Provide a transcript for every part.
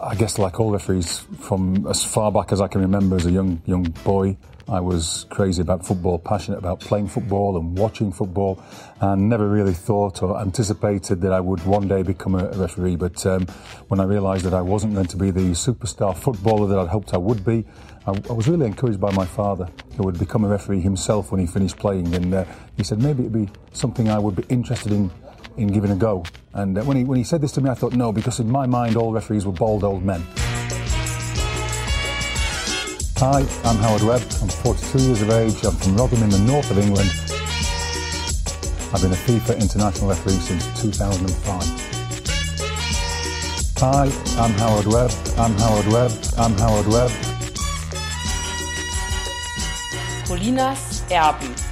I guess like all referees from as far back as I can remember as a young young boy, I was crazy about football, passionate about playing football and watching football, and never really thought or anticipated that I would one day become a, referee. But um, when I realised that I wasn't going to be the superstar footballer that I'd hoped I would be, I, I, was really encouraged by my father, who would become a referee himself when he finished playing, and uh, he said maybe it'd be something I would be interested in in giving a go. And uh, when he when he said this to me, I thought no, because in my mind all referees were bald old men. Hi, I'm Howard Webb. I'm 42 years of age. I'm from Rotherham in the north of England. I've been a FIFA international referee since 2005. Hi, I'm Howard Webb. I'm Howard Webb. I'm Howard Webb. Colinas Erben.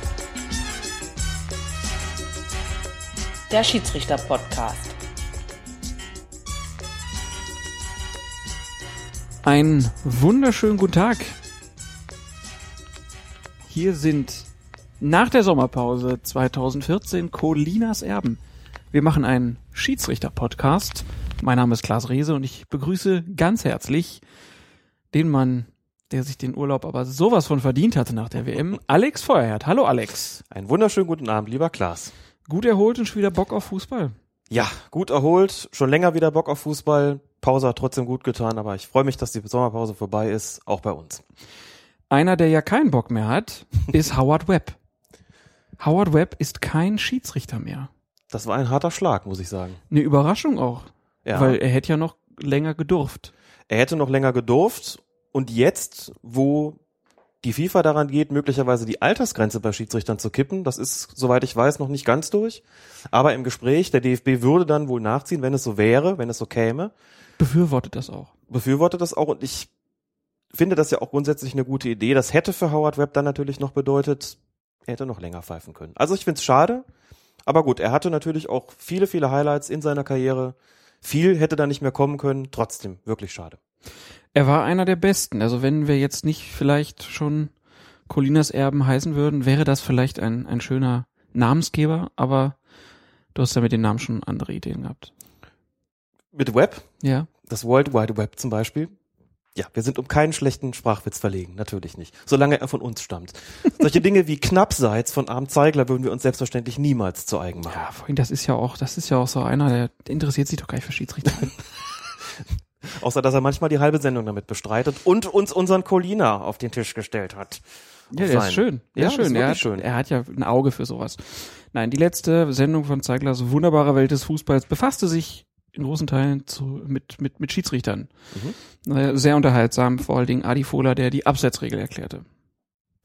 Der Schiedsrichter-Podcast. Einen wunderschönen guten Tag. Hier sind nach der Sommerpause 2014 Colinas Erben. Wir machen einen Schiedsrichter-Podcast. Mein Name ist Klaas Rehse und ich begrüße ganz herzlich den Mann, der sich den Urlaub aber sowas von verdient hatte nach der WM, Alex Feuerherd. Hallo Alex. Einen wunderschönen guten Abend, lieber Klaas. Gut erholt und schon wieder Bock auf Fußball? Ja, gut erholt, schon länger wieder Bock auf Fußball. Pause hat trotzdem gut getan, aber ich freue mich, dass die Sommerpause vorbei ist, auch bei uns. Einer, der ja keinen Bock mehr hat, ist Howard Webb. Howard Webb ist kein Schiedsrichter mehr. Das war ein harter Schlag, muss ich sagen. Eine Überraschung auch. Ja. Weil er hätte ja noch länger gedurft. Er hätte noch länger gedurft und jetzt, wo die FIFA daran geht, möglicherweise die Altersgrenze bei Schiedsrichtern zu kippen. Das ist, soweit ich weiß, noch nicht ganz durch. Aber im Gespräch, der DFB würde dann wohl nachziehen, wenn es so wäre, wenn es so käme befürwortet das auch. Befürwortet das auch und ich finde das ja auch grundsätzlich eine gute Idee. Das hätte für Howard Webb dann natürlich noch bedeutet, er hätte noch länger pfeifen können. Also ich finde es schade, aber gut, er hatte natürlich auch viele, viele Highlights in seiner Karriere. Viel hätte da nicht mehr kommen können, trotzdem wirklich schade. Er war einer der Besten. Also wenn wir jetzt nicht vielleicht schon Colinas Erben heißen würden, wäre das vielleicht ein, ein schöner Namensgeber, aber du hast ja mit den Namen schon andere Ideen gehabt mit Web. Ja. Das World Wide Web zum Beispiel. Ja, wir sind um keinen schlechten Sprachwitz verlegen, natürlich nicht. Solange er von uns stammt. Solche Dinge wie Knappseits von Arm Zeigler würden wir uns selbstverständlich niemals zu eigen machen. Ja, vorhin, das ist ja auch, das ist ja auch so einer, der, der interessiert sich doch gar nicht für Schiedsrichter. Außer, dass er manchmal die halbe Sendung damit bestreitet und uns unseren Colina auf den Tisch gestellt hat. Ja, der ist schön. Der ja, ist schön. Er hat, schön. Er hat ja ein Auge für sowas. Nein, die letzte Sendung von Zeiglers wunderbare Welt des Fußballs befasste sich in großen Teilen zu, mit, mit, mit Schiedsrichtern. Mhm. Sehr unterhaltsam, vor allen Dingen Adi Fohler, der die Absetzregel erklärte.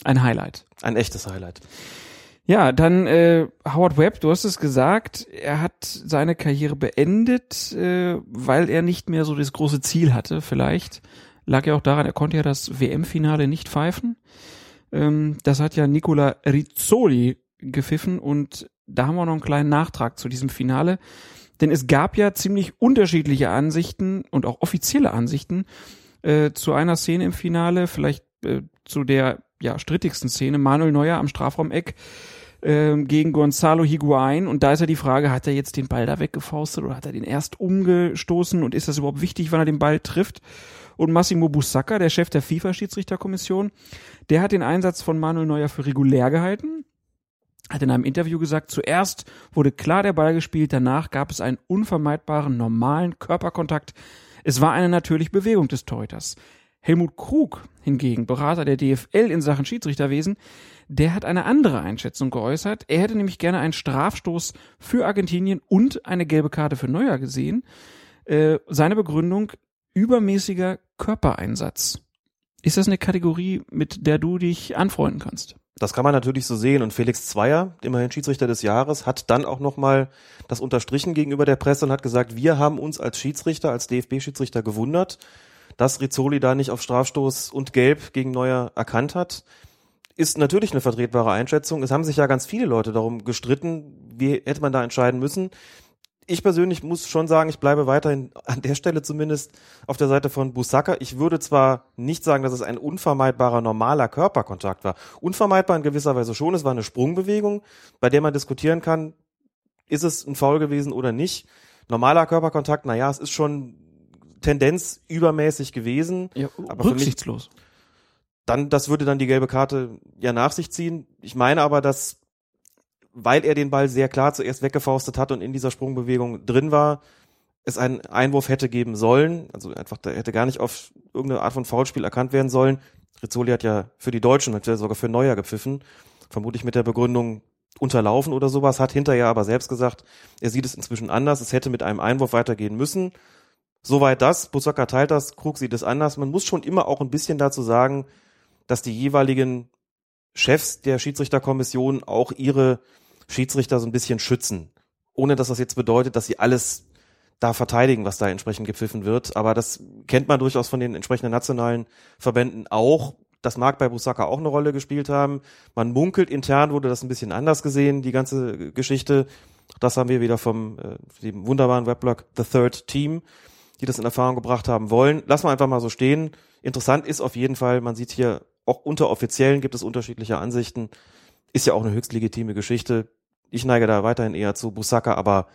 Ein Highlight. Ein echtes Highlight. Ja, dann äh, Howard Webb, du hast es gesagt, er hat seine Karriere beendet, äh, weil er nicht mehr so das große Ziel hatte, vielleicht. Lag ja auch daran, er konnte ja das WM-Finale nicht pfeifen. Ähm, das hat ja Nicola Rizzoli gepfiffen und da haben wir noch einen kleinen Nachtrag zu diesem Finale. Denn es gab ja ziemlich unterschiedliche Ansichten und auch offizielle Ansichten äh, zu einer Szene im Finale, vielleicht äh, zu der ja strittigsten Szene, Manuel Neuer am Strafraumeck äh, gegen Gonzalo Higuain. Und da ist ja die Frage, hat er jetzt den Ball da weggefaustet oder hat er den erst umgestoßen und ist das überhaupt wichtig, wann er den Ball trifft? Und Massimo Busacca, der Chef der FIFA-Schiedsrichterkommission, der hat den Einsatz von Manuel Neuer für regulär gehalten hat in einem Interview gesagt, zuerst wurde klar der Ball gespielt, danach gab es einen unvermeidbaren normalen Körperkontakt. Es war eine natürliche Bewegung des Torhüters. Helmut Krug hingegen, Berater der DFL in Sachen Schiedsrichterwesen, der hat eine andere Einschätzung geäußert. Er hätte nämlich gerne einen Strafstoß für Argentinien und eine gelbe Karte für Neuer gesehen. Äh, seine Begründung übermäßiger Körpereinsatz. Ist das eine Kategorie, mit der du dich anfreunden kannst? Das kann man natürlich so sehen. Und Felix Zweier, immerhin Schiedsrichter des Jahres, hat dann auch nochmal das unterstrichen gegenüber der Presse und hat gesagt, wir haben uns als Schiedsrichter, als DFB-Schiedsrichter gewundert, dass Rizzoli da nicht auf Strafstoß und Gelb gegen Neuer erkannt hat. Ist natürlich eine vertretbare Einschätzung. Es haben sich ja ganz viele Leute darum gestritten, wie hätte man da entscheiden müssen ich persönlich muss schon sagen, ich bleibe weiterhin an der Stelle zumindest auf der Seite von Busaka. Ich würde zwar nicht sagen, dass es ein unvermeidbarer normaler Körperkontakt war. Unvermeidbar in gewisser Weise schon. Es war eine Sprungbewegung, bei der man diskutieren kann, ist es ein Foul gewesen oder nicht. Normaler Körperkontakt, naja, es ist schon Tendenz übermäßig gewesen. Ja, Aber für mich- rücksichtslos. Dann, das würde dann die gelbe Karte ja nach sich ziehen. Ich meine aber, dass, weil er den Ball sehr klar zuerst weggefaustet hat und in dieser Sprungbewegung drin war, es einen Einwurf hätte geben sollen. Also einfach, da hätte gar nicht auf irgendeine Art von Foulspiel erkannt werden sollen. Rizzoli hat ja für die Deutschen, hat ja sogar für Neuer gepfiffen. Vermutlich mit der Begründung unterlaufen oder sowas, hat hinterher aber selbst gesagt, er sieht es inzwischen anders. Es hätte mit einem Einwurf weitergehen müssen. Soweit das. Busaka teilt das, Krug sieht es anders. Man muss schon immer auch ein bisschen dazu sagen, dass die jeweiligen Chefs der Schiedsrichterkommission auch ihre Schiedsrichter so ein bisschen schützen. Ohne dass das jetzt bedeutet, dass sie alles da verteidigen, was da entsprechend gepfiffen wird. Aber das kennt man durchaus von den entsprechenden nationalen Verbänden auch. Das mag bei Busaka auch eine Rolle gespielt haben. Man munkelt intern, wurde das ein bisschen anders gesehen, die ganze Geschichte. Das haben wir wieder vom äh, dem wunderbaren Weblog The Third Team, die das in Erfahrung gebracht haben wollen. Lassen wir einfach mal so stehen. Interessant ist auf jeden Fall, man sieht hier, auch unter Offiziellen gibt es unterschiedliche Ansichten. Ist ja auch eine höchst legitime Geschichte. Ich neige da weiterhin eher zu Busaka, aber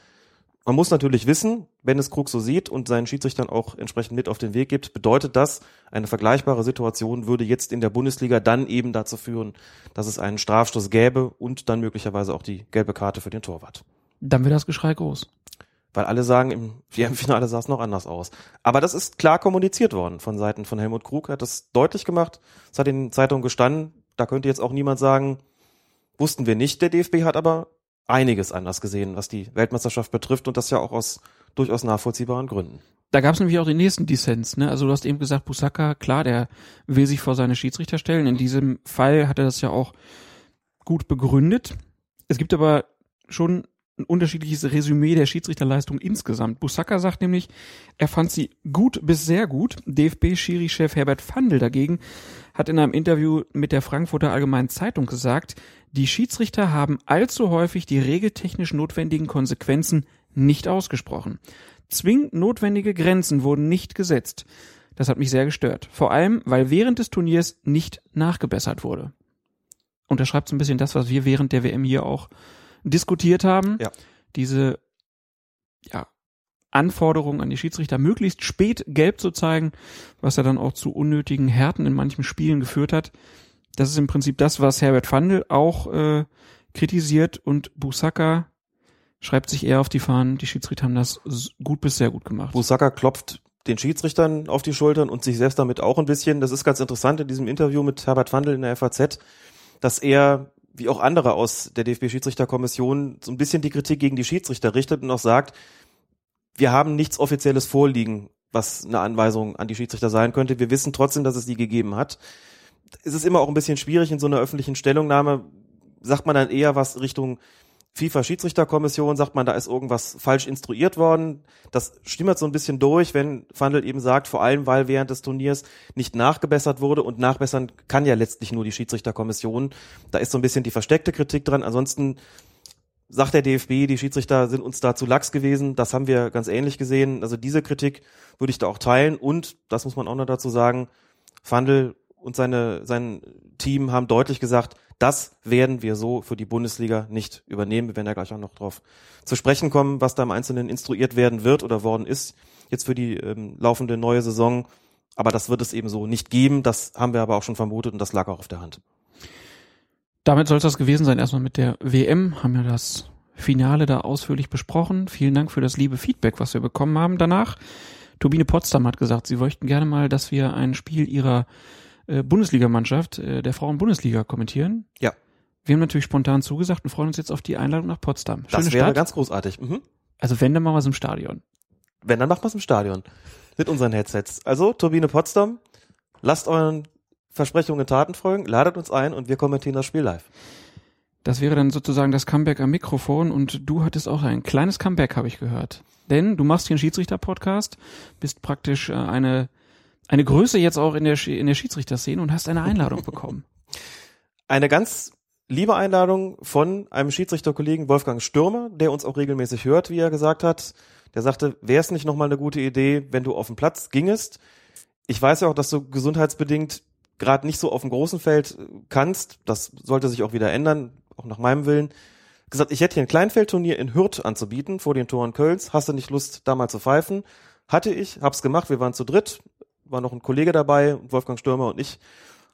man muss natürlich wissen, wenn es Krug so sieht und seinen Schiedsrichtern auch entsprechend mit auf den Weg gibt, bedeutet das, eine vergleichbare Situation würde jetzt in der Bundesliga dann eben dazu führen, dass es einen Strafstoß gäbe und dann möglicherweise auch die gelbe Karte für den Torwart. Dann wäre das Geschrei groß. Weil alle sagen, im WM-Finale sah es noch anders aus. Aber das ist klar kommuniziert worden von Seiten von Helmut Krug. Hat das deutlich gemacht. Es hat in den Zeitungen gestanden. Da könnte jetzt auch niemand sagen, wussten wir nicht. Der DFB hat aber einiges anders gesehen, was die Weltmeisterschaft betrifft und das ja auch aus durchaus nachvollziehbaren Gründen. Da gab es nämlich auch den nächsten Dissens. Ne? Also du hast eben gesagt, Busaka, klar, der will sich vor seine Schiedsrichter stellen. In diesem Fall hat er das ja auch gut begründet. Es gibt aber schon ein unterschiedliches Resümee der Schiedsrichterleistung insgesamt. Busaka sagt nämlich, er fand sie gut bis sehr gut. DFB-Schiri-Chef Herbert Fandl dagegen hat in einem Interview mit der Frankfurter Allgemeinen Zeitung gesagt, die Schiedsrichter haben allzu häufig die regeltechnisch notwendigen Konsequenzen nicht ausgesprochen. Zwingend notwendige Grenzen wurden nicht gesetzt. Das hat mich sehr gestört. Vor allem, weil während des Turniers nicht nachgebessert wurde. Und er schreibt so ein bisschen das, was wir während der WM hier auch diskutiert haben. Ja. Diese, ja, Anforderung an die Schiedsrichter, möglichst spät gelb zu zeigen, was ja dann auch zu unnötigen Härten in manchen Spielen geführt hat. Das ist im Prinzip das, was Herbert Fandl auch äh, kritisiert und Busaka schreibt sich eher auf die Fahnen, die Schiedsrichter haben das gut bis sehr gut gemacht. Busaka klopft den Schiedsrichtern auf die Schultern und sich selbst damit auch ein bisschen. Das ist ganz interessant in diesem Interview mit Herbert Wandel in der FAZ, dass er, wie auch andere aus der DFB-Schiedsrichterkommission, so ein bisschen die Kritik gegen die Schiedsrichter richtet und auch sagt, wir haben nichts Offizielles vorliegen, was eine Anweisung an die Schiedsrichter sein könnte. Wir wissen trotzdem, dass es die gegeben hat. Es ist immer auch ein bisschen schwierig in so einer öffentlichen Stellungnahme, sagt man dann eher was Richtung FIFA-Schiedsrichterkommission, sagt man, da ist irgendwas falsch instruiert worden. Das stimmert so ein bisschen durch, wenn Fandel eben sagt, vor allem weil während des Turniers nicht nachgebessert wurde und nachbessern kann ja letztlich nur die Schiedsrichterkommission. Da ist so ein bisschen die versteckte Kritik dran. Ansonsten sagt der DFB, die Schiedsrichter sind uns da zu lax gewesen. Das haben wir ganz ähnlich gesehen. Also diese Kritik würde ich da auch teilen. Und, das muss man auch noch dazu sagen, Fandel und seine, sein Team haben deutlich gesagt, das werden wir so für die Bundesliga nicht übernehmen. Wir werden ja gleich auch noch drauf zu sprechen kommen, was da im Einzelnen instruiert werden wird oder worden ist, jetzt für die ähm, laufende neue Saison. Aber das wird es eben so nicht geben. Das haben wir aber auch schon vermutet und das lag auch auf der Hand. Damit soll es das gewesen sein. Erstmal mit der WM haben wir das Finale da ausführlich besprochen. Vielen Dank für das liebe Feedback, was wir bekommen haben danach. Turbine Potsdam hat gesagt, sie möchten gerne mal, dass wir ein Spiel ihrer äh, Bundesligamannschaft, äh, der Frauen-Bundesliga, kommentieren. Ja. Wir haben natürlich spontan zugesagt und freuen uns jetzt auf die Einladung nach Potsdam. Das Schöne wäre Stadt. ganz großartig. Mhm. also wenn, dann machen wir es im Stadion. Wenn, dann machen wir es im Stadion. Mit unseren Headsets. Also, Turbine Potsdam, lasst euren Versprechungen Taten folgen, ladet uns ein und wir kommentieren das Spiel live. Das wäre dann sozusagen das Comeback am Mikrofon und du hattest auch ein kleines Comeback, habe ich gehört. Denn du machst hier einen Schiedsrichter-Podcast, bist praktisch äh, eine, eine Größe jetzt auch in der, in der Schiedsrichterszene und hast eine Einladung bekommen. Eine ganz liebe Einladung von einem Schiedsrichterkollegen Wolfgang Stürmer, der uns auch regelmäßig hört, wie er gesagt hat. Der sagte, wäre es nicht nochmal eine gute Idee, wenn du auf den Platz gingest? Ich weiß ja auch, dass du gesundheitsbedingt gerade nicht so auf dem großen Feld äh, kannst. Das sollte sich auch wieder ändern, auch nach meinem Willen. Gesagt, ich hätte hier ein Kleinfeldturnier in Hürth anzubieten, vor den Toren Kölns. Hast du nicht Lust, da mal zu pfeifen? Hatte ich, hab's gemacht, wir waren zu dritt, war noch ein Kollege dabei, Wolfgang Stürmer und ich,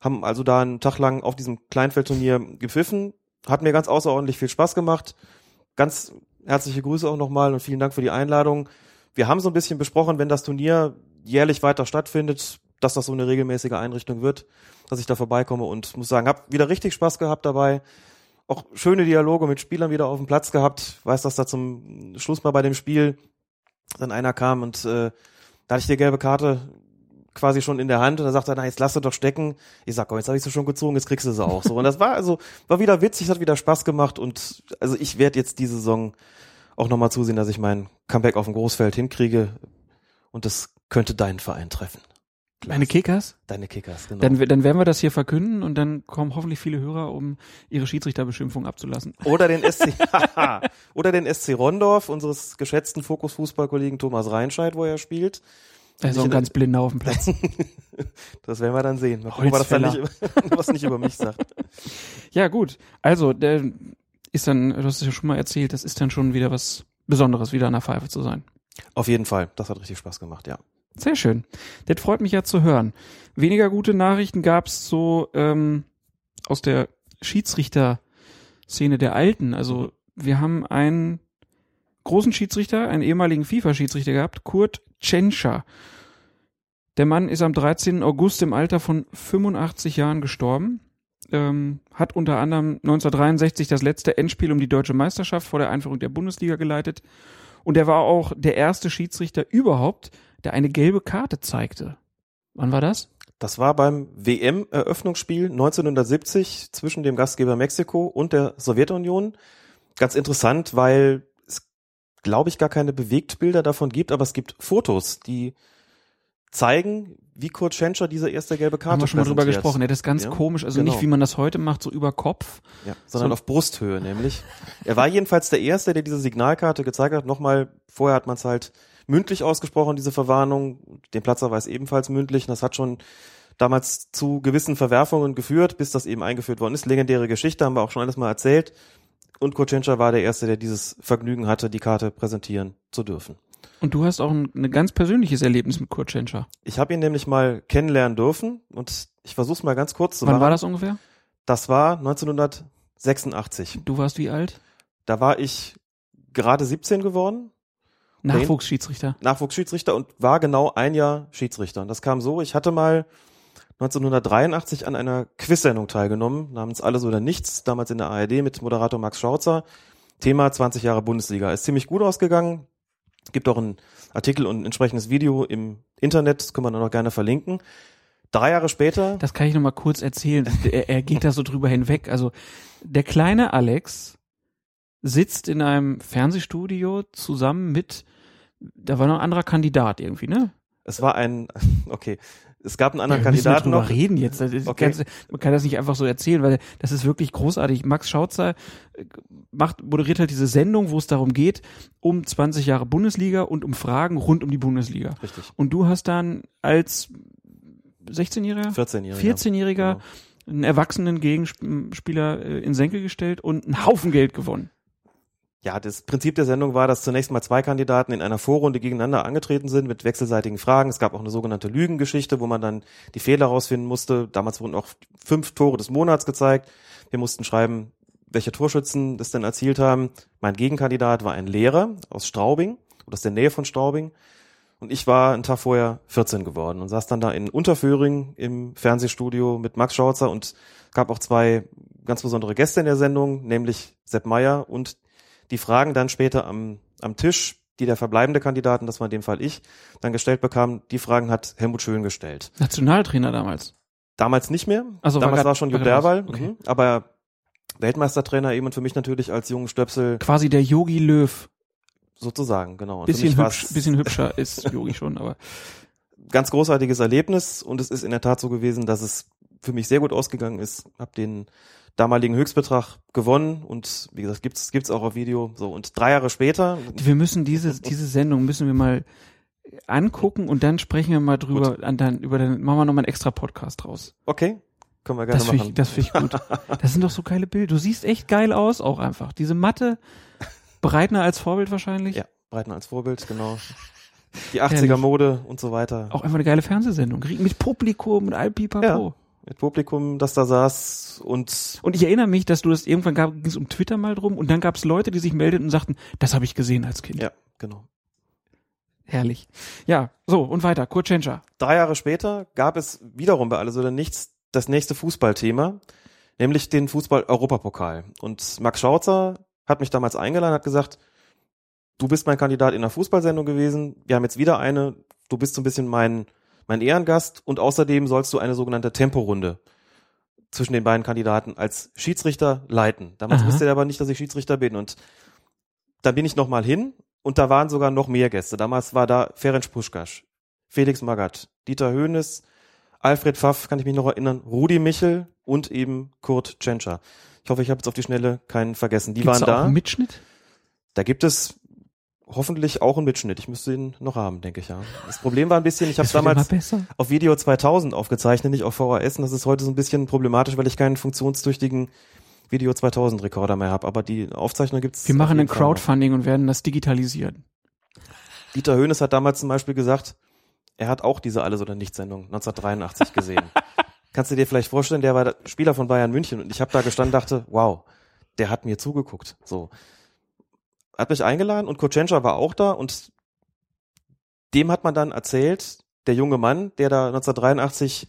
haben also da einen Tag lang auf diesem Kleinfeldturnier gepfiffen. Hat mir ganz außerordentlich viel Spaß gemacht. Ganz herzliche Grüße auch nochmal und vielen Dank für die Einladung. Wir haben so ein bisschen besprochen, wenn das Turnier jährlich weiter stattfindet, dass das so eine regelmäßige Einrichtung wird, dass ich da vorbeikomme und muss sagen, habe wieder richtig Spaß gehabt dabei. Auch schöne Dialoge mit Spielern wieder auf dem Platz gehabt. Weiß, dass da zum Schluss mal bei dem Spiel dann einer kam und äh, da hatte ich die gelbe Karte quasi schon in der Hand und dann sagt er, na, jetzt lass du doch stecken. Ich sag, oh, jetzt habe ich sie schon gezogen, jetzt kriegst du sie auch so. Und das war also, war wieder witzig, hat wieder Spaß gemacht und also ich werde jetzt diese Saison auch nochmal zusehen, dass ich mein Comeback auf dem Großfeld hinkriege und das könnte deinen Verein treffen. Meine Kickers? Deine Kickers, genau. Dann, dann werden wir das hier verkünden und dann kommen hoffentlich viele Hörer, um ihre Schiedsrichterbeschimpfung abzulassen. Oder den SC, oder den SC Rondorf, unseres geschätzten Fokus-Fußballkollegen Thomas Reinscheid, wo er spielt. Also ein ganz blinder auf dem Platz. das werden wir dann sehen. Mal gucken, ob er das dann nicht, was nicht über mich sagt. Ja, gut. Also, der ist dann, du hast es ja schon mal erzählt, das ist dann schon wieder was Besonderes, wieder an der Pfeife zu sein. Auf jeden Fall. Das hat richtig Spaß gemacht, ja. Sehr schön. Das freut mich ja zu hören. Weniger gute Nachrichten gab's so ähm, aus der Schiedsrichter-Szene der Alten. Also wir haben einen großen Schiedsrichter, einen ehemaligen FIFA-Schiedsrichter gehabt, Kurt Tschentscher. Der Mann ist am 13. August im Alter von 85 Jahren gestorben. Ähm, hat unter anderem 1963 das letzte Endspiel um die deutsche Meisterschaft vor der Einführung der Bundesliga geleitet. Und er war auch der erste Schiedsrichter überhaupt, der eine gelbe Karte zeigte. Wann war das? Das war beim WM-Eröffnungsspiel 1970 zwischen dem Gastgeber Mexiko und der Sowjetunion. Ganz interessant, weil glaube ich, gar keine Bewegtbilder davon gibt, aber es gibt Fotos, die zeigen, wie Kurt Schenscher diese erste gelbe Karte Haben wir schon mal drüber gesprochen. Ja, das ist ganz Ja, komisch. Also genau. nicht, wie man das heute macht, so über Kopf. Ja, sondern So- auf Brusthöhe nämlich. Er war jedenfalls der Erste, der diese Signalkarte gezeigt hat. Nochmal, vorher hat man es halt mündlich ausgesprochen, diese Verwarnung. Den Platzer war es ebenfalls mündlich. Und das hat schon damals zu gewissen Verwerfungen geführt, bis das eben eingeführt worden ist. Legendäre Geschichte, haben wir auch schon alles mal erzählt. Und Kurt Schenscher war der Erste, der dieses Vergnügen hatte, die Karte präsentieren zu dürfen. Und du hast auch ein, ein ganz persönliches Erlebnis mit Kurt Schenscher. Ich habe ihn nämlich mal kennenlernen dürfen und ich versuche es mal ganz kurz zu Wann machen. war das ungefähr? Das war 1986. Du warst wie alt? Da war ich gerade 17 geworden, Nachwuchsschiedsrichter. Nachwuchsschiedsrichter und war genau ein Jahr Schiedsrichter. Und das kam so, ich hatte mal 1983 an einer Quizsendung teilgenommen, namens Alles oder Nichts, damals in der ARD mit Moderator Max Schauzer. Thema 20 Jahre Bundesliga. Ist ziemlich gut ausgegangen. Gibt auch einen Artikel und ein entsprechendes Video im Internet, das können wir dann auch gerne verlinken. Drei Jahre später, Das kann ich noch mal kurz erzählen. Er, er geht da so drüber hinweg. Also der kleine Alex sitzt in einem Fernsehstudio zusammen mit, da war noch ein anderer Kandidat irgendwie, ne? es war ein, okay, es gab einen anderen Ja, wir Kandidaten noch. reden jetzt. Okay. man kann das nicht einfach so erzählen, weil das ist wirklich großartig. Max Schautzer äh, macht, moderiert halt diese Sendung, wo es darum geht, um 20 Jahre Bundesliga und um Fragen rund um die Bundesliga. Richtig. Und du hast dann als 16-Jähriger, 14-Jähriger. 14-Jähriger Genau. einen erwachsenen Gegenspieler äh, in Senkel gestellt und einen Haufen Geld gewonnen. Ja, das Prinzip der Sendung war, dass zunächst mal zwei Kandidaten in einer Vorrunde gegeneinander angetreten sind mit wechselseitigen Fragen. Es gab auch eine sogenannte Lügengeschichte, wo man dann die Fehler rausfinden musste. Damals wurden auch fünf Tore des Monats gezeigt. Wir mussten schreiben, welche Torschützen das denn erzielt haben. Mein Gegenkandidat war ein Lehrer aus Straubing oder aus der Nähe von Straubing. Und ich war einen Tag vorher 14 geworden und saß dann da in Unterföhring im Fernsehstudio mit Max Schauzer und gab auch zwei ganz besondere Gäste in der Sendung, nämlich Sepp Meyer und die Fragen dann später am, am Tisch, die der verbleibende Kandidaten, das war in dem Fall ich, dann gestellt bekam, die Fragen hat Helmut Schön gestellt. Nationaltrainer damals. Damals nicht mehr. Also war Damals grad- war schon Jupp war Derwal. Okay. mhm. aber Weltmeistertrainer eben und für mich natürlich als jungen Stöpsel Quasi der Yogi Löw. sozusagen, genau. Und Bisschen, hübsch, bisschen hübscher ist Yogi schon, aber ganz großartiges Erlebnis und es ist in der Tat so gewesen, dass es für mich sehr gut ausgegangen ist. Hab den damaligen Höchstbetrag gewonnen und wie gesagt, gibt's gibt's auch auf Video. So und drei Jahre später, wir müssen diese, diese Sendung müssen wir mal angucken und dann sprechen wir mal drüber, an dann, über den, machen wir nochmal einen extra Podcast draus. okay, können wir gerne Das machen. ich, das finde ich gut. Das sind doch so geile Bilder. Du siehst echt geil aus, auch einfach. Diese Matte, Breitner als Vorbild wahrscheinlich. ja, Breitner als Vorbild, genau. Die 80er Herrlich. Mode und so weiter. Auch einfach eine geile Fernsehsendung. Mit Publikum und all pipapo. Ja. Mit Publikum, das da saß und Und ich erinnere mich, dass du das irgendwann gab, ging es um Twitter mal drum und dann gab es Leute, die sich meldeten und sagten, das habe ich gesehen als Kind. ja, genau. Herrlich. Ja, so und weiter. Kurt Tschentscher. Drei Jahre später gab es wiederum bei Alles oder Nichts das nächste Fußballthema, nämlich den Fußball-Europapokal. Und Max Schauzer hat mich damals eingeladen, hat gesagt, du bist mein Kandidat in einer Fußballsendung gewesen, wir haben jetzt wieder eine, du bist so ein bisschen mein, mein Ehrengast und außerdem sollst du eine sogenannte Temporunde zwischen den beiden Kandidaten als Schiedsrichter leiten. Damals Aha. wusste er aber nicht, dass ich Schiedsrichter bin und da bin ich nochmal hin und da waren sogar noch mehr Gäste. Damals war da Ferenc Puschkasch, Felix Magath, Dieter Höhnes, Alfred Pfaff, kann ich mich noch erinnern, Rudi Michel und eben Kurt Tschentscher. Ich hoffe, ich habe jetzt auf die Schnelle keinen vergessen. Die Gibt's waren da auch einen Mitschnitt? Da gibt es hoffentlich auch einen Mitschnitt. Ich müsste ihn noch haben, denke ich ja. Das Problem war ein bisschen, ich habe damals auf Video 2000 aufgezeichnet, nicht auf VHS. Und das ist heute so ein bisschen problematisch, weil ich keinen funktionstüchtigen Video 2000 Rekorder mehr habe. Aber die Aufzeichnung gibt's. Wir machen ein. Crowdfunding und werden das digitalisieren. Dieter Höhnes hat damals zum Beispiel gesagt, er hat auch diese Alles- oder Nichts-Sendung 1983 gesehen. Kannst du dir vielleicht vorstellen, der war Spieler von Bayern München und ich habe da gestanden dachte, wow, der hat mir zugeguckt. So. Hat mich eingeladen und Kochencha war auch da und dem hat man dann erzählt, der junge Mann, der da 1983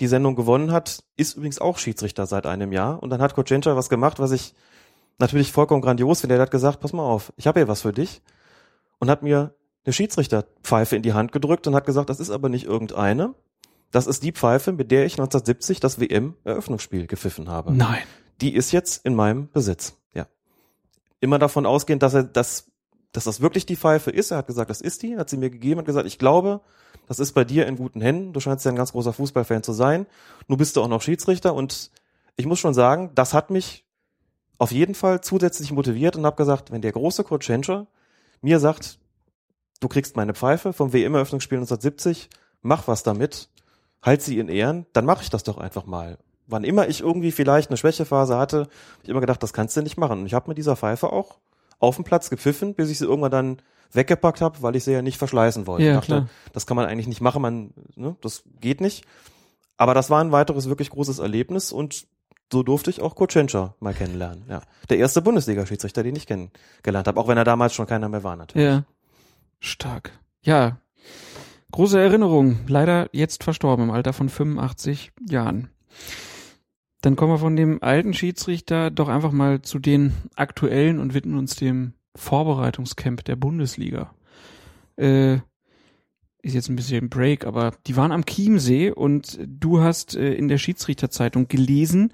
die Sendung gewonnen hat, ist übrigens auch Schiedsrichter seit einem Jahr. Und dann hat Kochencha was gemacht, was ich natürlich vollkommen grandios finde. Er hat gesagt, pass mal auf, ich habe hier was für dich. Und hat mir eine Schiedsrichterpfeife in die Hand gedrückt und hat gesagt, das ist aber nicht irgendeine. Das ist die Pfeife, mit der ich 1970 das WM-Eröffnungsspiel gepfiffen habe. Nein. Die ist jetzt in meinem Besitz. Immer davon ausgehend, dass er das, dass das wirklich die Pfeife ist. Er hat gesagt, das ist die, hat sie mir gegeben, hat gesagt, ich glaube, das ist bei dir in guten Händen. Du scheinst ja ein ganz großer Fußballfan zu sein. Nun bist du auch noch Schiedsrichter und ich muss schon sagen, das hat mich auf jeden Fall zusätzlich motiviert und habe gesagt, wenn der große Kurt Schenscher mir sagt, du kriegst meine Pfeife vom WM-Eröffnungsspiel 1970, mach was damit, halt sie in Ehren, dann mache ich das doch einfach mal. Wann immer ich irgendwie vielleicht eine Schwächephase hatte, habe ich immer gedacht, das kannst du nicht machen. Und ich habe mit dieser Pfeife auch auf dem Platz gepfiffen, bis ich sie irgendwann dann weggepackt habe, weil ich sie ja nicht verschleißen wollte. Ja, ich dachte, klar. das kann man eigentlich nicht machen, man, ne, das geht nicht. Aber das war ein weiteres wirklich großes Erlebnis und so durfte ich auch Kurt Schenscher mal kennenlernen. Ja. Der erste Bundesliga-Schiedsrichter, den ich kennengelernt habe, auch wenn er damals schon keiner mehr war natürlich. Ja. Stark. Ja. Große Erinnerung. Leider jetzt verstorben im Alter von 85 Jahren. Dann kommen wir von dem alten Schiedsrichter doch einfach mal zu den aktuellen und widmen uns dem Vorbereitungscamp der Bundesliga. Äh, ist jetzt ein bisschen Break, aber die waren am Chiemsee und du hast äh, in der Schiedsrichterzeitung gelesen,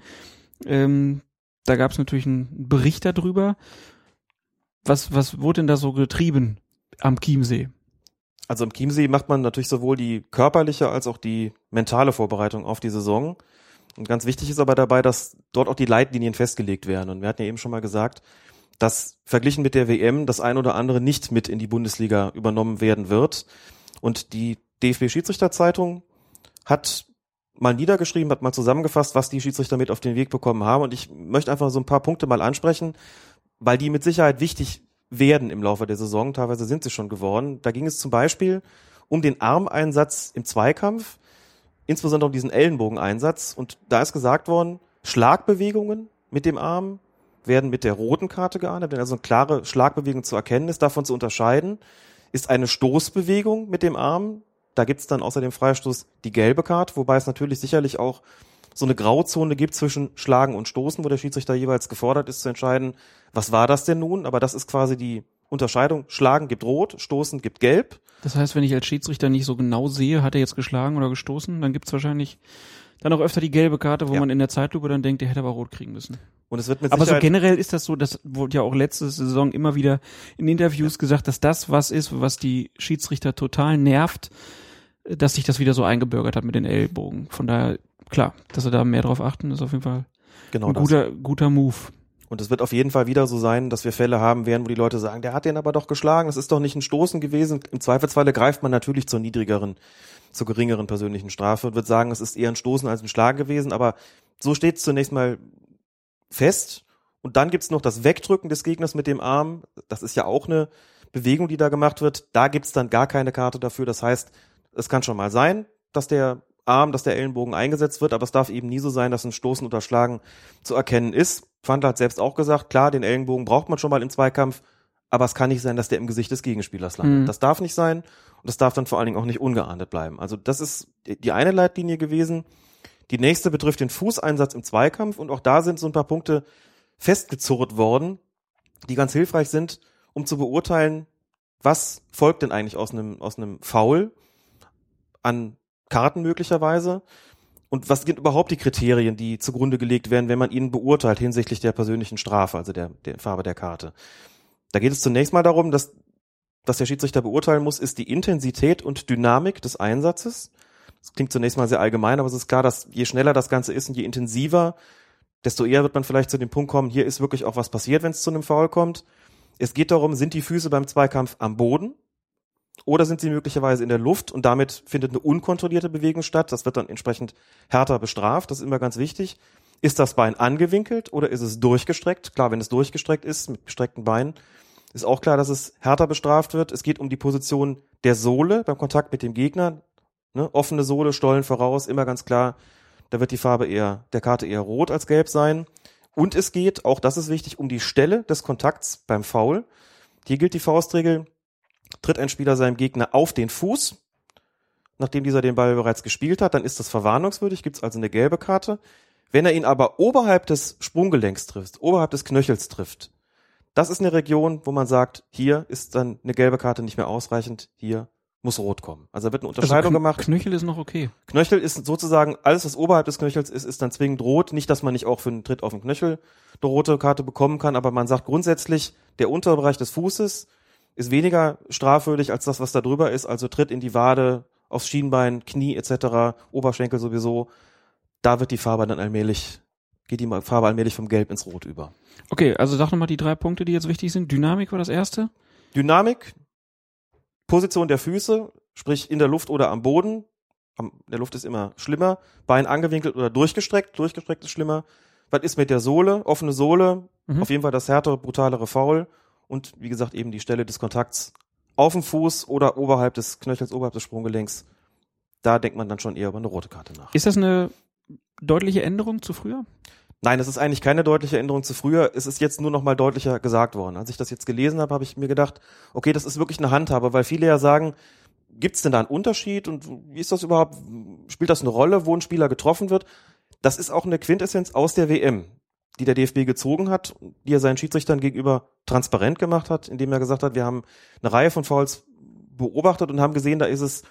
ähm, da gab es natürlich einen Bericht darüber. Was, was wurde denn da so getrieben am Chiemsee? Also im Chiemsee macht man natürlich sowohl die körperliche als auch die mentale Vorbereitung auf die Saison. Und ganz wichtig ist aber dabei, dass dort auch die Leitlinien festgelegt werden. Und wir hatten ja eben schon mal gesagt, dass verglichen mit der WM das ein oder andere nicht mit in die Bundesliga übernommen werden wird. Und die DFB-Schiedsrichterzeitung hat mal niedergeschrieben, hat mal zusammengefasst, was die Schiedsrichter mit auf den Weg bekommen haben. Und ich möchte einfach so ein paar Punkte mal ansprechen, weil die mit Sicherheit wichtig werden im Laufe der Saison. Teilweise sind sie schon geworden. Da ging es zum Beispiel um den Armeinsatz im Zweikampf, insbesondere um diesen Ellenbogeneinsatz. Und da ist gesagt worden, Schlagbewegungen mit dem Arm werden mit der roten Karte geahndet, wenn also eine klare Schlagbewegung zu erkennen ist, davon zu unterscheiden, ist eine Stoßbewegung mit dem Arm. Da gibt's dann außer dem Freistoß die gelbe Karte, wobei es natürlich sicherlich auch so eine Grauzone gibt zwischen Schlagen und Stoßen, wo der Schiedsrichter jeweils gefordert ist zu entscheiden, was war das denn nun? Aber das ist quasi die Unterscheidung. Schlagen gibt rot, Stoßen gibt gelb. Das heißt, wenn ich als Schiedsrichter nicht so genau sehe, hat er jetzt geschlagen oder gestoßen, dann gibt's wahrscheinlich dann auch öfter die gelbe Karte, wo Ja. man in der Zeitlupe dann denkt, der hätte aber rot kriegen müssen. Und es wird mit Aber so generell ist das so, das wurde ja auch letzte Saison immer wieder in Interviews gesagt, dass das was ist, was die Schiedsrichter total nervt, dass sich das wieder so eingebürgert hat mit den Ellbogen. Von daher, klar, dass sie da mehr drauf achten, ist auf jeden Fall genau ein das. guter, guter Move. Und es wird auf jeden Fall wieder so sein, dass wir Fälle haben werden, wo die Leute sagen, der hat den aber doch geschlagen, das ist doch nicht ein Stoßen gewesen. Im Zweifelsfalle greift man natürlich zur niedrigeren, zur geringeren persönlichen Strafe und wird sagen, es ist eher ein Stoßen als ein Schlag gewesen. Aber so steht es zunächst mal fest. Und dann gibt's noch das Wegdrücken des Gegners mit dem Arm. Das ist ja auch eine Bewegung, die da gemacht wird, da gibt's dann gar keine Karte dafür. Das heißt, es kann schon mal sein, dass der Arm, dass der Ellenbogen eingesetzt wird, aber es darf eben nie so sein, dass ein Stoßen oder Schlagen zu erkennen ist. Fandler hat selbst auch gesagt, klar, den Ellenbogen braucht man schon mal im Zweikampf, aber es kann nicht sein, dass der im Gesicht des Gegenspielers landet. Mhm. Das darf nicht sein und das darf dann vor allen Dingen auch nicht ungeahndet bleiben. Also das ist die eine Leitlinie gewesen. Die nächste betrifft den Fußeinsatz im Zweikampf und auch da sind so ein paar Punkte festgezurrt worden, die ganz hilfreich sind, um zu beurteilen, was folgt denn eigentlich aus einem, aus einem Foul an Karten möglicherweise und was sind überhaupt die Kriterien, die zugrunde gelegt werden, wenn man ihn beurteilt hinsichtlich der persönlichen Strafe, also der, der Farbe der Karte. Da geht es zunächst mal darum, dass, dass der Schiedsrichter beurteilen muss, ist die Intensität und Dynamik des Einsatzes. Das klingt zunächst mal sehr allgemein, aber es ist klar, dass je schneller das Ganze ist und je intensiver, desto eher wird man vielleicht zu dem Punkt kommen, hier ist wirklich auch was passiert, wenn es zu einem Foul kommt. Es geht darum, sind die Füße beim Zweikampf am Boden oder sind sie möglicherweise in der Luft und damit findet eine unkontrollierte Bewegung statt. Das wird dann entsprechend härter bestraft. Das ist immer ganz wichtig. Ist das Bein angewinkelt oder ist es durchgestreckt? Klar, wenn es durchgestreckt ist, mit gestreckten Beinen, ist auch klar, dass es härter bestraft wird. Es geht um die Position der Sohle beim Kontakt mit dem Gegner. Ne? Offene Sohle, Stollen voraus, immer ganz klar. Da wird die Farbe eher, der Karte eher rot als gelb sein. Und es geht, auch das ist wichtig, um die Stelle des Kontakts beim Foul. Hier gilt die Faustregel, tritt ein Spieler seinem Gegner auf den Fuß, nachdem dieser den Ball bereits gespielt hat, dann ist das verwarnungswürdig, gibt es also eine gelbe Karte. Wenn er ihn aber oberhalb des Sprunggelenks trifft, oberhalb des Knöchels trifft, das ist eine Region, wo man sagt, hier ist dann eine gelbe Karte nicht mehr ausreichend, hier muss rot kommen. Also da wird eine Unterscheidung also, gemacht. Knöchel ist noch okay. Knöchel ist sozusagen, alles was oberhalb des Knöchels ist, ist dann zwingend rot. Nicht, dass man nicht auch für einen Tritt auf den Knöchel eine rote Karte bekommen kann, aber man sagt grundsätzlich, der untere Bereich des Fußes ist weniger strafwürdig als das, was da drüber ist. Also Tritt in die Wade, aufs Schienbein, Knie etc., Oberschenkel sowieso. Da wird die Farbe dann allmählich, geht die Farbe allmählich vom Gelb ins Rot über. Okay, also sag nochmal die drei Punkte, die jetzt wichtig sind. Dynamik war das erste. Dynamik, Position der Füße, sprich in der Luft oder am Boden. Am, in der Luft ist immer schlimmer. Bein angewinkelt oder durchgestreckt. Durchgestreckt ist schlimmer. Was ist mit der Sohle? Offene Sohle. Mhm. Auf jeden Fall das härtere, brutalere Foul. Und wie gesagt, eben die Stelle des Kontakts auf dem Fuß oder oberhalb des Knöchels, oberhalb des Sprunggelenks. Da denkt man dann schon eher über eine rote Karte nach. Ist das eine deutliche Änderung zu früher? Nein, es ist eigentlich keine deutliche Änderung zu früher. Es ist jetzt nur noch mal deutlicher gesagt worden. Als ich das jetzt gelesen habe, habe ich mir gedacht, okay, das ist wirklich eine Handhabe, weil viele ja sagen, gibt es denn da einen Unterschied und wie ist das überhaupt? Spielt das eine Rolle, wo ein Spieler getroffen wird? Das ist auch eine Quintessenz aus der WM, die der DFB gezogen hat, die er seinen Schiedsrichtern gegenüber transparent gemacht hat, indem er gesagt hat, wir haben eine Reihe von Fouls beobachtet und haben gesehen, da ist es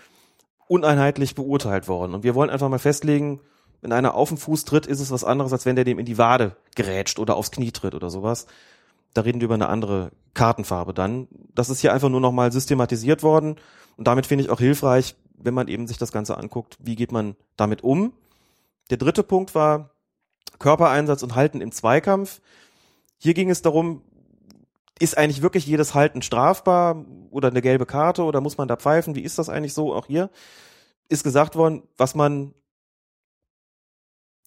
uneinheitlich beurteilt worden. Und wir wollen einfach mal festlegen, wenn einer auf den Fuß tritt, ist es was anderes, als wenn der dem in die Wade gerätscht oder aufs Knie tritt oder sowas. Da reden wir über eine andere Kartenfarbe dann. Das ist hier einfach nur nochmal systematisiert worden. Und damit finde ich auch hilfreich, wenn man eben sich das Ganze anguckt, wie geht man damit um. Der dritte Punkt war Körpereinsatz und Halten im Zweikampf. Hier ging es darum, ist eigentlich wirklich jedes Halten strafbar oder eine gelbe Karte oder muss man da pfeifen? Wie ist das eigentlich so? Auch hier ist gesagt worden, was man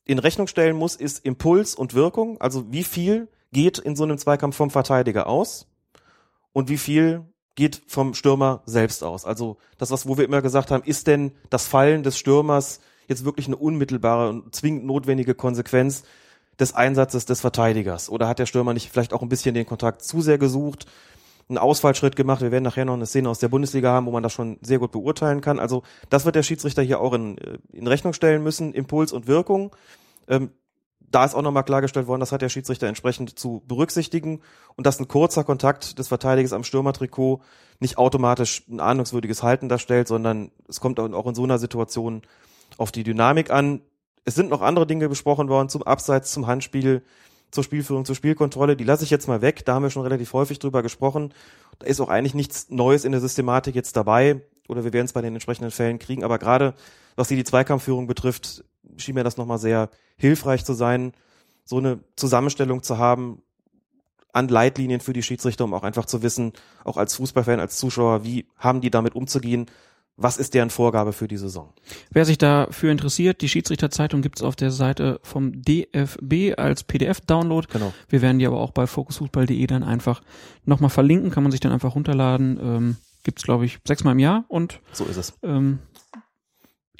in Rechnung stellen muss, ist Impuls und Wirkung. Also wie viel geht in so einem Zweikampf vom Verteidiger aus und wie viel geht vom Stürmer selbst aus. Also das, was wo wir immer gesagt haben, ist denn das Fallen des Stürmers jetzt wirklich eine unmittelbare und zwingend notwendige Konsequenz des Einsatzes des Verteidigers? Oder hat der Stürmer nicht vielleicht auch ein bisschen den Kontakt zu sehr gesucht, einen Ausfallschritt gemacht? Wir werden nachher noch eine Szene aus der Bundesliga haben, wo man das schon sehr gut beurteilen kann. Also das wird der Schiedsrichter hier auch in, in Rechnung stellen müssen, Impuls und Wirkung. Ähm, da ist auch nochmal klargestellt worden, das hat der Schiedsrichter entsprechend zu berücksichtigen und dass ein kurzer Kontakt des Verteidigers am Stürmertrikot nicht automatisch ein ahnungswürdiges Halten darstellt, sondern es kommt auch in so einer Situation auf die Dynamik an. Es sind noch andere Dinge besprochen worden zum Abseits, zum Handspiel, zur Spielführung, zur Spielkontrolle. Die lasse ich jetzt mal weg. Da haben wir schon relativ häufig drüber gesprochen. Da ist auch eigentlich nichts Neues in der Systematik jetzt dabei. Oder wir werden es bei den entsprechenden Fällen kriegen. Aber gerade was hier die Zweikampfführung betrifft, schien mir das nochmal sehr hilfreich zu sein, so eine Zusammenstellung zu haben an Leitlinien für die Schiedsrichter, um auch einfach zu wissen, auch als Fußballfan, als Zuschauer, wie haben die damit umzugehen, was ist deren Vorgabe für die Saison? Wer sich dafür interessiert, die Schiedsrichterzeitung gibt's auf der Seite vom DFB als PDF-Download. Genau. Wir werden die aber auch bei fokusfußball.de dann einfach nochmal verlinken, kann man sich dann einfach runterladen. Ähm, gibt's glaube ich, sechsmal im Jahr und So ist es. ähm,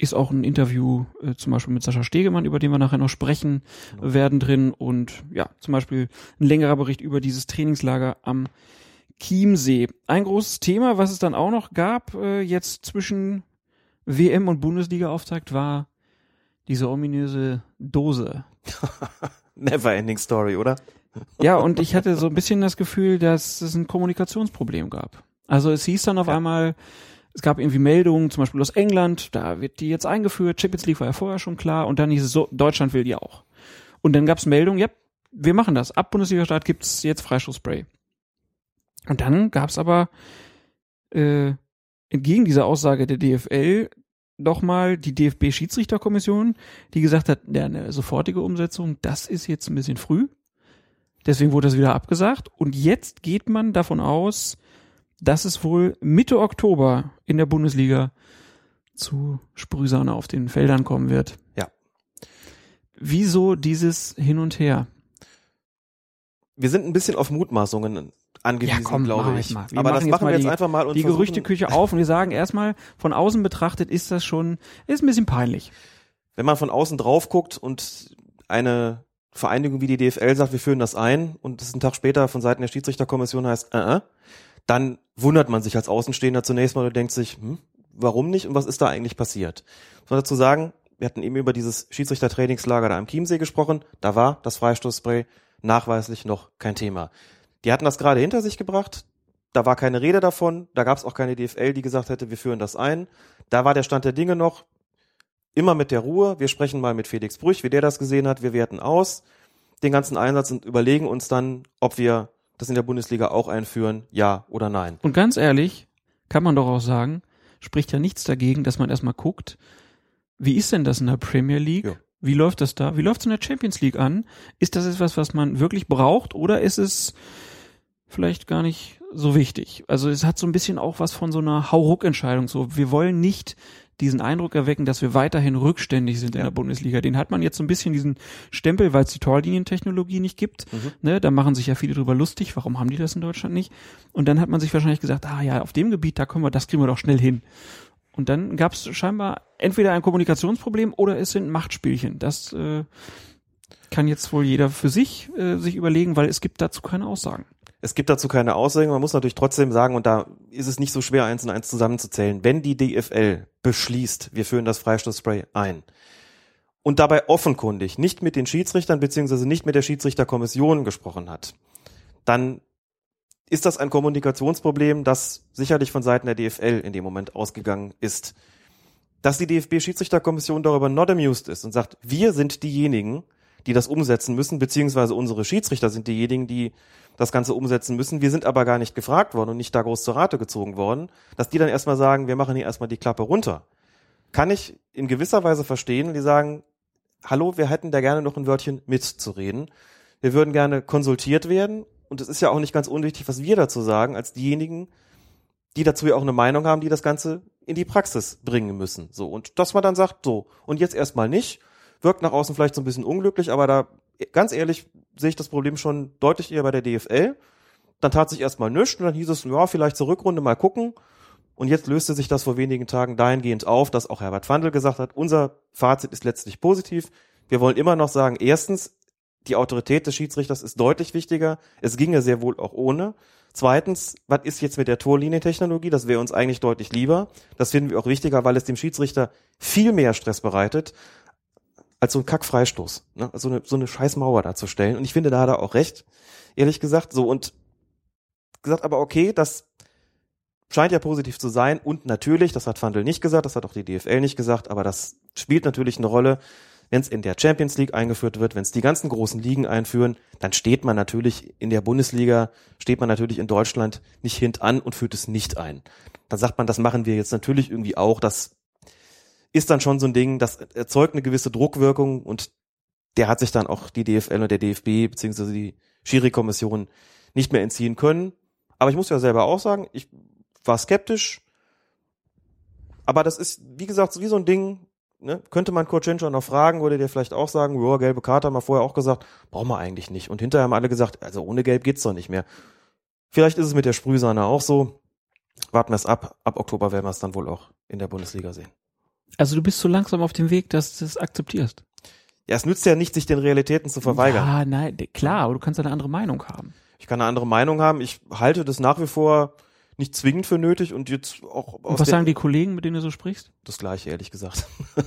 ist auch ein Interview äh, zum Beispiel mit Sascha Stegemann, über den wir nachher noch sprechen werden drin und ja, zum Beispiel ein längerer Bericht über dieses Trainingslager am Chiemsee. Ein großes Thema, was es dann auch noch gab, äh, jetzt zwischen WM und Bundesliga-Auftakt, war diese ominöse Dose. Never ending story, oder? Ja, und ich hatte so ein bisschen das Gefühl, dass es ein Kommunikationsproblem gab. Also es hieß dann auf einmal, es gab irgendwie Meldungen, zum Beispiel aus England, da wird die jetzt eingeführt, Champions League war ja vorher schon klar, und dann hieß es so, Deutschland will die auch. Und dann gab es Meldungen, ja, wir machen das. Ab Bundesliga-Start gibt's jetzt Freistoßspray. Und dann gab's aber äh, entgegen dieser Aussage der DFL doch mal die DFB-Schiedsrichterkommission, die gesagt hat, ja, eine sofortige Umsetzung, das ist jetzt ein bisschen früh. Deswegen wurde das wieder abgesagt. Und jetzt geht man davon aus, dass es wohl Mitte Oktober in der Bundesliga zu Sprühsahne auf den Feldern kommen wird. Ja. Wieso dieses Hin und Her? Wir sind ein bisschen auf Mutmaßungen angewiesen, Ja, komm, glaube mach ich. mal. Wir Aber das machen wir jetzt die- einfach mal und Die Gerüchteküche auf und wir sagen erstmal, von außen betrachtet ist das schon, ist ein bisschen peinlich. wenn man von außen drauf guckt und eine Vereinigung wie die DFL sagt, wir führen das ein und es einen Tag später von Seiten der Schiedsrichterkommission heißt, äh, äh, dann wundert man sich als Außenstehender zunächst mal und denkt sich, hm, warum nicht und was ist da eigentlich passiert? Muss man dazu sagen, wir hatten eben über dieses Schiedsrichtertrainingslager da am Chiemsee gesprochen, da war das Freistoßspray nachweislich noch kein Thema. Die hatten das gerade hinter sich gebracht, da war keine Rede davon, da gab es auch keine DFL, die gesagt hätte, wir führen das ein. Da war der Stand der Dinge noch, immer mit der Ruhe. Wir sprechen mal mit Felix Brüch, wie der das gesehen hat. Wir werten aus den ganzen Einsatz und überlegen uns dann, ob wir das in der Bundesliga auch einführen, ja oder nein. Und ganz ehrlich, kann man doch auch sagen, spricht ja nichts dagegen, dass man erstmal guckt, wie ist denn das in der Premier League? Ja. Wie läuft das da? Wie läuft es in der Champions League an? Ist das etwas, was man wirklich braucht oder ist es vielleicht gar nicht so wichtig? Also es hat so ein bisschen auch was von so einer Hauruck-Entscheidung. So, wir wollen nicht diesen Eindruck erwecken, dass wir weiterhin rückständig sind in der Bundesliga. Den hat man jetzt so ein bisschen diesen Stempel, weil es die Torlinientechnologie nicht gibt. Ne, da machen sich ja viele drüber lustig. Warum haben die das in Deutschland nicht? Und dann hat man sich wahrscheinlich gesagt, ah ja, auf dem Gebiet, da können wir, das kriegen wir doch schnell hin. Und dann gab es scheinbar entweder ein Kommunikationsproblem oder es sind Machtspielchen. Das äh, kann jetzt wohl jeder für sich äh, sich überlegen, weil es gibt dazu keine Aussagen. Es gibt dazu keine Aussagen. Man muss natürlich trotzdem sagen, und da ist es nicht so schwer, eins und eins zusammenzuzählen, wenn die DFL beschließt, wir führen das Freistoßspray ein und dabei offenkundig nicht mit den Schiedsrichtern beziehungsweise nicht mit der Schiedsrichterkommission gesprochen hat, dann ist das ein Kommunikationsproblem, das sicherlich von Seiten der DFL in dem Moment ausgegangen ist. Dass die DFB-Schiedsrichterkommission darüber not amused ist und sagt, wir sind diejenigen, die das umsetzen müssen, beziehungsweise unsere Schiedsrichter sind diejenigen, die das Ganze umsetzen müssen. Wir sind aber gar nicht gefragt worden und nicht da groß zur Rate gezogen worden, dass die dann erstmal sagen, wir machen hier erstmal die Klappe runter. Kann ich in gewisser Weise verstehen, die sagen, hallo, wir hätten da gerne noch ein Wörtchen mitzureden. Wir würden gerne konsultiert werden und es ist ja auch nicht ganz unwichtig, was wir dazu sagen, als diejenigen, die dazu ja auch eine Meinung haben, die das Ganze in die Praxis bringen müssen. So. Und dass man dann sagt, so, und jetzt erstmal nicht, wirkt nach außen vielleicht so ein bisschen unglücklich, aber da, ganz ehrlich, sehe ich das Problem schon deutlich eher bei der DFL. Dann tat sich erstmal nichts und dann hieß es, ja, vielleicht zur Rückrunde mal gucken. Und jetzt löste sich das vor wenigen Tagen dahingehend auf, dass auch Herbert Fandl gesagt hat, unser Fazit ist letztlich positiv. Wir wollen immer noch sagen, erstens, die Autorität des Schiedsrichters ist deutlich wichtiger. Es ginge sehr wohl auch ohne. Zweitens, was ist jetzt mit der Torlinientechnologie? Das wäre uns eigentlich deutlich lieber. Das finden wir auch wichtiger, weil es dem Schiedsrichter viel mehr Stress bereitet, als so ein Kackfreistoß. Ne? Also eine, so eine scheiß Mauer darzustellen. Und ich finde, da hat er auch recht, ehrlich gesagt. So, und gesagt, aber okay, das scheint ja positiv zu sein. Und natürlich, das hat Fandel nicht gesagt, das hat auch die DFL nicht gesagt, aber das spielt natürlich eine Rolle. Wenn es in der Champions League eingeführt wird, wenn es die ganzen großen Ligen einführen, dann steht man natürlich in der Bundesliga, steht man natürlich in Deutschland nicht hintan und führt es nicht ein. Dann sagt man, das machen wir jetzt natürlich irgendwie auch. Das ist dann schon so ein Ding, das erzeugt eine gewisse Druckwirkung und der hat sich dann auch die DFL und der DFB beziehungsweise die Schiri-Kommission nicht mehr entziehen können. Aber ich muss ja selber auch sagen, ich war skeptisch, Aber das ist, wie gesagt, wie so ein Ding, ne? könnte man Kurt Schenscher noch fragen, würde der vielleicht auch sagen, ja, gelbe Karte haben wir vorher auch gesagt, brauchen wir eigentlich nicht. Und hinterher haben alle gesagt, also ohne Gelb geht's doch nicht mehr. Vielleicht ist es mit der Sprühsahne auch so. Warten wir es ab. Ab Oktober werden wir es dann wohl auch in der Bundesliga sehen. Also du bist so langsam auf dem Weg, dass du es akzeptierst. Ja, es nützt ja nicht, sich den Realitäten zu verweigern. Ja, nein, klar, aber du kannst eine andere Meinung haben. Ich kann eine andere Meinung haben. Ich halte das nach wie vor nicht zwingend für nötig und jetzt auch Und aus was sagen die Kollegen, mit denen du so sprichst? das Gleiche, ehrlich gesagt.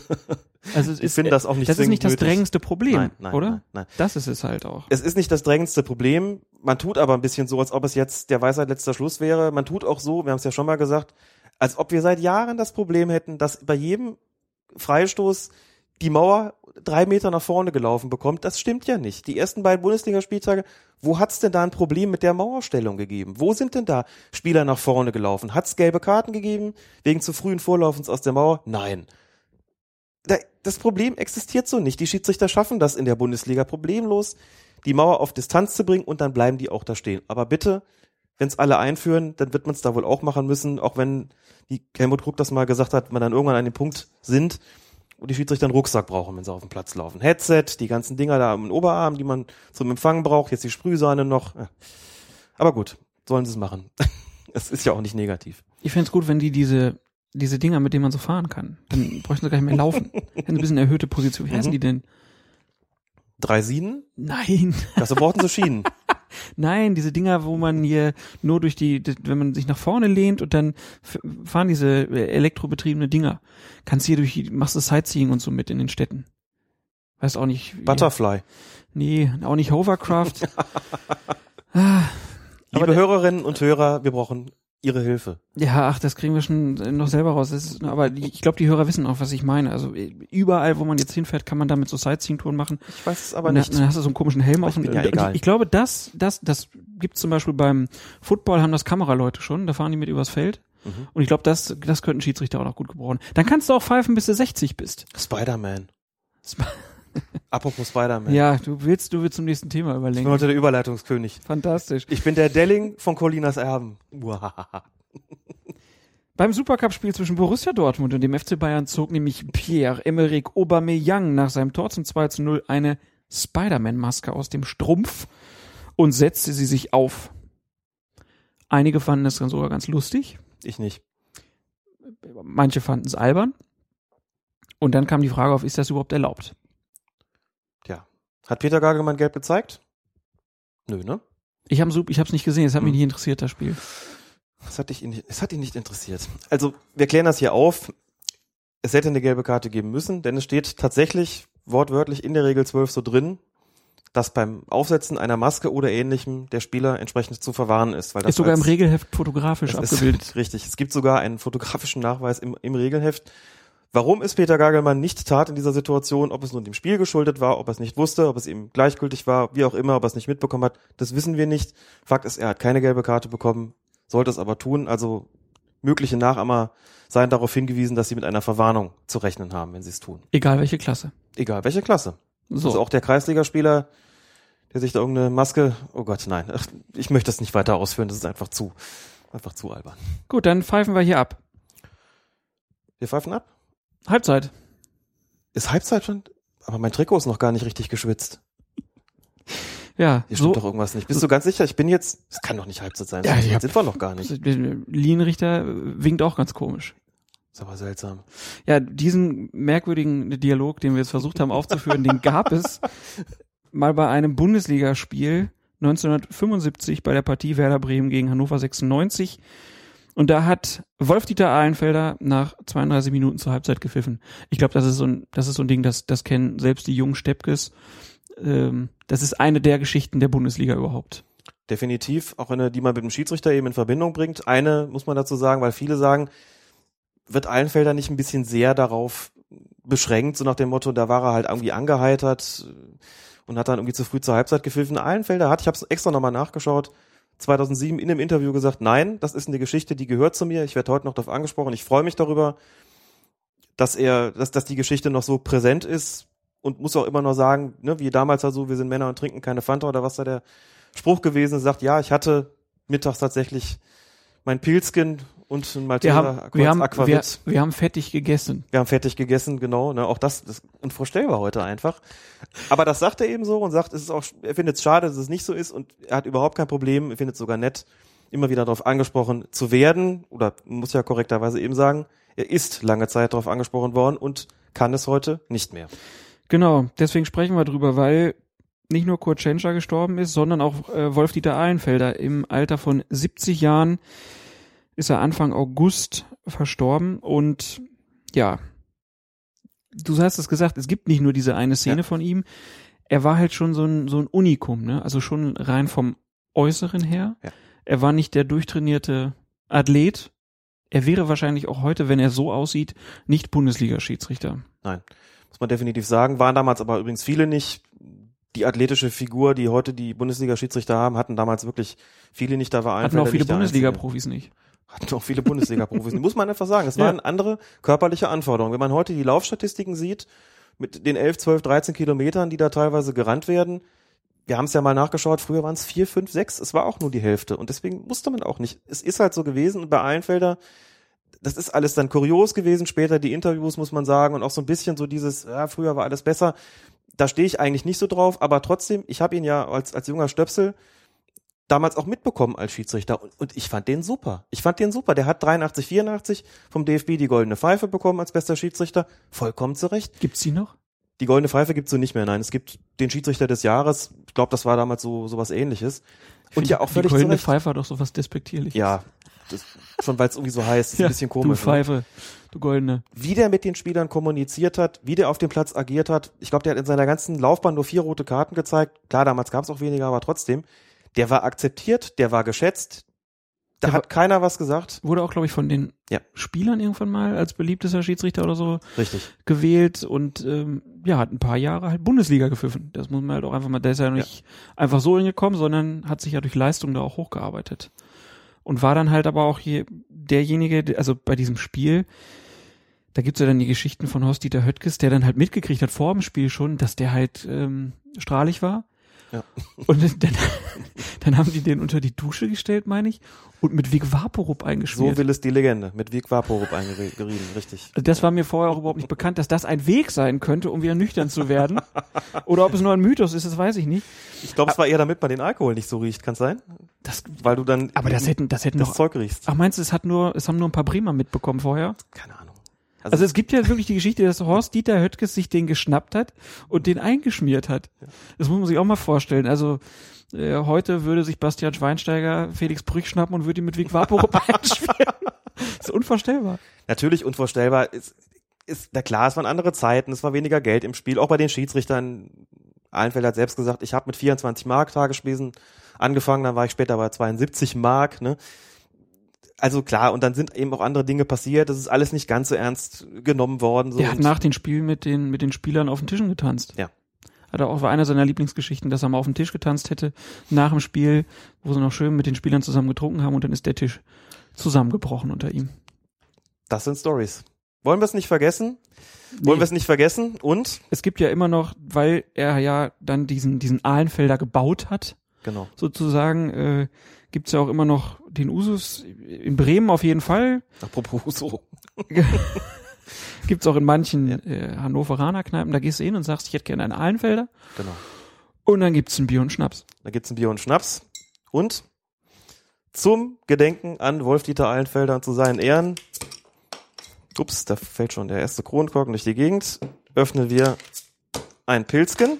Also Ich finde das auch nicht Das ist nicht das nötig. drängendste Problem, Nein, nein, oder? nein, nein. Das ist es halt auch. Es ist nicht das drängendste Problem. Man tut aber ein bisschen so, als ob es jetzt der Weisheit letzter Schluss wäre. Man tut auch so, wir haben es ja schon mal gesagt, als ob wir seit Jahren das Problem hätten, dass bei jedem Freistoß die Mauer drei Meter nach vorne gelaufen bekommt. Das stimmt ja nicht. Die ersten beiden Bundesligaspieltage, wo hat's denn da ein Problem mit der Mauerstellung gegeben? Wo sind denn da Spieler nach vorne gelaufen? Hat's gelbe Karten gegeben wegen zu frühen Vorlaufens aus der Mauer? Nein. Da- Das Problem existiert so nicht. Die Schiedsrichter schaffen das in der Bundesliga problemlos, die Mauer auf Distanz zu bringen und dann bleiben die auch da stehen. Aber bitte, wenn es alle einführen, dann wird man es da wohl auch machen müssen, auch wenn die Helmut Krug das mal gesagt hat, man dann irgendwann an dem Punkt sind, wo die Schiedsrichter einen Rucksack brauchen, wenn sie auf dem Platz laufen. Headset, die ganzen Dinger da am Oberarm, die man zum Empfangen braucht, jetzt die Sprühsahne noch. Aber gut, sollen sie es machen. Es ist ja auch nicht negativ. Ich fänd's gut, wenn die diese, diese Dinger, mit denen man so fahren kann, dann bräuchten sie gar nicht mehr laufen. Hätten ein bisschen erhöhte Position. Wie heißen Mhm. die denn? Drei Sieden, Nein, dafür brauchten sie Schienen. nein, diese Dinger, wo man hier nur durch die, wenn man sich nach vorne lehnt und dann fahren diese äh, elektrobetriebene Dinger. Kannst hier durch, die- machst du Sightseeing und so mit in den Städten. Weiß auch nicht. Butterfly. Nee, auch nicht Hovercraft. ah, Aber Liebe Hörerinnen und Hörer, wir brauchen Ihre Hilfe. Ja, ach, das kriegen wir schon äh, noch selber raus. Ist, aber ich glaube, die Hörer wissen auch, was ich meine. Also äh, überall, wo man jetzt hinfährt, kann man damit so Sightseeing-Touren machen. Ich weiß es aber und nicht. Dann, dann hast du so einen komischen Helm auf. Ich- und- ja, egal. Ich glaube, das, das, das gibt zum Beispiel beim Football haben das Kameraleute schon. Da fahren die mit übers Feld. Mhm. Und ich glaube, das, das könnten Schiedsrichter auch noch gut gebrauchen. Dann kannst du auch pfeifen, bis du 60 bist. Spider-Man. Sp- Apropos Spider-Man. Ja, du willst, du willst zum nächsten Thema Ich bin heute der Überleitungskönig. Fantastisch. Ich bin der Delling von Colinas Erben. Beim Supercup-Spiel zwischen Borussia Dortmund und dem FC Bayern zog nämlich Pierre-Emerick Aubameyang nach seinem Tor zum 2 zu 0 eine Spider-Man-Maske aus dem Strumpf und setzte sie sich auf. Einige fanden dann sogar ganz lustig, Ich nicht. manche fanden es albern. Und dann kam die Frage auf, ist das überhaupt erlaubt? Hat Peter Gagelmann gelb gezeigt? Nö, ne? Ich habe ich hab's nicht gesehen, es hat mich Hm. nicht interessiert, das Spiel. Das hat dich, ihn- es hat ihn nicht interessiert. Also, wir klären das hier auf. Es hätte eine gelbe Karte geben müssen, denn es steht tatsächlich wortwörtlich in der Regel 12 so drin, dass beim Aufsetzen einer Maske oder ähnlichem der Spieler entsprechend zu verwahren ist. Weil das Ist sogar im Regelheft fotografisch abgebildet. Ist richtig. Es gibt sogar einen fotografischen Nachweis im, im Regelheft. Warum es Peter Gagelmann nicht tat in dieser Situation, ob es nun dem Spiel geschuldet war, ob er es nicht wusste, ob es ihm gleichgültig war, wie auch immer, ob er es nicht mitbekommen hat, das wissen wir nicht. Fakt ist, er hat keine gelbe Karte bekommen, sollte es aber tun. Also mögliche Nachahmer seien darauf hingewiesen, dass sie mit einer Verwarnung zu rechnen haben, wenn sie es tun. Egal welche Klasse. Egal welche Klasse. So. Also auch der Kreisligaspieler, der sich da irgendeine Maske, oh Gott, nein, Ach, ich möchte das nicht weiter ausführen, das ist einfach zu, einfach zu albern. Gut, dann pfeifen wir hier ab. Wir pfeifen ab. Halbzeit. Ist Halbzeit schon? Aber mein Trikot ist noch gar nicht richtig geschwitzt. Ja, Hier so, stimmt doch irgendwas nicht. Bist du ganz sicher? Ich bin jetzt, es kann doch nicht Halbzeit sein. Ja, so ich hab- sind wir noch gar nicht. Linienrichter winkt auch ganz komisch. Ist aber seltsam. Ja, diesen merkwürdigen Dialog, den wir jetzt versucht haben aufzuführen, den gab es mal bei einem Bundesligaspiel 1975 bei der Partie Werder Bremen gegen Hannover 96. Und da hat Wolf-Dieter Ahlenfelder nach 32 Minuten zur Halbzeit gepfiffen. Ich glaube, das ist so ein, das ist so ein Ding, das, das kennen selbst die jungen Steppkes. Ähm, das ist eine der Geschichten der Bundesliga überhaupt. Definitiv, auch eine, die man mit dem Schiedsrichter eben in Verbindung bringt. Eine muss man dazu sagen, weil viele sagen, wird Allenfelder nicht ein bisschen sehr darauf beschränkt, so nach dem Motto, da war er halt irgendwie angeheitert und hat dann irgendwie zu früh zur Halbzeit gepfiffen. Allenfelder hat, ich habe es extra nochmal nachgeschaut, 2007 in einem Interview gesagt, nein, das ist eine Geschichte, die gehört zu mir. Ich werde heute noch darauf angesprochen. Ich freue mich darüber, dass er, dass, dass die Geschichte noch so präsent ist und muss auch immer noch sagen, ne, wie damals also, wir sind Männer und trinken keine Fanta oder was da der Spruch gewesen ist, sagt, ja, ich hatte mittags tatsächlich mein Pilzkin und ein Wir Malteser haben, wir, haben, wir, Aquavit. wir haben fettig gegessen. Wir haben fertig gegessen, genau. Ne, auch das, das ist unvorstellbar heute einfach. Aber das sagt er eben so und sagt, es ist auch, er findet es schade, dass es nicht so ist und er hat überhaupt kein Problem, er findet es sogar nett, immer wieder darauf angesprochen zu werden oder muss ja korrekterweise eben sagen, er ist lange Zeit darauf angesprochen worden und kann es heute nicht mehr. Genau, deswegen sprechen wir drüber, weil nicht nur Kurt Tschentscher gestorben ist, sondern auch äh, Wolf-Dieter Ahlenfelder im Alter von 70 Jahren ist er Anfang August verstorben und ja, du hast es gesagt, es gibt nicht nur diese eine Szene Ja. von ihm. Er war halt schon so ein, so ein Unikum, ne? Also schon rein vom Äußeren her. Ja. Er war nicht der durchtrainierte Athlet. Er wäre wahrscheinlich auch heute, wenn er so aussieht, nicht Bundesliga-Schiedsrichter. Nein, muss man definitiv sagen. Waren damals aber übrigens viele nicht. Die athletische Figur, die heute die Bundesliga-Schiedsrichter haben, hatten damals wirklich viele nicht. Da war Hatten Einfelder auch viele. Bundesliga-Profis nicht. Hatten auch viele Bundesliga-Profis. Muss man einfach sagen. Es Ja. waren andere körperliche Anforderungen. Wenn man heute die Laufstatistiken sieht, mit den 11, 12, 13 Kilometern, die da teilweise gerannt werden, wir haben es ja mal nachgeschaut, früher waren es 4, 5, 6, es war auch nur die Hälfte. Und deswegen musste man auch nicht. Es ist halt so gewesen und bei Eilenfelder, das ist alles dann kurios gewesen, später die Interviews, muss man sagen, und auch so ein bisschen so dieses, ja, früher war alles besser. Da stehe ich eigentlich nicht so drauf, aber trotzdem, ich habe ihn ja als, als junger Stöpsel damals auch mitbekommen als Schiedsrichter und, und ich fand den super. Ich fand den super. Der hat 83, 84 vom DFB die goldene Pfeife bekommen als bester Schiedsrichter. Vollkommen zurecht. Gibt's die noch? Die goldene Pfeife gibt's so nicht mehr. Nein, es gibt den Schiedsrichter des Jahres. Ich glaube, das war damals so sowas ähnliches. Und ja auch die völlig goldene zurecht. Pfeife hat doch so was despektierliches. Ja, das, schon weil es irgendwie so heißt, ist Ja, ein bisschen komisch. Du ne? Pfeife, du goldene. wie der mit den Spielern kommuniziert hat, wie der auf dem Platz agiert hat. Ich glaube, der hat in seiner ganzen Laufbahn nur vier rote Karten gezeigt. Klar, damals gab es auch weniger, aber trotzdem. Der war akzeptiert, der war geschätzt. Da Der hat keiner was gesagt. Wurde auch, glaube ich, von den Ja. Spielern irgendwann mal als beliebtester Schiedsrichter oder so Richtig. gewählt und ähm, ja, hat ein paar Jahre halt Bundesliga gepfiffen. Das muss man halt auch einfach mal, der ist ja nicht einfach so hingekommen, sondern hat sich ja durch Leistung da auch hochgearbeitet. Und war dann halt aber auch hier derjenige, der- also bei diesem Spiel, da gibt's ja dann die Geschichten von Horst-Dieter Höttges, der dann halt mitgekriegt hat vor dem Spiel schon, dass der halt ähm, strahlig war. Ja. Und dann, dann haben die den unter die Dusche gestellt, meine ich, und mit Vic Vaporub eingeschmiert. So will es die Legende. Mit Vic Vaporub eingerieben, richtig. Also Das war mir vorher auch überhaupt nicht bekannt, dass das ein Weg sein könnte, um wieder nüchtern zu werden. Oder ob es nur ein Mythos ist, das weiß ich nicht. Ich glaube, es war eher damit man den Alkohol nicht so riecht, kann sein? Das, Weil du dann aber das hätten, das hätten das noch. Zeug riechst. Ach, meinst du, es hat nur, es haben nur ein paar Bremer mitbekommen vorher? Keine Ahnung. Also es gibt ja wirklich die Geschichte, dass Horst Dieter Höttges sich den geschnappt hat und den eingeschmiert hat. Das muss man sich auch mal vorstellen. Also äh, heute würde sich Bastian Schweinsteiger Felix Brüch schnappen und würde ihn mit Vic Vaporub einschmieren. Das ist unvorstellbar. natürlich unvorstellbar. Ist, ist, na klar, es waren andere Zeiten, es war weniger Geld im Spiel, auch bei den Schiedsrichtern. Allenfeld hat selbst gesagt, ich habe mit 24 Mark Tagesspesen angefangen, dann war ich später bei 72 Mark. Ne? Also klar, und dann sind eben auch andere Dinge passiert, das ist alles nicht ganz so ernst genommen worden. So Der hat nach den Spielen mit den, mit den Spielern auf den Tischen getanzt. Ja. Hat er auch war einer seiner Lieblingsgeschichten, dass er mal auf den Tisch getanzt hätte nach dem Spiel, wo sie noch schön mit den Spielern zusammen getrunken haben und dann ist der Tisch zusammengebrochen unter ihm. Das sind Stories. Wollen wir es nicht vergessen? Wollen wir es nicht vergessen? Und? Es gibt ja immer noch, weil er ja dann diesen, diesen Ahlenfelder gebaut hat, Genau. sozusagen, äh, gibt's ja auch immer noch den Usus in Bremen auf jeden Fall. Apropos so. Gibt's auch in manchen äh, Hannoveraner Kneipen, da gehst du hin und sagst, ich hätte gerne einen Ahlenfelder. Genau. Und dann gibt's ein Bier und Schnaps. Da gibt's ein Bier und Schnaps. Und zum Gedenken an Wolf-Dieter Eilenfelder und zu seinen Ehren, ups, da fällt schon der erste Kronkorken durch die Gegend, öffnen wir ein Pilzken.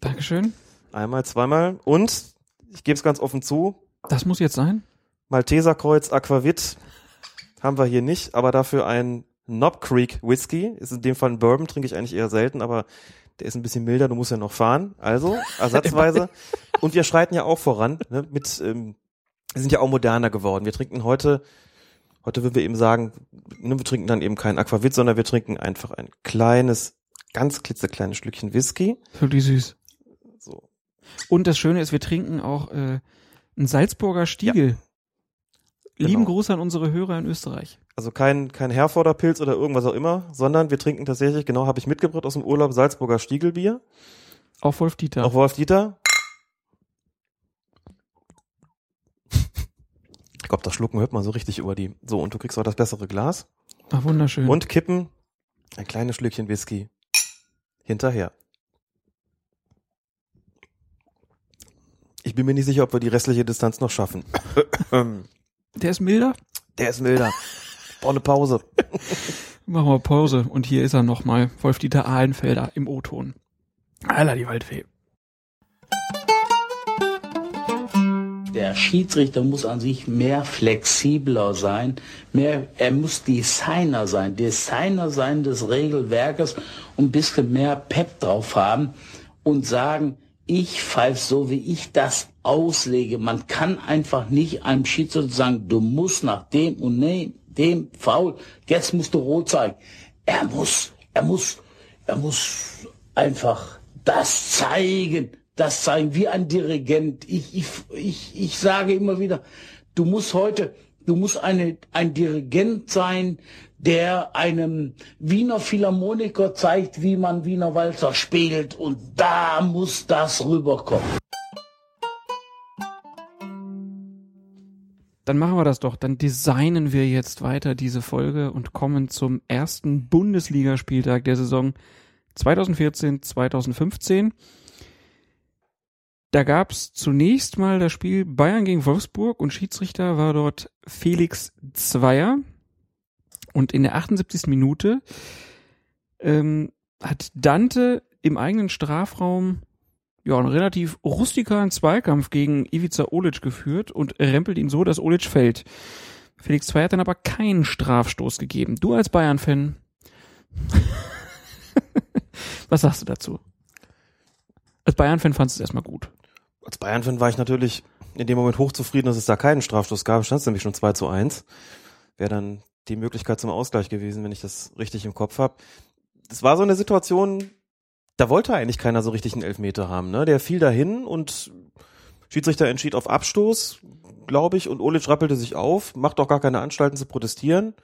Dankeschön. Einmal, zweimal. Und, ich gebe es ganz offen zu, Das muss jetzt sein. Malteserkreuz Aquavit haben wir hier nicht, aber dafür ein Knob Creek Whisky. Ist in dem Fall ein Bourbon, trinke ich eigentlich eher selten, aber der ist ein bisschen milder, du musst ja noch fahren. Also, ersatzweise. Und wir schreiten ja auch voran, ne, mit, ähm, wir sind ja auch moderner geworden. Wir trinken heute, heute würden wir eben sagen, ne, wir trinken dann eben kein Aquavit, sondern wir trinken einfach ein kleines, ganz klitzekleines Schlückchen Whisky. Wirklich süß. Und das Schöne ist, wir trinken auch äh, einen Salzburger Stiegel. Lieben Genau. Gruß an unsere Hörer in Österreich. Also kein, kein Herforder Pilz oder irgendwas auch immer, sondern wir trinken tatsächlich, genau habe ich mitgebracht aus dem Urlaub, Salzburger Stiegelbier. Auch Wolf Dieter. Auch Wolf Dieter. Ich glaube, das Schlucken hört man so richtig über die. So, und du kriegst auch das bessere Glas. Ach, wunderschön. Und kippen ein kleines Schlückchen Whisky hinterher. Ich bin mir nicht sicher, ob wir die restliche Distanz noch schaffen. der ist milder? Der ist milder. Brauche eine Pause. Machen wir Pause. Und hier ist er nochmal. Wolf-Dieter Ahlenfelder im O-Ton. Aller die Waldfee. Der Schiedsrichter muss an sich mehr flexibler sein, mehr, er muss Designer sein, Designer sein des Regelwerkes und ein bisschen mehr Pep drauf haben und sagen, ich pfeife so, wie ich das auslege. Man kann einfach nicht einem Schiedsrichter sagen, du musst nach dem und dem, dem faul, jetzt musst du rot zeigen. Er muss, er muss, er muss einfach das zeigen, das zeigen, wie ein Dirigent. Ich, ich, ich, ich sage immer wieder, du musst heute, du musst eine, ein Dirigent sein, der einem Wiener Philharmoniker zeigt, wie man Wiener Walzer spielt und da muss das rüberkommen. Dann machen wir das doch. Dann designen wir jetzt weiter diese Folge und kommen zum ersten Bundesligaspieltag der Saison 2014, 2015. Da gab's zunächst mal das Spiel Bayern gegen Wolfsburg und Schiedsrichter war dort Felix Zweier. Und in der 78. Minute ähm, hat Dante im eigenen Strafraum ja einen relativ rustikalen Zweikampf gegen Ivica Olic geführt und rempelt ihn so, dass Olic fällt. Felix Zweier hat dann aber keinen Strafstoß gegeben. Du als Bayern-Fan, was sagst du dazu? Als Bayern-Fan fandest du es erstmal gut als Bayern-Fan war ich natürlich in dem Moment hochzufrieden, dass es da keinen Strafstoß gab. Stand es nämlich schon 2 zu 1. Wäre dann die Möglichkeit zum Ausgleich gewesen, wenn ich das richtig im Kopf habe. Es war so eine Situation, da wollte eigentlich keiner so richtig einen Elfmeter haben. Ne? Der fiel dahin und Schiedsrichter entschied auf Abstoß, glaube ich, und Olic rappelte sich auf, macht auch gar keine Anstalten zu protestieren.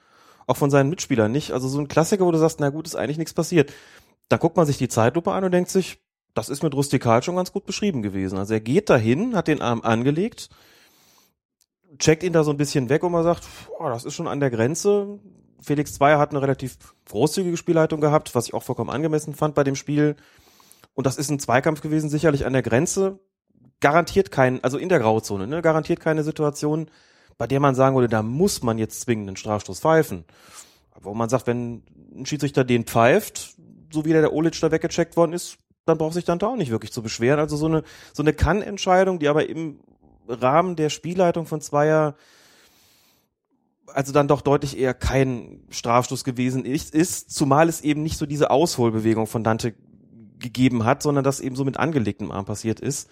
Auch von seinen Mitspielern nicht. Also so ein Klassiker, wo du sagst, na gut, ist eigentlich nichts passiert. Da guckt man sich die Zeitlupe an und denkt sich, das ist mit rustikal schon ganz gut beschrieben gewesen. Also er geht dahin, hat den Arm angelegt, checkt ihn da so ein bisschen weg und man sagt, boah, das ist schon an der Grenze. Felix Zweier hat eine relativ großzügige Spielleitung gehabt, was ich auch vollkommen angemessen fand bei dem Spiel. Und das ist ein Zweikampf gewesen, sicherlich an der Grenze. Garantiert kein, also in der Grauzone, ne, garantiert keine Situation, bei der man sagen würde, da muss man jetzt zwingend einen Strafstoß pfeifen. Wo man sagt, wenn ein Schiedsrichter den pfeift, so wie der, der Olic da weggecheckt worden ist, dann braucht sich dann da auch nicht wirklich zu beschweren. Also so eine, so eine Kann-Entscheidung, die aber im Rahmen der Spielleitung von Zweier also dann doch deutlich eher kein Strafstoß gewesen ist, ist, zumal es eben nicht so diese Ausholbewegung von Dante gegeben hat, sondern das eben so mit angelegtem Arm passiert ist.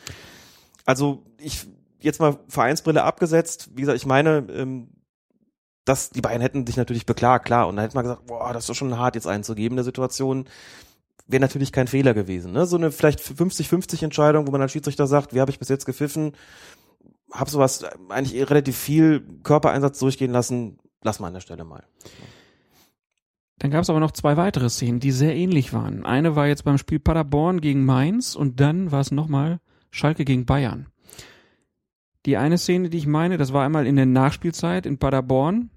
Also ich jetzt mal Vereinsbrille abgesetzt, wie gesagt, ich meine, ähm, dass die beiden hätten sich natürlich beklagt, klar, und dann hätte man gesagt, boah, das ist doch schon hart jetzt einzugeben in der Situation wäre natürlich kein Fehler gewesen. Ne? So eine vielleicht 50-50 Entscheidung, wo man als Schiedsrichter sagt, wie habe ich bis jetzt gepfiffen, habe sowas eigentlich relativ viel Körpereinsatz durchgehen lassen, lass mal an der Stelle mal. Dann gab es aber noch zwei weitere Szenen, die sehr ähnlich waren. Eine war jetzt beim Spiel Paderborn gegen Mainz und dann war es nochmal Schalke gegen Bayern. Die eine Szene, die ich meine, das war einmal in der Nachspielzeit in Paderborn.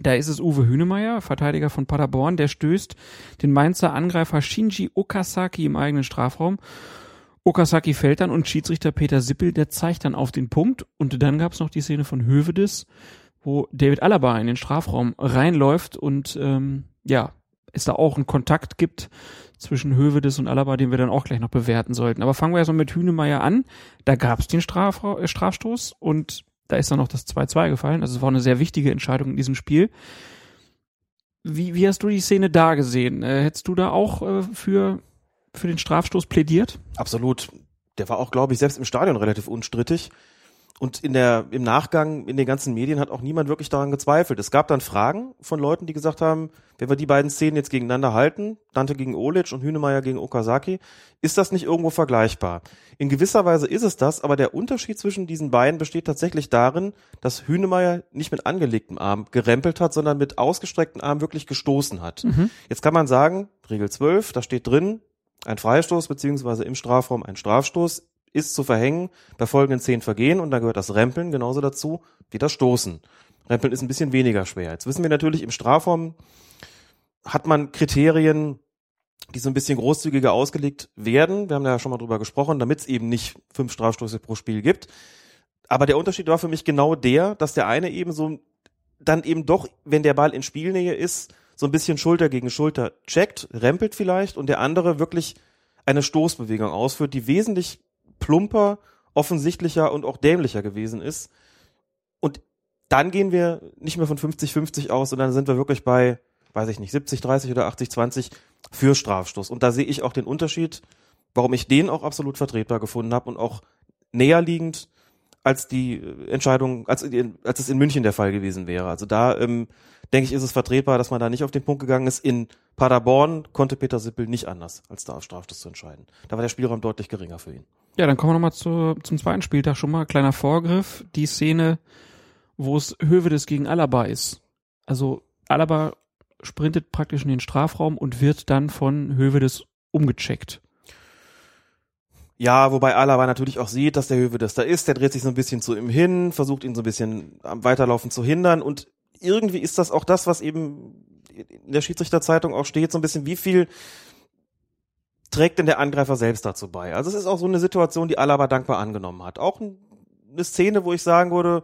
Da ist es Uwe Hünemeyer, Verteidiger von Paderborn, der stößt den Mainzer Angreifer Shinji Okazaki im eigenen Strafraum. Okazaki fällt dann und Schiedsrichter Peter Sippel, der zeigt dann auf den Punkt. Und dann gab es noch die Szene von Hövedes, wo David Alaba in den Strafraum reinläuft und ähm, ja, es da auch einen Kontakt gibt zwischen Hövedes und Alaba, den wir dann auch gleich noch bewerten sollten. Aber fangen wir erstmal mit Hünemeyer an. Da gab es den Straf äh, Strafstoß und da ist dann noch das 2-2 gefallen. Also es war eine sehr wichtige Entscheidung in diesem Spiel. Wie, wie hast du die Szene da gesehen? Äh, hättest du da auch äh, für, für den Strafstoß plädiert? Absolut. Der war auch, glaube ich, selbst im Stadion relativ unstrittig. Und in der, im Nachgang in den ganzen Medien hat auch niemand wirklich daran gezweifelt. Es gab dann Fragen von Leuten, die gesagt haben, wenn wir die beiden Szenen jetzt gegeneinander halten, Dante gegen Olic und Hünemeyer gegen Okazaki, ist das nicht irgendwo vergleichbar? In gewisser Weise ist es das, aber der Unterschied zwischen diesen beiden besteht tatsächlich darin, dass Hünemeyer nicht mit angelegtem Arm gerempelt hat, sondern mit ausgestreckten Arm wirklich gestoßen hat. Mhm. Jetzt kann man sagen, Regel 12, da steht drin, ein Freistoß beziehungsweise im Strafraum ein Strafstoß ist zu verhängen bei folgenden zehn Vergehen und da gehört das Rempeln genauso dazu wie das Stoßen. Rempeln ist ein bisschen weniger schwer. Jetzt wissen wir natürlich, im Strafraum hat man Kriterien, die so ein bisschen großzügiger ausgelegt werden. Wir haben ja schon mal drüber gesprochen, damit es eben nicht fünf Strafstoße pro Spiel gibt. Aber der Unterschied war für mich genau der, dass der eine eben so dann eben doch, wenn der Ball in Spielnähe ist, so ein bisschen Schulter gegen Schulter checkt, rempelt vielleicht und der andere wirklich eine Stoßbewegung ausführt, die wesentlich plumper, offensichtlicher und auch dämlicher gewesen ist. Und dann gehen wir nicht mehr von 50-50 aus, sondern sind wir wirklich bei, weiß ich nicht, 70-30 oder 80-20 für Strafstoß. Und da sehe ich auch den Unterschied, warum ich den auch absolut vertretbar gefunden habe und auch näher liegend als die Entscheidung, als, als es in München der Fall gewesen wäre. Also da ähm, denke ich, ist es vertretbar, dass man da nicht auf den Punkt gegangen ist. In Paderborn konnte Peter Sippel nicht anders, als da auf Strafstoß zu entscheiden. Da war der Spielraum deutlich geringer für ihn. Ja, dann kommen wir nochmal zu, zum zweiten Spieltag schon mal. Kleiner Vorgriff. Die Szene, wo es Hövedes gegen Alaba ist. Also Alaba sprintet praktisch in den Strafraum und wird dann von Hövedes umgecheckt. Ja, wobei Alaba natürlich auch sieht, dass der Hövedes da ist. Der dreht sich so ein bisschen zu ihm hin, versucht ihn so ein bisschen am Weiterlaufen zu hindern. Und irgendwie ist das auch das, was eben in der Schiedsrichterzeitung auch steht, so ein bisschen, wie viel trägt denn der Angreifer selbst dazu bei? Also es ist auch so eine Situation, die Alaba dankbar angenommen hat. Auch eine Szene, wo ich sagen würde,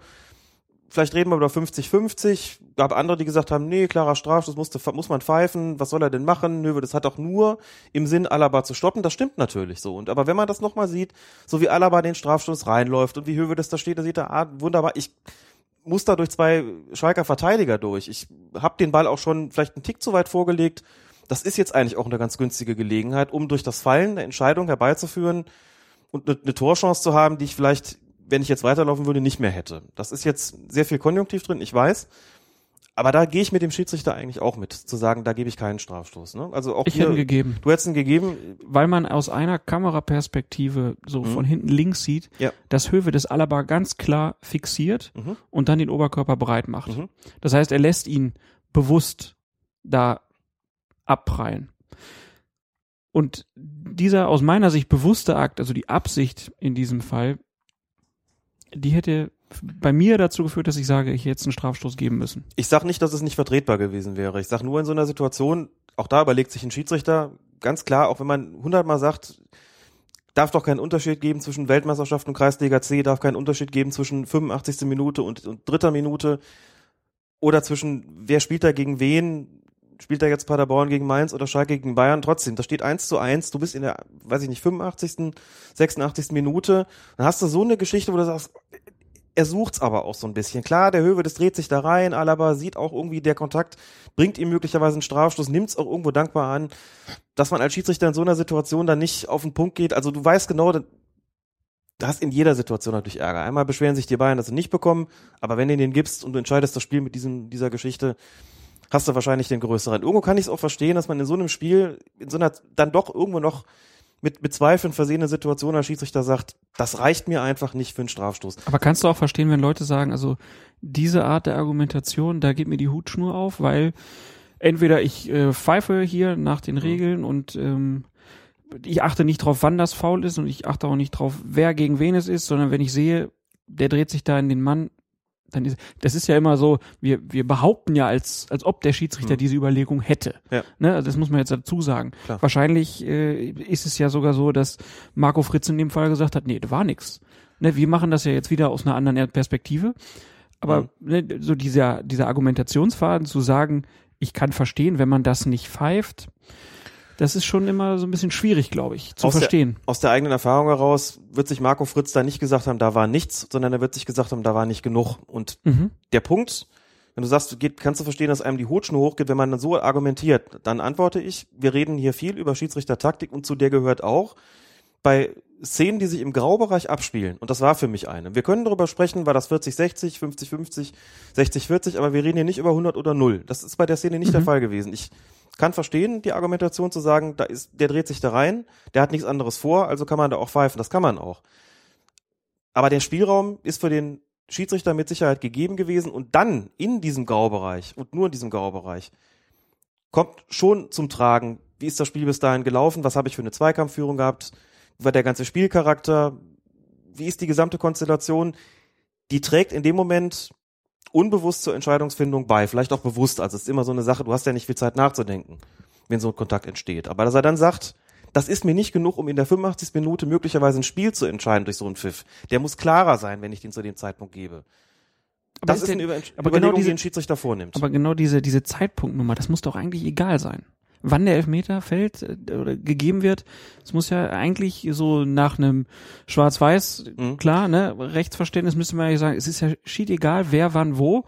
vielleicht reden wir über 50-50. Gab andere, die gesagt haben, nee, klarer Strafstoß musste, muss man pfeifen. Was soll er denn machen? Nö, das hat auch nur im Sinn, Alaba zu stoppen. Das stimmt natürlich so. Und aber wenn man das nochmal sieht, so wie Alaba den Strafstoß reinläuft und wie Höwe das da steht, da sieht er, ah, wunderbar. Ich muss da durch zwei Schalker Verteidiger durch. Ich habe den Ball auch schon vielleicht einen Tick zu weit vorgelegt. Das ist jetzt eigentlich auch eine ganz günstige Gelegenheit, um durch das Fallen der Entscheidung herbeizuführen und eine, eine Torchance zu haben, die ich vielleicht wenn ich jetzt weiterlaufen würde, nicht mehr hätte. Das ist jetzt sehr viel Konjunktiv drin, ich weiß. Aber da gehe ich mit dem Schiedsrichter eigentlich auch mit, zu sagen, da gebe ich keinen Strafstoß. Ne? Also auch ich hier, hätte ihn gegeben. Du hättest ihn gegeben. Weil man aus einer Kameraperspektive so mhm. von hinten links sieht, ja. dass Höwe des Alaba ganz klar fixiert Mhm. und dann den Oberkörper breit macht. Mhm. Das heißt, er lässt ihn bewusst da abprallen. Und dieser aus meiner Sicht bewusste Akt, also die Absicht in diesem Fall, die hätte bei mir dazu geführt, dass ich sage, ich hätte jetzt einen Strafstoß geben müssen. Ich sag nicht, dass es nicht vertretbar gewesen wäre. Ich sag nur in so einer Situation, auch da überlegt sich ein Schiedsrichter ganz klar, auch wenn man hundertmal sagt, darf doch keinen Unterschied geben zwischen Weltmeisterschaft und Kreisliga C, darf keinen Unterschied geben zwischen 85. Minute und, und dritter Minute oder zwischen wer spielt da gegen wen, spielt da jetzt Paderborn gegen Mainz oder Schalke gegen Bayern, trotzdem, da steht eins zu eins, du bist in der, weiß ich nicht, 85., 86. Minute, dann hast du so eine Geschichte, wo du sagst, er sucht's aber auch so ein bisschen. Klar, der Höwe, das dreht sich da rein, Alaba sieht auch irgendwie, der Kontakt bringt ihm möglicherweise einen Strafstoß, nimmt's auch irgendwo dankbar an, dass man als Schiedsrichter in so einer Situation dann nicht auf den Punkt geht. Also du weißt genau, du hast in jeder Situation natürlich Ärger. Einmal beschweren sich die Bayern, dass sie nicht bekommen, aber wenn du den gibst und du entscheidest das Spiel mit diesem, dieser Geschichte, hast du wahrscheinlich den größeren. Irgendwo kann ich es auch verstehen, dass man in so einem Spiel, in so einer dann doch irgendwo noch mit, mit Zweifeln versehene Situation als Schiedsrichter sagt, das reicht mir einfach nicht für einen Strafstoß. Aber kannst du auch verstehen, wenn Leute sagen, also diese Art der Argumentation, da geht mir die Hutschnur auf, weil entweder ich äh, pfeife hier nach den Regeln und ähm, ich achte nicht drauf, wann das faul ist und ich achte auch nicht drauf, wer gegen wen es ist, sondern wenn ich sehe, der dreht sich da in den Mann, dann ist das ist ja immer so, wir, wir behaupten ja, als, als ob der Schiedsrichter Mhm. diese Überlegung hätte. Ja. Ne? Also das muss man jetzt dazu sagen. Klar. Wahrscheinlich äh, ist es ja sogar so, dass Marco Fritz in dem Fall gesagt hat, nee, da war nix. Ne, wir machen das ja jetzt wieder aus einer anderen Perspektive. Aber ne, so dieser, dieser Argumentationsfaden zu sagen, ich kann verstehen, wenn man das nicht pfeift, das ist schon immer so ein bisschen schwierig, glaube ich, zu Aus der- verstehen. Aus der eigenen Erfahrung heraus wird sich Marco Fritz da nicht gesagt haben, da war nichts, sondern er wird sich gesagt haben, da war nicht genug. Und Mhm. der Punkt, wenn du sagst, geht, kannst du verstehen, dass einem die Hutschnur hochgeht, wenn man so argumentiert, dann antworte ich, wir reden hier viel über Schiedsrichtertaktik und zu der gehört auch, bei Szenen, die sich im Graubereich abspielen, und das war für mich eine. Wir können darüber sprechen, war das 40-60, 50-50, 60-40, aber wir reden hier nicht über 100 oder 0. Das ist bei der Szene nicht der Fall gewesen. Ich kann verstehen, die Argumentation zu sagen, da ist, der dreht sich da rein, der hat nichts anderes vor, also kann man da auch pfeifen. Das kann man auch. Aber der Spielraum ist für den Schiedsrichter mit Sicherheit gegeben gewesen und dann in diesem Graubereich und nur in diesem Graubereich kommt schon zum Tragen, wie ist das Spiel bis dahin gelaufen, was habe ich für eine Zweikampfführung gehabt, war der ganze Spielcharakter, wie ist die gesamte Konstellation, die trägt in dem Moment unbewusst zur Entscheidungsfindung bei, vielleicht auch bewusst. Also es ist immer so eine Sache, du hast ja nicht viel Zeit nachzudenken, wenn so ein Kontakt entsteht. Aber dass er dann sagt, das ist mir nicht genug, um in der 85. Minute möglicherweise ein Spiel zu entscheiden durch so einen Pfiff. Der muss klarer sein, wenn ich den zu dem Zeitpunkt gebe. Aber das ist ist eine Über aber Überlegung, genau diese- die ein Schiedsrichter vornimmt. Aber genau diese, diese Zeitpunktnummer, das muss doch eigentlich egal sein. Wann der Elfmeter fällt äh, oder gegeben wird, es muss ja eigentlich so nach einem Schwarz-Weiß, Mhm. klar, ne, Rechtsverständnis müsste man ja sagen, es ist ja schied egal, wer wann wo.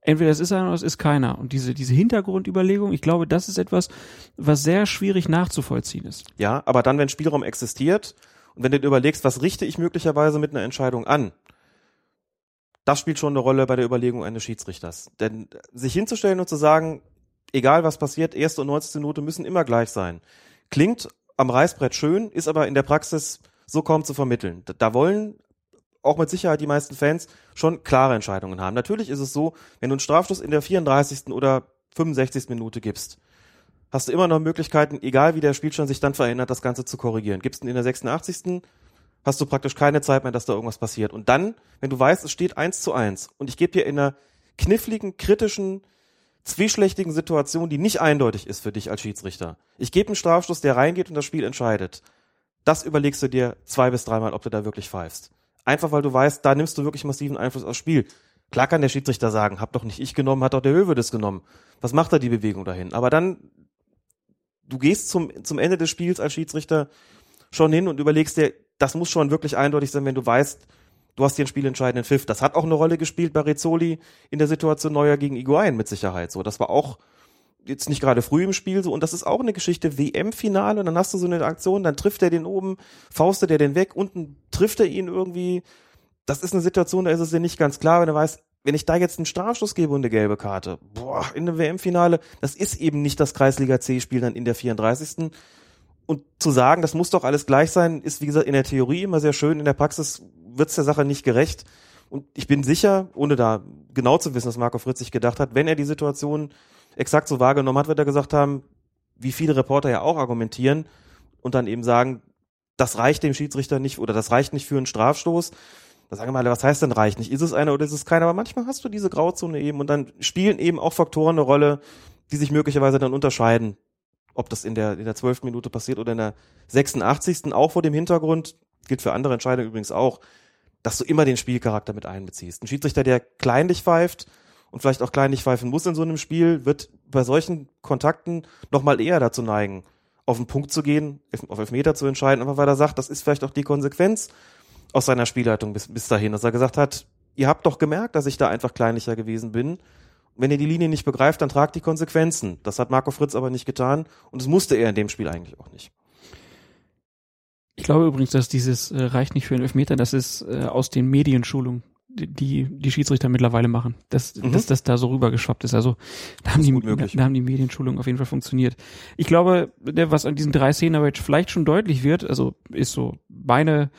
Entweder es ist einer oder es ist keiner. Und diese, diese Hintergrundüberlegung, ich glaube, das ist etwas, was sehr schwierig nachzuvollziehen ist. Ja, aber dann, wenn Spielraum existiert und wenn du dir überlegst, was richte ich möglicherweise mit einer Entscheidung an, das spielt schon eine Rolle bei der Überlegung eines Schiedsrichters. Denn sich hinzustellen und zu sagen, egal was passiert, erste und 90. Minute müssen immer gleich sein, klingt am Reißbrett schön, ist aber in der Praxis so kaum zu vermitteln. Da, wollen auch mit Sicherheit die meisten Fans schon klare Entscheidungen haben. Natürlich ist es so, wenn du einen Strafstoß in der 34. oder 65. Minute gibst, hast du immer noch Möglichkeiten, egal wie der Spielstand sich dann verändert, das Ganze zu korrigieren. Gibst ihn in der 86. hast du praktisch keine Zeit mehr, dass da irgendwas passiert. Und dann, wenn du weißt, es steht eins zu eins und ich gebe dir in einer kniffligen, kritischen, zwischlächtigen Situation, die nicht eindeutig ist für dich als Schiedsrichter. Ich gebe einen Strafstoß, der reingeht und das Spiel entscheidet. Das überlegst du dir zwei bis dreimal, ob du da wirklich pfeifst. Einfach weil du weißt, da nimmst du wirklich massiven Einfluss aufs Spiel. Klar kann der Schiedsrichter sagen, hab doch nicht ich genommen, hat doch der Höwe das genommen. Was macht da die Bewegung dahin? Aber dann, du gehst zum, zum Ende des Spiels als Schiedsrichter schon hin und überlegst dir, das muss schon wirklich eindeutig sein, wenn du weißt, du hast den spielentscheidenden Pfiff. Das hat auch eine Rolle gespielt bei Rezzoli in der Situation Neuer gegen Iguain mit Sicherheit so. Das war auch jetzt nicht gerade früh im Spiel so und das ist auch eine Geschichte WM-Finale und dann hast du so eine Aktion, dann trifft er den oben, faustet er den weg, unten trifft er ihn irgendwie. Das ist eine Situation, da ist es dir nicht ganz klar, wenn er weiß, wenn ich da jetzt einen Strafschuss gebe und eine gelbe Karte, boah, in einem WM-Finale, das ist eben nicht das Kreisliga C-Spiel dann in der 34. Und zu sagen, das muss doch alles gleich sein, ist wie gesagt in der Theorie immer sehr schön, in der Praxis wird's der Sache nicht gerecht. Und ich bin sicher, ohne da genau zu wissen, was Marco Fritz sich gedacht hat, wenn er die Situation exakt so wahrgenommen hat, wird er gesagt haben, wie viele Reporter ja auch argumentieren und dann eben sagen, das reicht dem Schiedsrichter nicht oder das reicht nicht für einen Strafstoß. Da sagen wir alle, was heißt denn reicht nicht? Ist es einer oder ist es keiner? Aber manchmal hast du diese Grauzone eben und dann spielen eben auch Faktoren eine Rolle, die sich möglicherweise dann unterscheiden. Ob das in der, in der 12. Minute passiert oder in der 86. auch vor dem Hintergrund, gilt für andere Entscheidungen übrigens auch, dass du immer den Spielcharakter mit einbeziehst. Ein Schiedsrichter, der kleinlich pfeift und vielleicht auch kleinlich pfeifen muss in so einem Spiel, wird bei solchen Kontakten nochmal eher dazu neigen, auf den Punkt zu gehen, auf Elfmeter zu entscheiden, aber weil er sagt, das ist vielleicht auch die Konsequenz aus seiner Spielleitung bis, bis dahin, dass er gesagt hat, ihr habt doch gemerkt, dass ich da einfach kleinlicher gewesen bin. Wenn ihr die Linie nicht begreift, dann tragt die Konsequenzen. Das hat Marco Fritz aber nicht getan und das musste er in dem Spiel eigentlich auch nicht. Ich glaube übrigens, dass dieses äh, reicht nicht für einen Elfmeter, das ist äh, aus den Medienschulungen, die die Schiedsrichter mittlerweile machen, dass, Mhm. dass das da so rübergeschwappt ist. Also da haben, die, möglich. da haben die Medienschulungen auf jeden Fall funktioniert. Ich glaube, der, was an diesen drei Szenen aber jetzt vielleicht schon deutlich wird, also ist so meine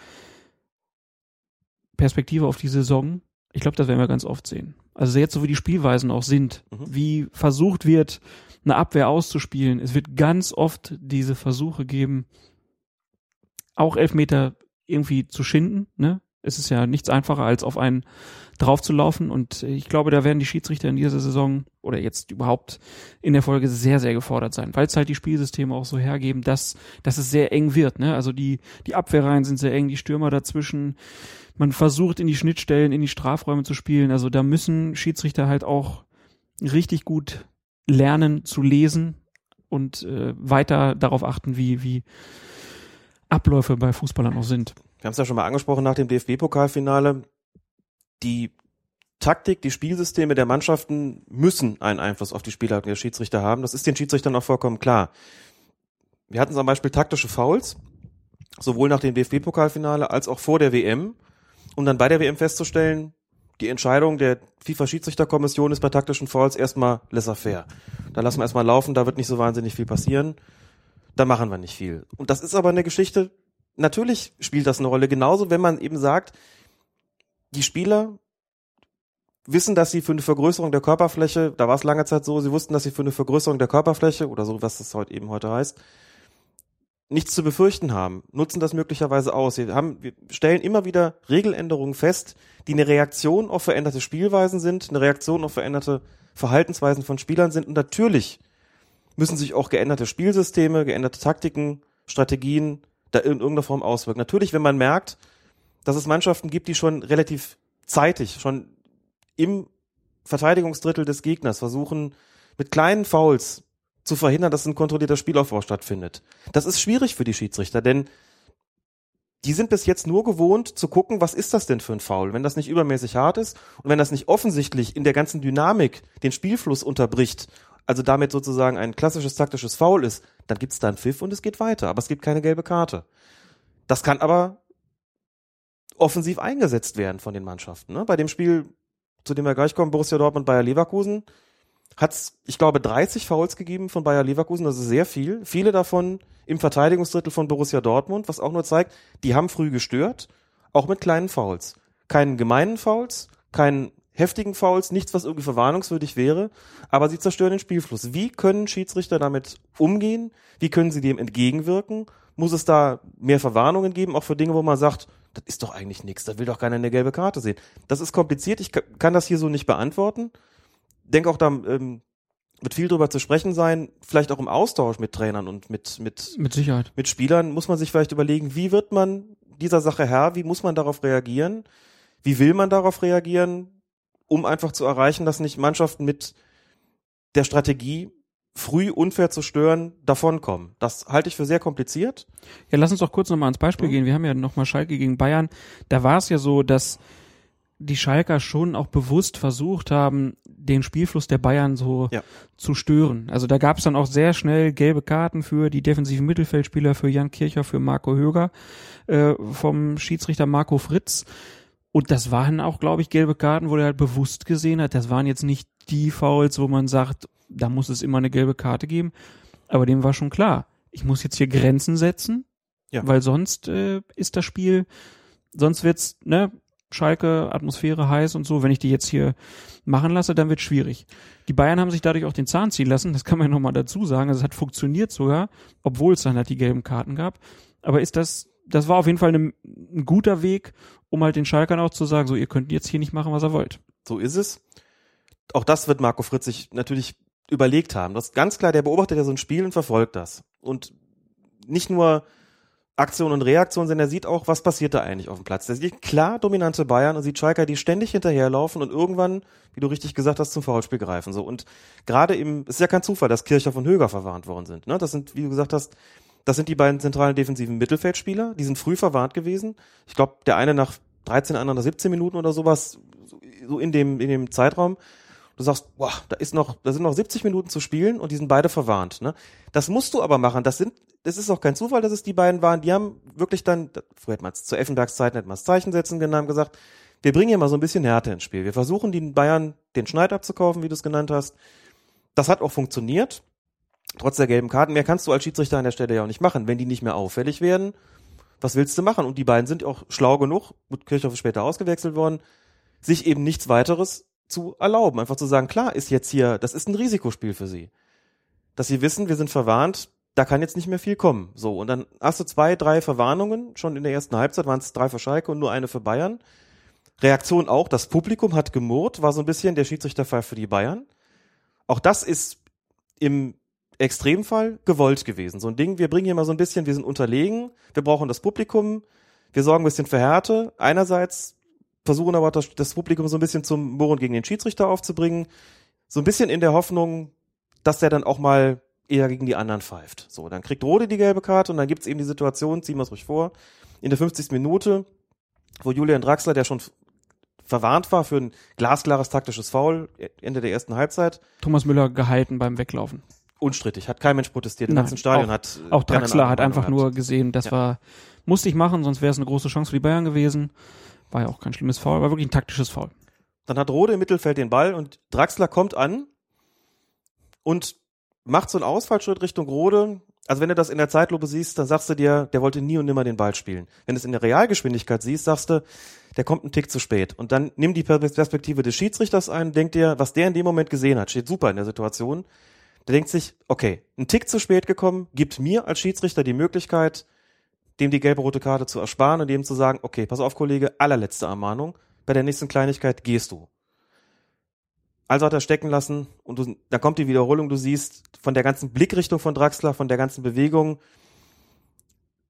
Perspektive auf die Saison, ich glaube, das werden wir ganz oft sehen. Also jetzt so wie die Spielweisen auch sind, Mhm. wie versucht wird, eine Abwehr auszuspielen. Es wird ganz oft diese Versuche geben, auch Elfmeter irgendwie zu schinden. Ne? Es ist ja nichts einfacher, als auf einen draufzulaufen. Und ich glaube, da werden die Schiedsrichter in dieser Saison oder jetzt überhaupt in der Folge sehr, sehr gefordert sein, weil es halt die Spielsysteme auch so hergeben, dass, dass es sehr eng wird. Ne? Also die, die Abwehrreihen sind sehr eng, die Stürmer dazwischen. Man versucht in die Schnittstellen, in die Strafräume zu spielen. Also da müssen Schiedsrichter halt auch richtig gut lernen zu lesen und äh, weiter darauf achten, wie, wie Abläufe bei Fußballern auch sind. Wir haben es ja schon mal angesprochen nach dem DFB-Pokalfinale. Die Taktik, die Spielsysteme der Mannschaften müssen einen Einfluss auf die Spielleitung der Schiedsrichter haben. Das ist den Schiedsrichtern auch vollkommen klar. Wir hatten zum Beispiel taktische Fouls, sowohl nach dem DFB-Pokalfinale als auch vor der WM, um dann bei der WM festzustellen, die Entscheidung der FIFA-Schiedsrichterkommission ist bei taktischen Fouls erstmal laissez-faire. Da lassen wir erstmal laufen, da wird nicht so wahnsinnig viel passieren. Da machen wir nicht viel. Und das ist aber eine Geschichte, natürlich spielt das eine Rolle. Genauso, wenn man eben sagt, die Spieler wissen, dass sie für eine Vergrößerung der Körperfläche, da war es lange Zeit so, sie wussten, dass sie für eine Vergrößerung der Körperfläche oder so, was das heute eben heute heißt, nichts zu befürchten haben, nutzen das möglicherweise aus. Wir, haben, wir stellen immer wieder Regeländerungen fest, die eine Reaktion auf veränderte Spielweisen sind, eine Reaktion auf veränderte Verhaltensweisen von Spielern sind. Und natürlich müssen sich auch geänderte Spielsysteme, geänderte Taktiken, Strategien da in irgendeiner Form auswirken. Natürlich, wenn man merkt, dass es Mannschaften gibt, die schon relativ zeitig, schon im Verteidigungsdrittel des Gegners versuchen, mit kleinen Fouls zu verhindern, dass ein kontrollierter Spielaufbau stattfindet. Das ist schwierig für die Schiedsrichter, denn die sind bis jetzt nur gewohnt zu gucken, was ist das denn für ein Foul, wenn das nicht übermäßig hart ist und wenn das nicht offensichtlich in der ganzen Dynamik den Spielfluss unterbricht, also damit sozusagen ein klassisches taktisches Foul ist, dann gibt's da einen Pfiff und es geht weiter, aber es gibt keine gelbe Karte. Das kann aber offensiv eingesetzt werden von den Mannschaften. Ne? Bei dem Spiel, zu dem wir gleich kommen, Borussia Dortmund, Bayer Leverkusen, hat es, ich glaube, 30 Fouls gegeben von Bayer Leverkusen, das ist sehr viel. Viele davon im Verteidigungsdrittel von Borussia Dortmund, was auch nur zeigt, die haben früh gestört, auch mit kleinen Fouls. Keinen gemeinen Fouls, keinen heftigen Fouls, nichts, was irgendwie verwarnungswürdig wäre, aber sie zerstören den Spielfluss. Wie können Schiedsrichter damit umgehen? Wie können sie dem entgegenwirken? Muss es da mehr Verwarnungen geben, auch für Dinge, wo man sagt, das ist doch eigentlich nichts, da will doch keiner eine gelbe Karte sehen. Das ist kompliziert, ich kann das hier so nicht beantworten denke auch, da ähm, wird viel drüber zu sprechen sein, vielleicht auch im Austausch mit Trainern und mit, mit, Mit Sicherheit. mit Spielern muss man sich vielleicht überlegen, wie wird man dieser Sache Herr, wie muss man darauf reagieren, wie will man darauf reagieren, um einfach zu erreichen, dass nicht Mannschaften mit der Strategie früh unfair zu stören davonkommen. Das halte ich für sehr kompliziert. Ja, lass uns doch kurz nochmal ans Beispiel Mhm. gehen. Wir haben ja nochmal Schalke gegen Bayern. Da war es ja so, dass die Schalker schon auch bewusst versucht haben, den Spielfluss der Bayern so Ja. zu stören. Also da gab es dann auch sehr schnell gelbe Karten für die defensiven Mittelfeldspieler, für Jan Kircher, für Marco Höger, äh, vom Schiedsrichter Marco Fritz. Und das waren auch, glaube ich, gelbe Karten, wo der halt bewusst gesehen hat, das waren jetzt nicht die Fouls, wo man sagt, da muss es immer eine gelbe Karte geben. Aber dem war schon klar, ich muss jetzt hier Grenzen setzen, Ja. weil sonst äh, ist das Spiel, sonst wird's, ne, Schalke, Atmosphäre heiß und so, wenn ich die jetzt hier machen lasse, dann wird schwierig. Die Bayern haben sich dadurch auch den Zahn ziehen lassen, das kann man ja nochmal dazu sagen. Also es hat funktioniert sogar, obwohl es dann halt die gelben Karten gab. Aber ist das, das war auf jeden Fall ein, ein guter Weg, um halt den Schalkern auch zu sagen, so, ihr könnt jetzt hier nicht machen, was ihr wollt. So ist es. Auch das wird Marco Fritz sich natürlich überlegt haben. Das ist ganz klar, der beobachtet ja so ein Spiel und verfolgt das. Und nicht nur Aktion und Reaktion, sondern er sieht auch, was passiert da eigentlich auf dem Platz. Der sieht klar dominante Bayern und sieht Schalker, die ständig hinterherlaufen und irgendwann, wie du richtig gesagt hast, zum Foulspiel greifen. So und gerade es ist ja kein Zufall, dass Kircher von Höger verwarnt worden sind. Ne? Das sind, wie du gesagt hast, das sind die beiden zentralen defensiven Mittelfeldspieler. Die sind früh verwarnt gewesen. Ich glaube, der eine nach 13, der andere nach 17 Minuten oder sowas, so in dem in dem Zeitraum. Du sagst, boah, da ist noch, da sind noch 70 Minuten zu spielen und die sind beide verwarnt. Ne? Das musst du aber machen. Das sind, das ist auch kein Zufall, dass es die beiden waren. Die haben wirklich dann, früher hätte man es zu Effenbergszeiten hätte man es Zeichen setzen genannt, gesagt, wir bringen hier mal so ein bisschen Härte ins Spiel. Wir versuchen den Bayern den Schneid abzukaufen, wie du es genannt hast. Das hat auch funktioniert. Trotz der gelben Karten. Mehr kannst du als Schiedsrichter an der Stelle ja auch nicht machen. Wenn die nicht mehr auffällig werden, was willst du machen? Und die beiden sind auch schlau genug, gut, Kirchhoff ist später ausgewechselt worden, sich eben nichts weiteres zu erlauben. Einfach zu sagen, klar, ist jetzt hier, das ist ein Risikospiel für sie. Dass sie wissen, wir sind verwarnt, da kann jetzt nicht mehr viel kommen. So, und dann hast du zwei, drei Verwarnungen, schon in der ersten Halbzeit waren es drei für Schalke und nur eine für Bayern. Reaktion auch, das Publikum hat gemurrt, war so ein bisschen der Schiedsrichterfall für die Bayern. Auch das ist im Extremfall gewollt gewesen. So ein Ding, wir bringen hier mal so ein bisschen, wir sind unterlegen, wir brauchen das Publikum, wir sorgen ein bisschen für Härte. Einerseits versuchen aber das, das Publikum so ein bisschen zum Murren gegen den Schiedsrichter aufzubringen. So ein bisschen in der Hoffnung, dass der dann auch mal eher gegen die anderen pfeift. So, dann kriegt Rode die gelbe Karte und dann gibt's eben die Situation, ziehen wir es ruhig vor, in der 50. Minute, wo Julian Draxler, der schon verwarnt war für ein glasklares taktisches Foul, Ende der ersten Halbzeit, Thomas Müller gehalten beim Weglaufen. Unstrittig, hat kein Mensch protestiert, im Nein, ganzen Stadion auch- hat Auch Draxler hat einfach Meinung nur gehabt. gesehen, das Ja. war, musste ich machen, sonst wäre es eine große Chance für die Bayern gewesen. War ja auch kein schlimmes Foul, war wirklich ein taktisches Foul. Dann hat Rode im Mittelfeld den Ball und Draxler kommt an und macht so einen Ausfallschritt Richtung Rode. Also wenn du das in der Zeitlupe siehst, dann sagst du dir, der wollte nie und nimmer den Ball spielen. Wenn du es in der Realgeschwindigkeit siehst, sagst du, der kommt einen Tick zu spät. Und dann nimm die Perspektive des Schiedsrichters ein, denk dir, was der in dem Moment gesehen hat, steht super in der Situation. Der denkt sich, okay, ein Tick zu spät gekommen, gibt mir als Schiedsrichter die Möglichkeit, dem die gelbe rote Karte zu ersparen und dem zu sagen, okay, pass auf, Kollege, allerletzte Ermahnung, bei der nächsten Kleinigkeit gehst du. Also hat er stecken lassen und du, da kommt die Wiederholung, du siehst von der ganzen Blickrichtung von Draxler, von der ganzen Bewegung,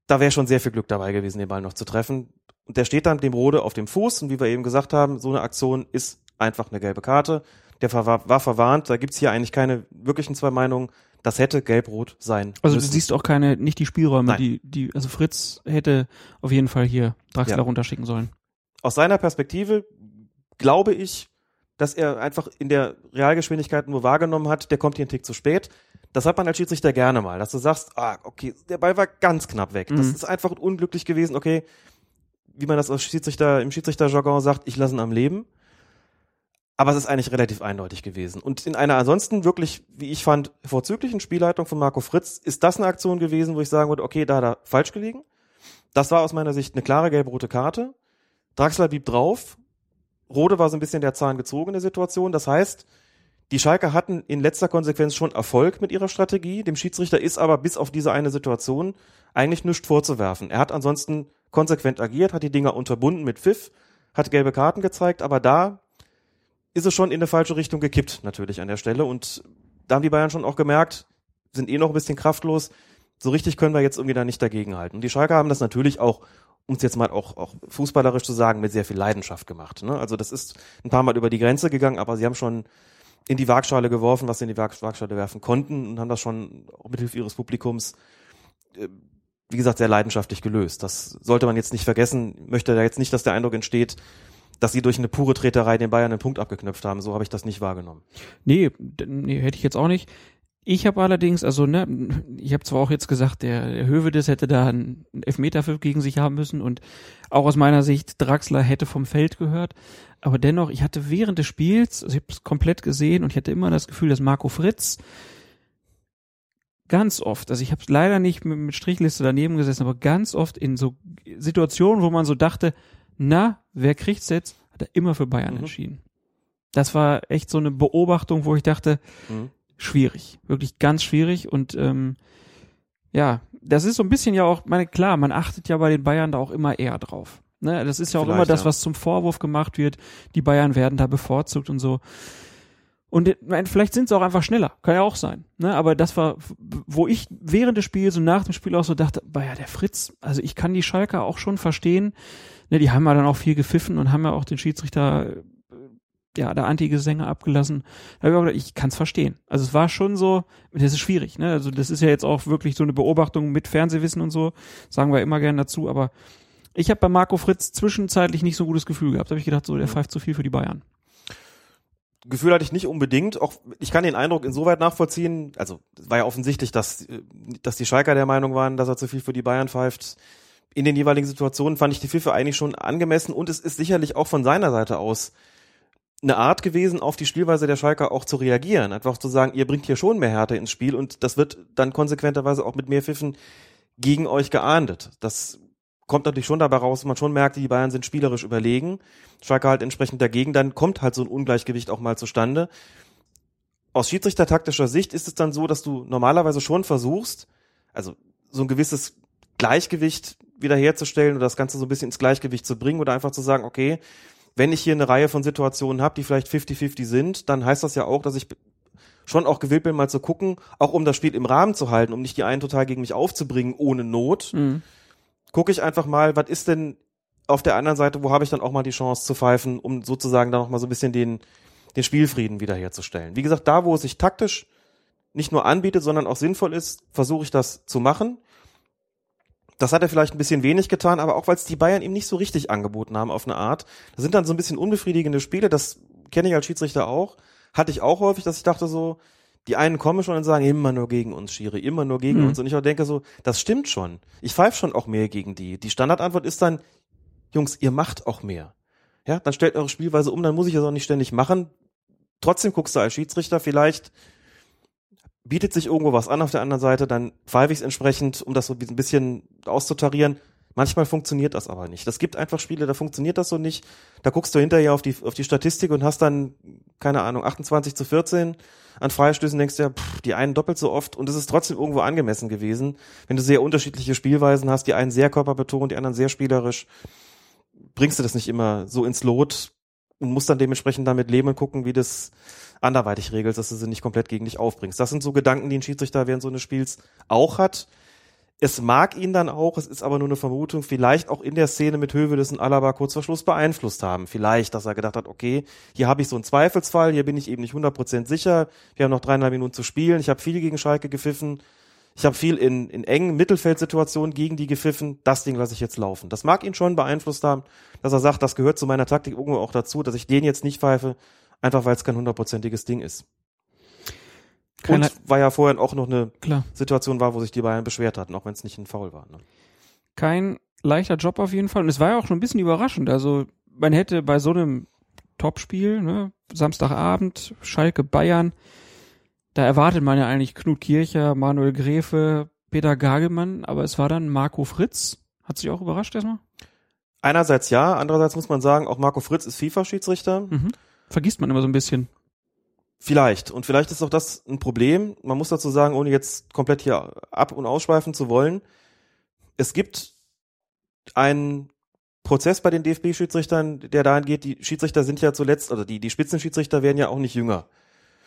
da wäre schon sehr viel Glück dabei gewesen, den Ball noch zu treffen. Und der steht dann dem Rode auf dem Fuß und wie wir eben gesagt haben, so eine Aktion ist einfach eine gelbe Karte. Der war, war verwarnt, da gibt's hier eigentlich keine wirklichen zwei Meinungen. Das hätte gelb-rot sein. Also müssen. du siehst auch keine, nicht die Spielräume, Nein. die, die, also Fritz hätte auf jeden Fall hier Draxler Ja. runterschicken sollen. aus seiner Perspektive glaube ich, dass er einfach in der Realgeschwindigkeit nur wahrgenommen hat, der kommt hier einen Tick zu spät. Das hat man als Schiedsrichter gerne mal, dass du sagst, ah, okay, der Ball war ganz knapp weg. Das Mhm. ist einfach unglücklich gewesen, okay, wie man das als Schiedsrichter, im Schiedsrichterjargon sagt, ich lasse ihn am Leben. Aber es ist eigentlich relativ eindeutig gewesen. Und in einer ansonsten wirklich, wie ich fand, vorzüglichen Spielleitung von Marco Fritz ist das eine Aktion gewesen, wo ich sagen würde, okay, da hat er falsch gelegen. Das war aus meiner Sicht eine klare gelb-rote Karte. Draxler blieb drauf. Rode war so ein bisschen der Zahn gezogen in der Situation. Das heißt, die Schalke hatten in letzter Konsequenz schon Erfolg mit ihrer Strategie. Dem Schiedsrichter ist aber bis auf diese eine Situation eigentlich nichts vorzuwerfen. Er hat ansonsten konsequent agiert, hat die Dinger unterbunden mit Pfiff, hat gelbe Karten gezeigt, aber da ist es schon in eine falsche Richtung gekippt, natürlich an der Stelle. Und da haben die Bayern schon auch gemerkt, sind eh noch ein bisschen kraftlos. So richtig können wir jetzt irgendwie da nicht dagegenhalten. Und die Schalke haben das natürlich auch, um es jetzt mal auch, auch fußballerisch zu sagen, mit sehr viel Leidenschaft gemacht. Ne? Also das ist ein paar Mal über die Grenze gegangen, aber sie haben schon in die Waagschale geworfen, was sie in die Waag- Waagschale werfen konnten und haben das schon mit Hilfe ihres Publikums, äh, wie gesagt, sehr leidenschaftlich gelöst. Das sollte man jetzt nicht vergessen. Ich möchte da jetzt nicht, dass der Eindruck entsteht, dass sie durch eine pure Treterei den Bayern einen Punkt abgeknöpft haben. So habe ich das nicht wahrgenommen. Nee, nee, hätte ich jetzt auch nicht. Ich habe allerdings, also ne, ich habe zwar auch jetzt gesagt, der, der Hövedes hätte da einen Elfmeter gegen sich haben müssen und auch aus meiner Sicht Draxler hätte vom Feld gehört, aber dennoch, ich hatte während des Spiels, also ich habe es komplett gesehen und ich hatte immer das Gefühl, dass Marco Fritz ganz oft, also ich habe leider nicht mit, mit Strichliste daneben gesessen, aber ganz oft in so Situationen, wo man so dachte, na, wer kriegt's jetzt, hat er immer für Bayern Mhm. entschieden. Das war echt so eine Beobachtung, wo ich dachte, Mhm. schwierig, wirklich ganz schwierig und ähm, ja, das ist so ein bisschen ja auch, meine klar, man achtet ja bei den Bayern da auch immer eher drauf. Ne, das ist ja auch Vielleicht, immer das, ja. was zum Vorwurf gemacht wird. Die Bayern werden da bevorzugt und so. Und vielleicht sind sie auch einfach schneller, kann ja auch sein. Ne? Aber das war, wo ich während des Spiels und nach dem Spiel auch so dachte, boah, ja, der Fritz, also ich kann die Schalker auch schon verstehen. Ne, die haben ja dann auch viel gepfiffen und haben ja auch den Schiedsrichter äh, ja, da Anti-Gesänge abgelassen. Ich, kann es verstehen. Also es war schon so, das ist schwierig, ne? Also das ist ja jetzt auch wirklich so eine Beobachtung mit Fernsehwissen und so, sagen wir immer gerne dazu, aber ich habe bei Marco Fritz zwischenzeitlich nicht so ein gutes Gefühl gehabt. Da habe ich gedacht, so, der pfeift zu viel für die Bayern. Gefühl hatte ich nicht unbedingt. Auch ich kann den Eindruck insoweit nachvollziehen. Also es war ja offensichtlich, dass äh, dass die Schalker der Meinung waren, dass er zu viel für die Bayern pfeift. In den jeweiligen Situationen fand ich die Pfiffe eigentlich schon angemessen und es ist sicherlich auch von seiner Seite aus eine Art gewesen, auf die Spielweise der Schalker auch zu reagieren. Einfach zu sagen, ihr bringt hier schon mehr Härte ins Spiel und das wird dann konsequenterweise auch mit mehr Pfiffen gegen euch geahndet. Das kommt natürlich schon dabei raus, man schon merkt, die Bayern sind spielerisch überlegen. Schalke halt entsprechend dagegen, dann kommt halt so ein Ungleichgewicht auch mal zustande. Aus schiedsrichtertaktischer Sicht ist es dann so, dass du normalerweise schon versuchst, also so ein gewisses Gleichgewicht wiederherzustellen oder das Ganze so ein bisschen ins Gleichgewicht zu bringen oder einfach zu sagen, okay, wenn ich hier eine Reihe von Situationen habe, die vielleicht 50-50 sind, dann heißt das ja auch, dass ich schon auch gewillt bin, mal zu gucken, auch um das Spiel im Rahmen zu halten, um nicht die einen total gegen mich aufzubringen ohne Not, Mhm. gucke ich einfach mal, was ist denn auf der anderen Seite, wo habe ich dann auch mal die Chance zu pfeifen, um sozusagen da noch mal so ein bisschen den, den Spielfrieden wiederherzustellen. Wie gesagt, da, wo es sich taktisch nicht nur anbietet, sondern auch sinnvoll ist, versuche ich das zu machen. Das hat er vielleicht ein bisschen wenig getan, aber auch weil es die Bayern ihm nicht so richtig angeboten haben auf eine Art. Das sind dann so ein bisschen unbefriedigende Spiele, das kenne ich als Schiedsrichter auch. Hatte ich auch häufig, dass ich dachte so, die einen kommen schon und sagen, immer nur gegen uns, Schiri, immer nur gegen Mhm. uns. Und ich auch denke so, das stimmt schon. Ich pfeife schon auch mehr gegen die. Die Standardantwort ist dann, Jungs, ihr macht auch mehr. Ja, dann stellt eure Spielweise um, dann muss ich das auch nicht ständig machen. Trotzdem guckst du als Schiedsrichter vielleicht, bietet sich irgendwo was an auf der anderen Seite, dann pfeife ich es entsprechend, um das so ein bisschen auszutarieren. Manchmal funktioniert das aber nicht. Das gibt einfach Spiele, da funktioniert das so nicht. Da guckst du hinterher auf die, auf die Statistik und hast dann, keine Ahnung, 28 zu 14 an Freistößen, denkst du ja, pff, die einen doppelt so oft und es ist trotzdem irgendwo angemessen gewesen. Wenn du sehr unterschiedliche Spielweisen hast, die einen sehr körperbetont, die anderen sehr spielerisch, bringst du das nicht immer so ins Lot und musst dann dementsprechend damit leben und gucken, wie das anderweitig regelst, dass du sie nicht komplett gegen dich aufbringst. Das sind so Gedanken, die ein Schiedsrichter während so eines Spiels auch hat es mag ihn dann auch, es ist aber nur eine Vermutung, vielleicht auch in der Szene mit Hövedes und Alaba kurz vor Schluss beeinflusst haben. Vielleicht, dass er gedacht hat, okay, hier habe ich so einen Zweifelsfall, hier bin ich eben nicht 100% sicher, wir haben noch dreieinhalb Minuten zu spielen, ich habe viel gegen Schalke gepfiffen, ich habe viel in, in engen Mittelfeldsituationen gegen die gepfiffen, das Ding lasse ich jetzt laufen. Das mag ihn schon beeinflusst haben, dass er sagt, das gehört zu meiner Taktik irgendwo auch dazu, dass ich den jetzt nicht pfeife, einfach weil es kein hundertprozentiges Ding ist. Keiner- und war ja vorher auch noch eine Klar. Situation war, wo sich die Bayern beschwert hatten, auch wenn es nicht ein Foul war. Ne? Kein leichter Job auf jeden Fall. Und es war ja auch schon ein bisschen überraschend. Also man hätte bei so einem Topspiel, ne, Samstagabend, Schalke Bayern, da erwartet man ja eigentlich Knut Kircher, Manuel Gräfe, Peter Gagelmann, aber es war dann Marco Fritz. Hat sich auch überrascht erstmal? Einerseits ja, andererseits muss man sagen, auch Marco Fritz ist FIFA-Schiedsrichter. Mhm. Vergisst man immer so ein bisschen. Vielleicht. Und vielleicht ist auch das ein Problem. Man muss dazu sagen, ohne jetzt komplett hier ab- und ausschweifen zu wollen. Es gibt einen Prozess bei den DFB-Schiedsrichtern, der dahin geht, die Schiedsrichter sind ja zuletzt, oder die, die Spitzenschiedsrichter werden ja auch nicht jünger.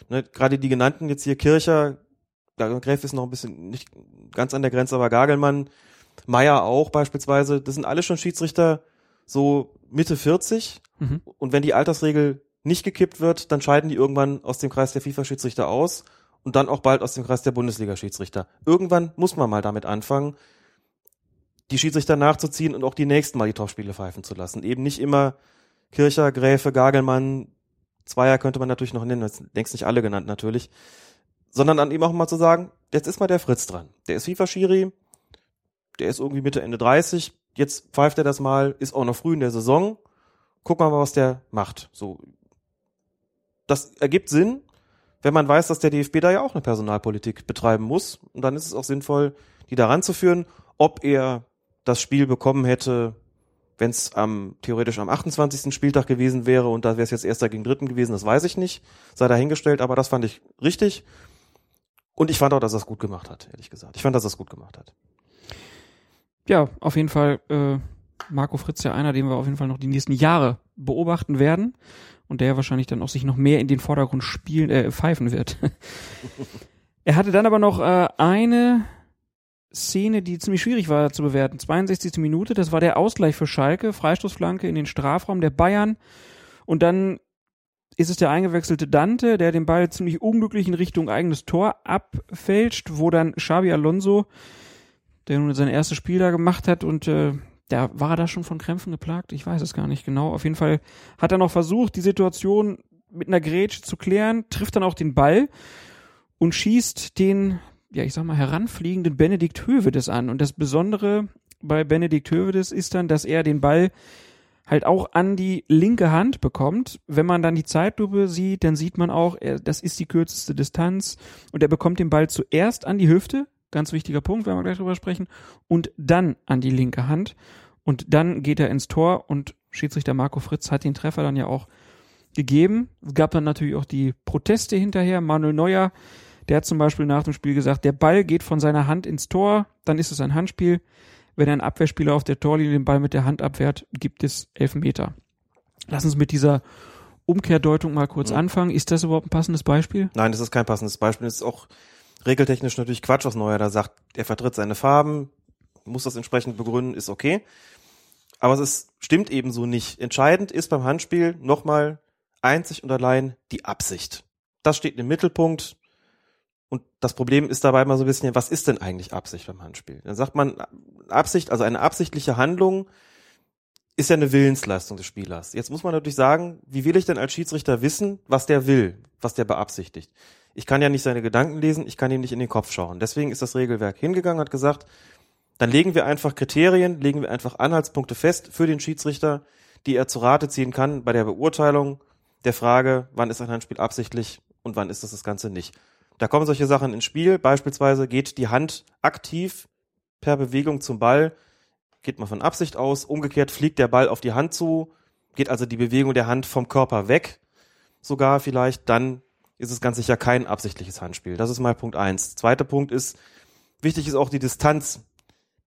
Ne, gerade die genannten jetzt hier Kircher, Gräf ist noch ein bisschen nicht ganz an der Grenze, aber Gagelmann, Meier auch beispielsweise, das sind alle schon Schiedsrichter so Mitte 40. Mhm. Und wenn die Altersregel nicht gekippt wird, dann scheiden die irgendwann aus dem Kreis der FIFA-Schiedsrichter aus und dann auch bald aus dem Kreis der Bundesliga-Schiedsrichter. Irgendwann muss man mal damit anfangen, die Schiedsrichter nachzuziehen und auch die nächsten Mal die Topspiele pfeifen zu lassen. Eben nicht immer Kircher, Gräfe, Gagelmann, Zweier könnte man natürlich noch nennen, das längst nicht alle genannt natürlich, sondern dann eben auch mal zu sagen, jetzt ist mal der Fritz dran. Der ist FIFA-Schiri, der ist irgendwie Mitte, Ende 30, jetzt pfeift er das mal, ist auch noch früh in der Saison, guck mal, was der macht. So, das ergibt Sinn, wenn man weiß, dass der DFB da ja auch eine Personalpolitik betreiben muss. Und dann ist es auch sinnvoll, die da ranzuführen. Ob er das Spiel bekommen hätte, wenn es am theoretisch am 28. Spieltag gewesen wäre und da wäre es jetzt erster gegen dritten gewesen, das weiß ich nicht. Sei dahingestellt, aber das fand ich richtig. Und ich fand auch, dass er es gut gemacht hat, ehrlich gesagt. Ich fand, dass er es gut gemacht hat. Ja, auf jeden Fall äh, Marco Fritz ja einer, den wir auf jeden Fall noch die nächsten Jahre beobachten werden und der wahrscheinlich dann auch sich noch mehr in den Vordergrund spielen, äh, pfeifen wird. er hatte dann aber noch äh, eine Szene, die ziemlich schwierig war zu bewerten. 62. Minute, das war der Ausgleich für Schalke, Freistoßflanke in den Strafraum der Bayern und dann ist es der eingewechselte Dante, der den Ball ziemlich unglücklich in Richtung eigenes Tor abfälscht, wo dann Xabi Alonso der nun sein erstes Spiel da gemacht hat und äh, da war er da schon von Krämpfen geplagt? Ich weiß es gar nicht genau. Auf jeden Fall hat er noch versucht, die Situation mit einer Grätsche zu klären, trifft dann auch den Ball und schießt den, ja, ich sag mal, heranfliegenden Benedikt Hövedes an. Und das Besondere bei Benedikt Hövedes ist dann, dass er den Ball halt auch an die linke Hand bekommt. Wenn man dann die Zeitlupe sieht, dann sieht man auch, er, das ist die kürzeste Distanz und er bekommt den Ball zuerst an die Hüfte, ganz wichtiger Punkt, werden wir gleich drüber sprechen, und dann an die linke Hand. Und dann geht er ins Tor und Schiedsrichter Marco Fritz hat den Treffer dann ja auch gegeben. Es gab dann natürlich auch die Proteste hinterher. Manuel Neuer, der hat zum Beispiel nach dem Spiel gesagt, der Ball geht von seiner Hand ins Tor, dann ist es ein Handspiel. Wenn ein Abwehrspieler auf der Torlinie den Ball mit der Hand abwehrt, gibt es elf Meter. Lass uns mit dieser Umkehrdeutung mal kurz Mhm. anfangen. Ist das überhaupt ein passendes Beispiel? Nein, das ist kein passendes Beispiel. Das ist auch regeltechnisch natürlich Quatsch, was Neuer da sagt. Er vertritt seine Farben, muss das entsprechend begründen, ist okay. Aber es ist, stimmt ebenso nicht. Entscheidend ist beim Handspiel nochmal einzig und allein die Absicht. Das steht im Mittelpunkt. Und das Problem ist dabei mal so ein bisschen, was ist denn eigentlich Absicht beim Handspiel? Dann sagt man, Absicht, also eine absichtliche Handlung ist ja eine Willensleistung des Spielers. Jetzt muss man natürlich sagen, wie will ich denn als Schiedsrichter wissen, was der will, was der beabsichtigt? Ich kann ja nicht seine Gedanken lesen, ich kann ihm nicht in den Kopf schauen. Deswegen ist das Regelwerk hingegangen, hat gesagt, dann legen wir einfach Kriterien, legen wir einfach Anhaltspunkte fest für den Schiedsrichter, die er zu Rate ziehen kann bei der Beurteilung der Frage, wann ist ein Handspiel absichtlich und wann ist das das Ganze nicht. Da kommen solche Sachen ins Spiel. Beispielsweise geht die Hand aktiv per Bewegung zum Ball geht man von Absicht aus. Umgekehrt fliegt der Ball auf die Hand zu, geht also die Bewegung der Hand vom Körper weg, sogar vielleicht, dann ist es ganz sicher kein absichtliches Handspiel. Das ist mal Punkt eins. Zweiter Punkt ist, wichtig ist auch die Distanz.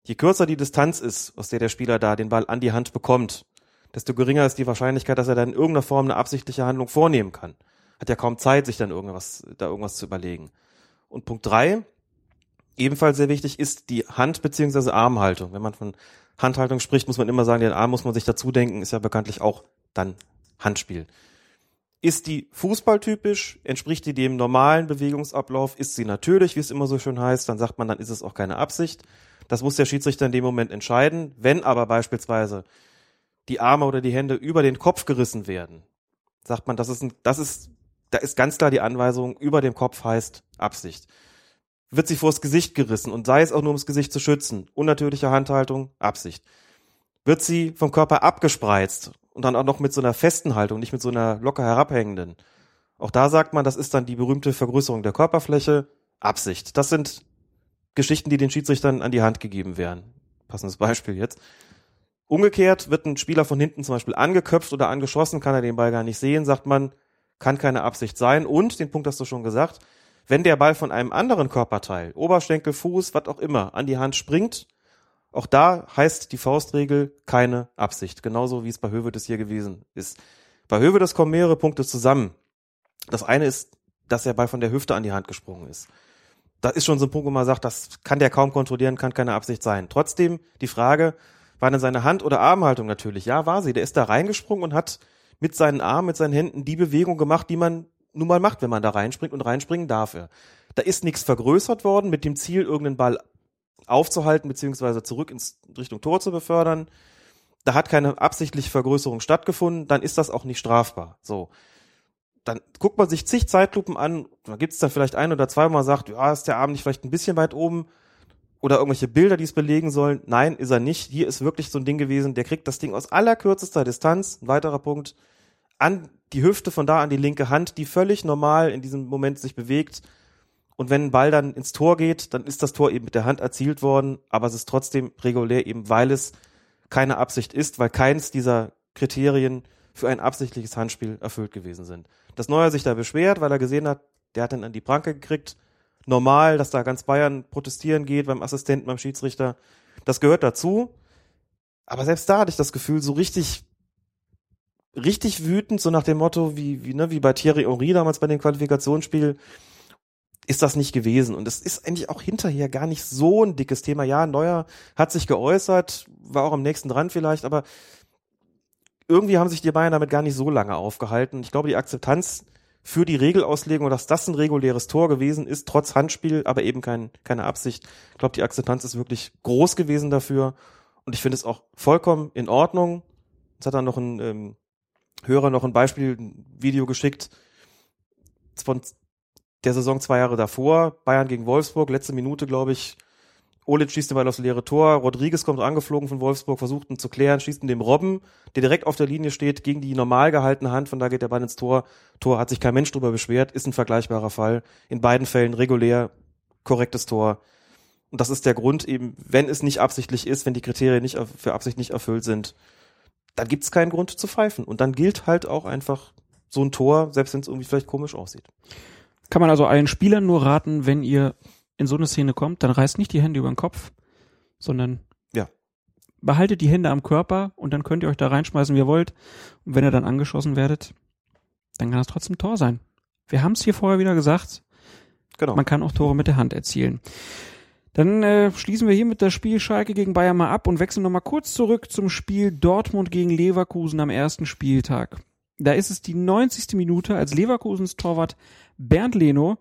Je kürzer die Distanz ist, aus der der Spieler da den Ball an die Hand bekommt, desto geringer ist die Wahrscheinlichkeit, dass er dann in irgendeiner Form eine absichtliche Handlung vornehmen kann. Hat ja kaum Zeit, sich dann irgendwas, da irgendwas zu überlegen. Und Punkt drei, ebenfalls sehr wichtig, ist die Hand- bzw. Armhaltung. Wenn man von Handhaltung spricht, muss man immer sagen, den Arm muss man sich dazu denken, ist ja bekanntlich auch dann Handspiel. Ist die fußballtypisch? Entspricht die dem normalen Bewegungsablauf? Ist sie natürlich, wie es immer so schön heißt? Dann sagt man, dann ist es auch keine Absicht. Das muss der Schiedsrichter in dem Moment entscheiden. Wenn aber beispielsweise die Arme oder die Hände über den Kopf gerissen werden, sagt man, das ist, ein, das ist, da ist ganz klar die Anweisung, über dem Kopf heißt Absicht. Wird sie vors Gesicht gerissen und sei es auch nur ums Gesicht zu schützen, unnatürliche Handhaltung, Absicht. Wird sie vom Körper abgespreizt und dann auch noch mit so einer festen Haltung, nicht mit so einer locker herabhängenden. Auch da sagt man, das ist dann die berühmte Vergrößerung der Körperfläche, Absicht. Das sind Geschichten, die den Schiedsrichtern an die Hand gegeben werden. Passendes Beispiel jetzt. Umgekehrt wird ein Spieler von hinten zum Beispiel angeköpft oder angeschossen, kann er den Ball gar nicht sehen, sagt man, kann keine Absicht sein. Und, den Punkt hast du schon gesagt, wenn der Ball von einem anderen Körperteil, Oberschenkel, Fuß, was auch immer, an die Hand springt, auch da heißt die Faustregel keine Absicht. Genauso wie es bei Hövedes hier gewesen ist. Bei Hövedes kommen mehrere Punkte zusammen. Das eine ist, dass der Ball von der Hüfte an die Hand gesprungen ist. Da ist schon so ein Punkt, wo man sagt, das kann der kaum kontrollieren, kann keine Absicht sein. Trotzdem die Frage, war denn seine Hand- oder Armhaltung natürlich? Ja, war sie. Der ist da reingesprungen und hat mit seinen Armen, mit seinen Händen die Bewegung gemacht, die man nun mal macht, wenn man da reinspringt und reinspringen darf er. Da ist nichts vergrößert worden mit dem Ziel, irgendeinen Ball aufzuhalten beziehungsweise zurück ins Richtung Tor zu befördern. Da hat keine absichtliche Vergrößerung stattgefunden, dann ist das auch nicht strafbar. So. Dann guckt man sich zig Zeitlupen an, da gibt es dann vielleicht ein oder zwei, wo man sagt, ja, ist der Arm nicht vielleicht ein bisschen weit oben, oder irgendwelche Bilder, die es belegen sollen. Nein, ist er nicht. Hier ist wirklich so ein Ding gewesen, der kriegt das Ding aus allerkürzester Distanz, ein weiterer Punkt, an die Hüfte, von da an die linke Hand, die völlig normal in diesem Moment sich bewegt. Und wenn ein Ball dann ins Tor geht, dann ist das Tor eben mit der Hand erzielt worden, aber es ist trotzdem regulär, eben weil es keine Absicht ist, weil keins dieser Kriterien für ein absichtliches Handspiel erfüllt gewesen sind. Dass Neuer sich da beschwert, weil er gesehen hat, der hat dann an die Pranke gekriegt, normal, dass da ganz Bayern protestieren geht beim Assistenten, beim Schiedsrichter. Das gehört dazu. Aber selbst da hatte ich das Gefühl, so richtig, richtig wütend, so nach dem Motto, wie, wie, ne, wie bei Thierry Henry damals bei dem Qualifikationsspiel, ist das nicht gewesen. Und es ist eigentlich auch hinterher gar nicht so ein dickes Thema. Ja, Neuer hat sich geäußert, war auch am nächsten dran vielleicht, aber irgendwie haben sich die Bayern damit gar nicht so lange aufgehalten. Ich glaube, die Akzeptanz für die Regelauslegung, dass das ein reguläres Tor gewesen ist, trotz Handspiel, aber eben kein, keine Absicht. Ich glaube, die Akzeptanz ist wirklich groß gewesen dafür. Und ich finde es auch vollkommen in Ordnung. Jetzt hat dann noch ein ähm, Hörer noch ein Beispiel, ein Video geschickt von der Saison zwei Jahre davor, Bayern gegen Wolfsburg, letzte Minute, glaube ich, Olic schießt den Ball aufs leere Tor, Rodriguez kommt angeflogen von Wolfsburg, versucht ihn zu klären, schießt ihn dem Robben, der direkt auf der Linie steht, gegen die normal gehaltene Hand, von da geht der Ball ins Tor. Tor hat sich kein Mensch drüber beschwert, ist ein vergleichbarer Fall. In beiden Fällen regulär, korrektes Tor. Und das ist der Grund eben, wenn es nicht absichtlich ist, wenn die Kriterien nicht für Absicht nicht erfüllt sind, dann gibt es keinen Grund zu pfeifen. Und dann gilt halt auch einfach so ein Tor, selbst wenn es irgendwie vielleicht komisch aussieht. Kann man also allen Spielern nur raten, wenn ihr in so eine Szene kommt, dann reißt nicht die Hände über den Kopf, sondern ja. behaltet die Hände am Körper und dann könnt ihr euch da reinschmeißen, wie ihr wollt. Und wenn ihr dann angeschossen werdet, dann kann es trotzdem Tor sein. Wir haben es hier vorher wieder gesagt. Genau. Man kann auch Tore mit der Hand erzielen. Dann äh, schließen wir hier mit das Spiel Schalke gegen Bayern mal ab und wechseln nochmal kurz zurück zum Spiel Dortmund gegen Leverkusen am ersten Spieltag. Da ist es die 90. Minute, als Leverkusens Torwart Bernd Leno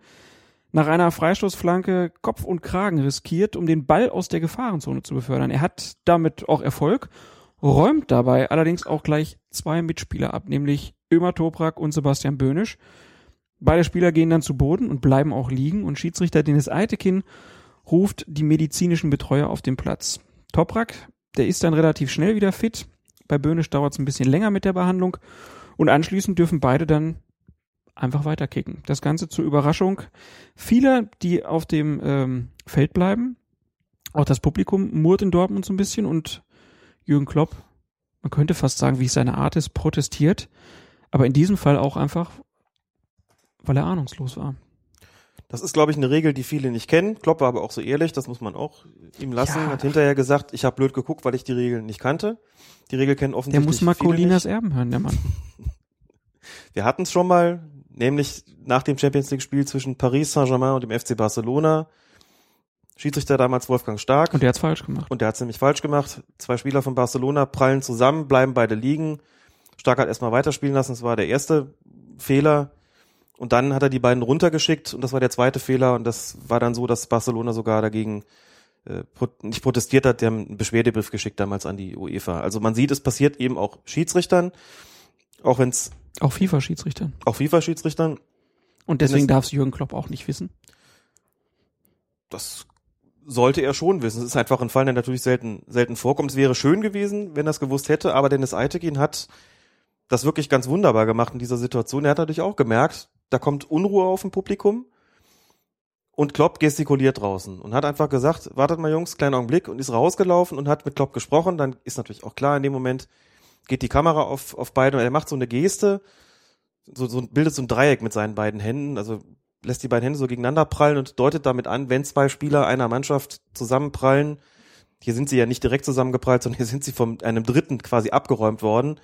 nach einer Freistoßflanke Kopf und Kragen riskiert, um den Ball aus der Gefahrenzone zu befördern. Er hat damit auch Erfolg, räumt dabei allerdings auch gleich zwei Mitspieler ab, nämlich Ömer Toprak und Sebastian Böhnisch. Beide Spieler gehen dann zu Boden und bleiben auch liegen und Schiedsrichter Dennis Eitekin ruft die medizinischen Betreuer auf den Platz. Toprak, der ist dann relativ schnell wieder fit. Bei Böhnisch dauert es ein bisschen länger mit der Behandlung und anschließend dürfen beide dann einfach weiterkicken. Das Ganze zur Überraschung vieler, die auf dem ähm, Feld bleiben. Auch das Publikum murrt in Dortmund so ein bisschen und Jürgen Klopp, man könnte fast sagen, wie es seine Art ist, protestiert, aber in diesem Fall auch einfach, weil er ahnungslos war. Das ist, glaube ich, eine Regel, die viele nicht kennen. Klopp war aber auch so ehrlich, das muss man auch ihm lassen. Ja. Hat hinterher gesagt, ich habe blöd geguckt, weil ich die Regeln nicht kannte. Die Regel kennen Der offensichtlich muss mal Colinas. Erben hören, der Mann. Wir hatten es schon mal, nämlich nach dem Champions League Spiel zwischen Paris Saint-Germain und dem FC Barcelona. Schiedsrichter damals Wolfgang Stark. Und der hat's falsch gemacht. Und der hat es nämlich falsch gemacht. Zwei Spieler von Barcelona prallen zusammen, bleiben beide liegen. Stark hat erstmal weiterspielen lassen, das war der erste Fehler. Und dann hat er die beiden runtergeschickt und das war der zweite Fehler. Und das war dann so, dass Barcelona sogar dagegen äh, nicht protestiert hat, die haben einen Beschwerdebrief geschickt damals an die UEFA. Also man sieht, es passiert eben auch Schiedsrichtern, auch wenn es Auch FIFA-Schiedsrichter. auch FIFA-Schiedsrichtern, Und deswegen darf es Jürgen Klopp auch nicht wissen. das sollte er schon wissen. Es ist einfach ein Fall, der natürlich selten, selten vorkommt. Es wäre schön gewesen, wenn er es gewusst hätte, aber Dennis Eitekin hat das wirklich ganz wunderbar gemacht in dieser Situation. Er hat natürlich auch gemerkt, da kommt Unruhe auf dem Publikum und Klopp gestikuliert draußen und hat einfach gesagt, wartet mal Jungs, kleinen Augenblick und ist rausgelaufen und hat mit Klopp gesprochen. Dann ist natürlich auch klar, in dem Moment geht die Kamera auf, auf beide und er macht so eine Geste, so, so bildet so ein Dreieck mit seinen beiden Händen, also lässt die beiden Hände so gegeneinander prallen und deutet damit an, wenn zwei Spieler einer Mannschaft zusammenprallen, hier sind sie ja nicht direkt zusammengeprallt, sondern hier sind sie von einem Dritten quasi abgeräumt worden,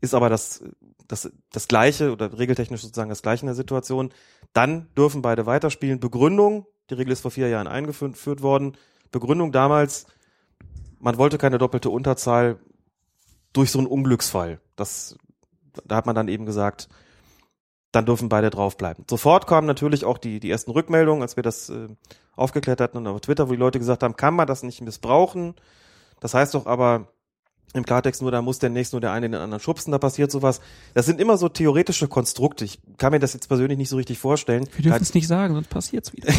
ist aber das, das, das Gleiche oder regeltechnisch sozusagen das Gleiche in der Situation. Dann dürfen beide weiterspielen. Begründung, die Regel ist vor vier Jahren eingeführt worden. Begründung damals, man wollte keine doppelte Unterzahl durch so einen Unglücksfall. Das, da hat man dann eben gesagt, dann dürfen beide draufbleiben. Sofort kamen natürlich auch die, die ersten Rückmeldungen, als wir das äh, aufgeklärt hatten und auf Twitter, wo die Leute gesagt haben, kann man das nicht missbrauchen? Das heißt doch aber im Klartext nur, da muss demnächst nur der eine den anderen schubsen, da passiert sowas. Das sind immer so theoretische Konstrukte. Ich kann mir das jetzt persönlich nicht so richtig vorstellen. Wir dürfen es nicht sagen, sonst passiert's wieder.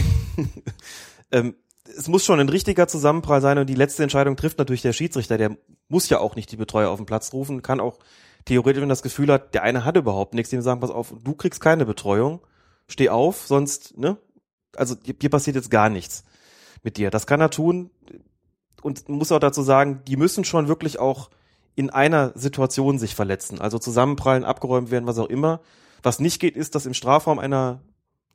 ähm, es muss schon ein richtiger Zusammenprall sein und die letzte Entscheidung trifft natürlich der Schiedsrichter. Der muss ja auch nicht die Betreuer auf den Platz rufen, kann auch theoretisch, wenn das Gefühl hat, der eine hat überhaupt nichts, dem sagen, pass auf, du kriegst keine Betreuung, steh auf, sonst, ne? Also hier passiert jetzt gar nichts mit dir. Das kann er tun und muss auch dazu sagen, die müssen schon wirklich auch in einer Situation sich verletzen. Also zusammenprallen, abgeräumt werden, was auch immer. Was nicht geht, ist, dass im Strafraum einer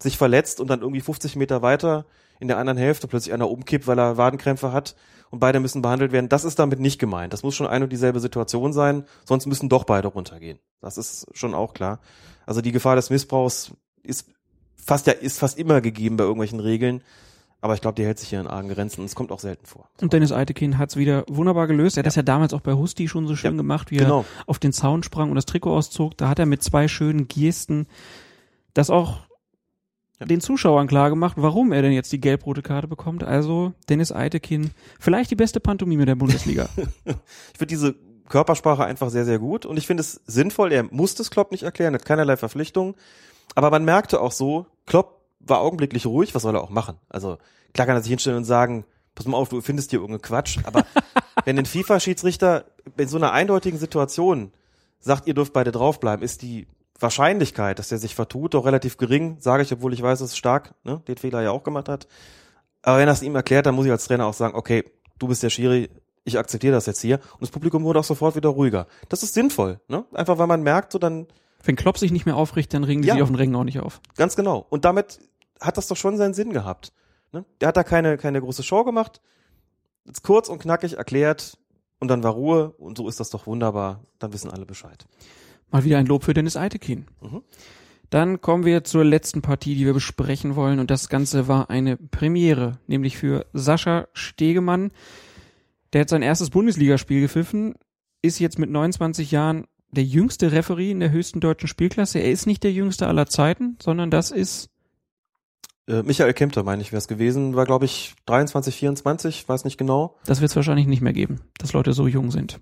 sich verletzt und dann irgendwie 50 Meter weiter in der anderen Hälfte plötzlich einer umkippt, weil er Wadenkrämpfe hat und beide müssen behandelt werden. Das ist damit nicht gemeint. Das muss schon eine und dieselbe Situation sein, sonst müssen doch beide runtergehen. Das ist schon auch klar. Also die Gefahr des Missbrauchs ist fast ja ist fast immer gegeben bei irgendwelchen Regeln, aber ich glaube, die hält sich hier in argen Grenzen und es kommt auch selten vor. Und Dennis Eitekin hat's wieder wunderbar gelöst. Er hat das ja damals auch bei Husti schon so schön Ja, gemacht, wie genau. er auf den Zaun sprang und das Trikot auszog. Da hat er mit zwei schönen Gesten das auch Ja. den Zuschauern klar gemacht, warum er denn jetzt die gelb-rote Karte bekommt. Also Dennis Eitekin, vielleicht die beste Pantomime der Bundesliga. Ich finde diese Körpersprache einfach sehr, sehr gut und ich finde es sinnvoll. Er muss das Klopp nicht erklären, hat keinerlei Verpflichtung. Aber man merkte auch so, Klopp war augenblicklich ruhig, was soll er auch machen? Also klar kann er sich hinstellen und sagen, pass mal auf, du findest hier irgendeinen Quatsch, aber wenn ein FIFA-Schiedsrichter in so einer eindeutigen Situation sagt, ihr dürft beide draufbleiben, ist die Wahrscheinlichkeit, dass er sich vertut, doch relativ gering, sage ich, obwohl ich weiß, dass es stark, ne, den Fehler ja auch gemacht hat. Aber wenn er es ihm erklärt, dann muss ich als Trainer auch sagen, okay, du bist der Schiri, ich akzeptiere das jetzt hier. Und das Publikum wurde auch sofort wieder ruhiger. Das ist sinnvoll, ne? Einfach weil man merkt, so dann, Wenn Klopp sich nicht mehr aufricht, dann ringen die Ja. sich auf den Rängen auch nicht auf. ganz genau. Und damit hat das doch schon seinen Sinn gehabt. Ne? Der hat da keine, keine große Show gemacht. Jetzt kurz und knackig erklärt und dann war Ruhe und so ist das doch wunderbar. Dann wissen alle Bescheid. Mal wieder ein Lob für Dennis Eitekin. Mhm. Dann kommen wir zur letzten Partie, die wir besprechen wollen. Und das Ganze war eine Premiere, nämlich für Sascha Stegemann. Der hat sein erstes Bundesligaspiel gepfiffen, ist jetzt mit 29 Jahren der jüngste Referee in der höchsten deutschen Spielklasse. Er ist nicht der jüngste aller Zeiten, sondern das ist, Äh, Michael Kempter, meine ich, wäre es gewesen. War, glaube ich, 23, 24, weiß nicht genau. das wird es wahrscheinlich nicht mehr geben, dass Leute so jung sind.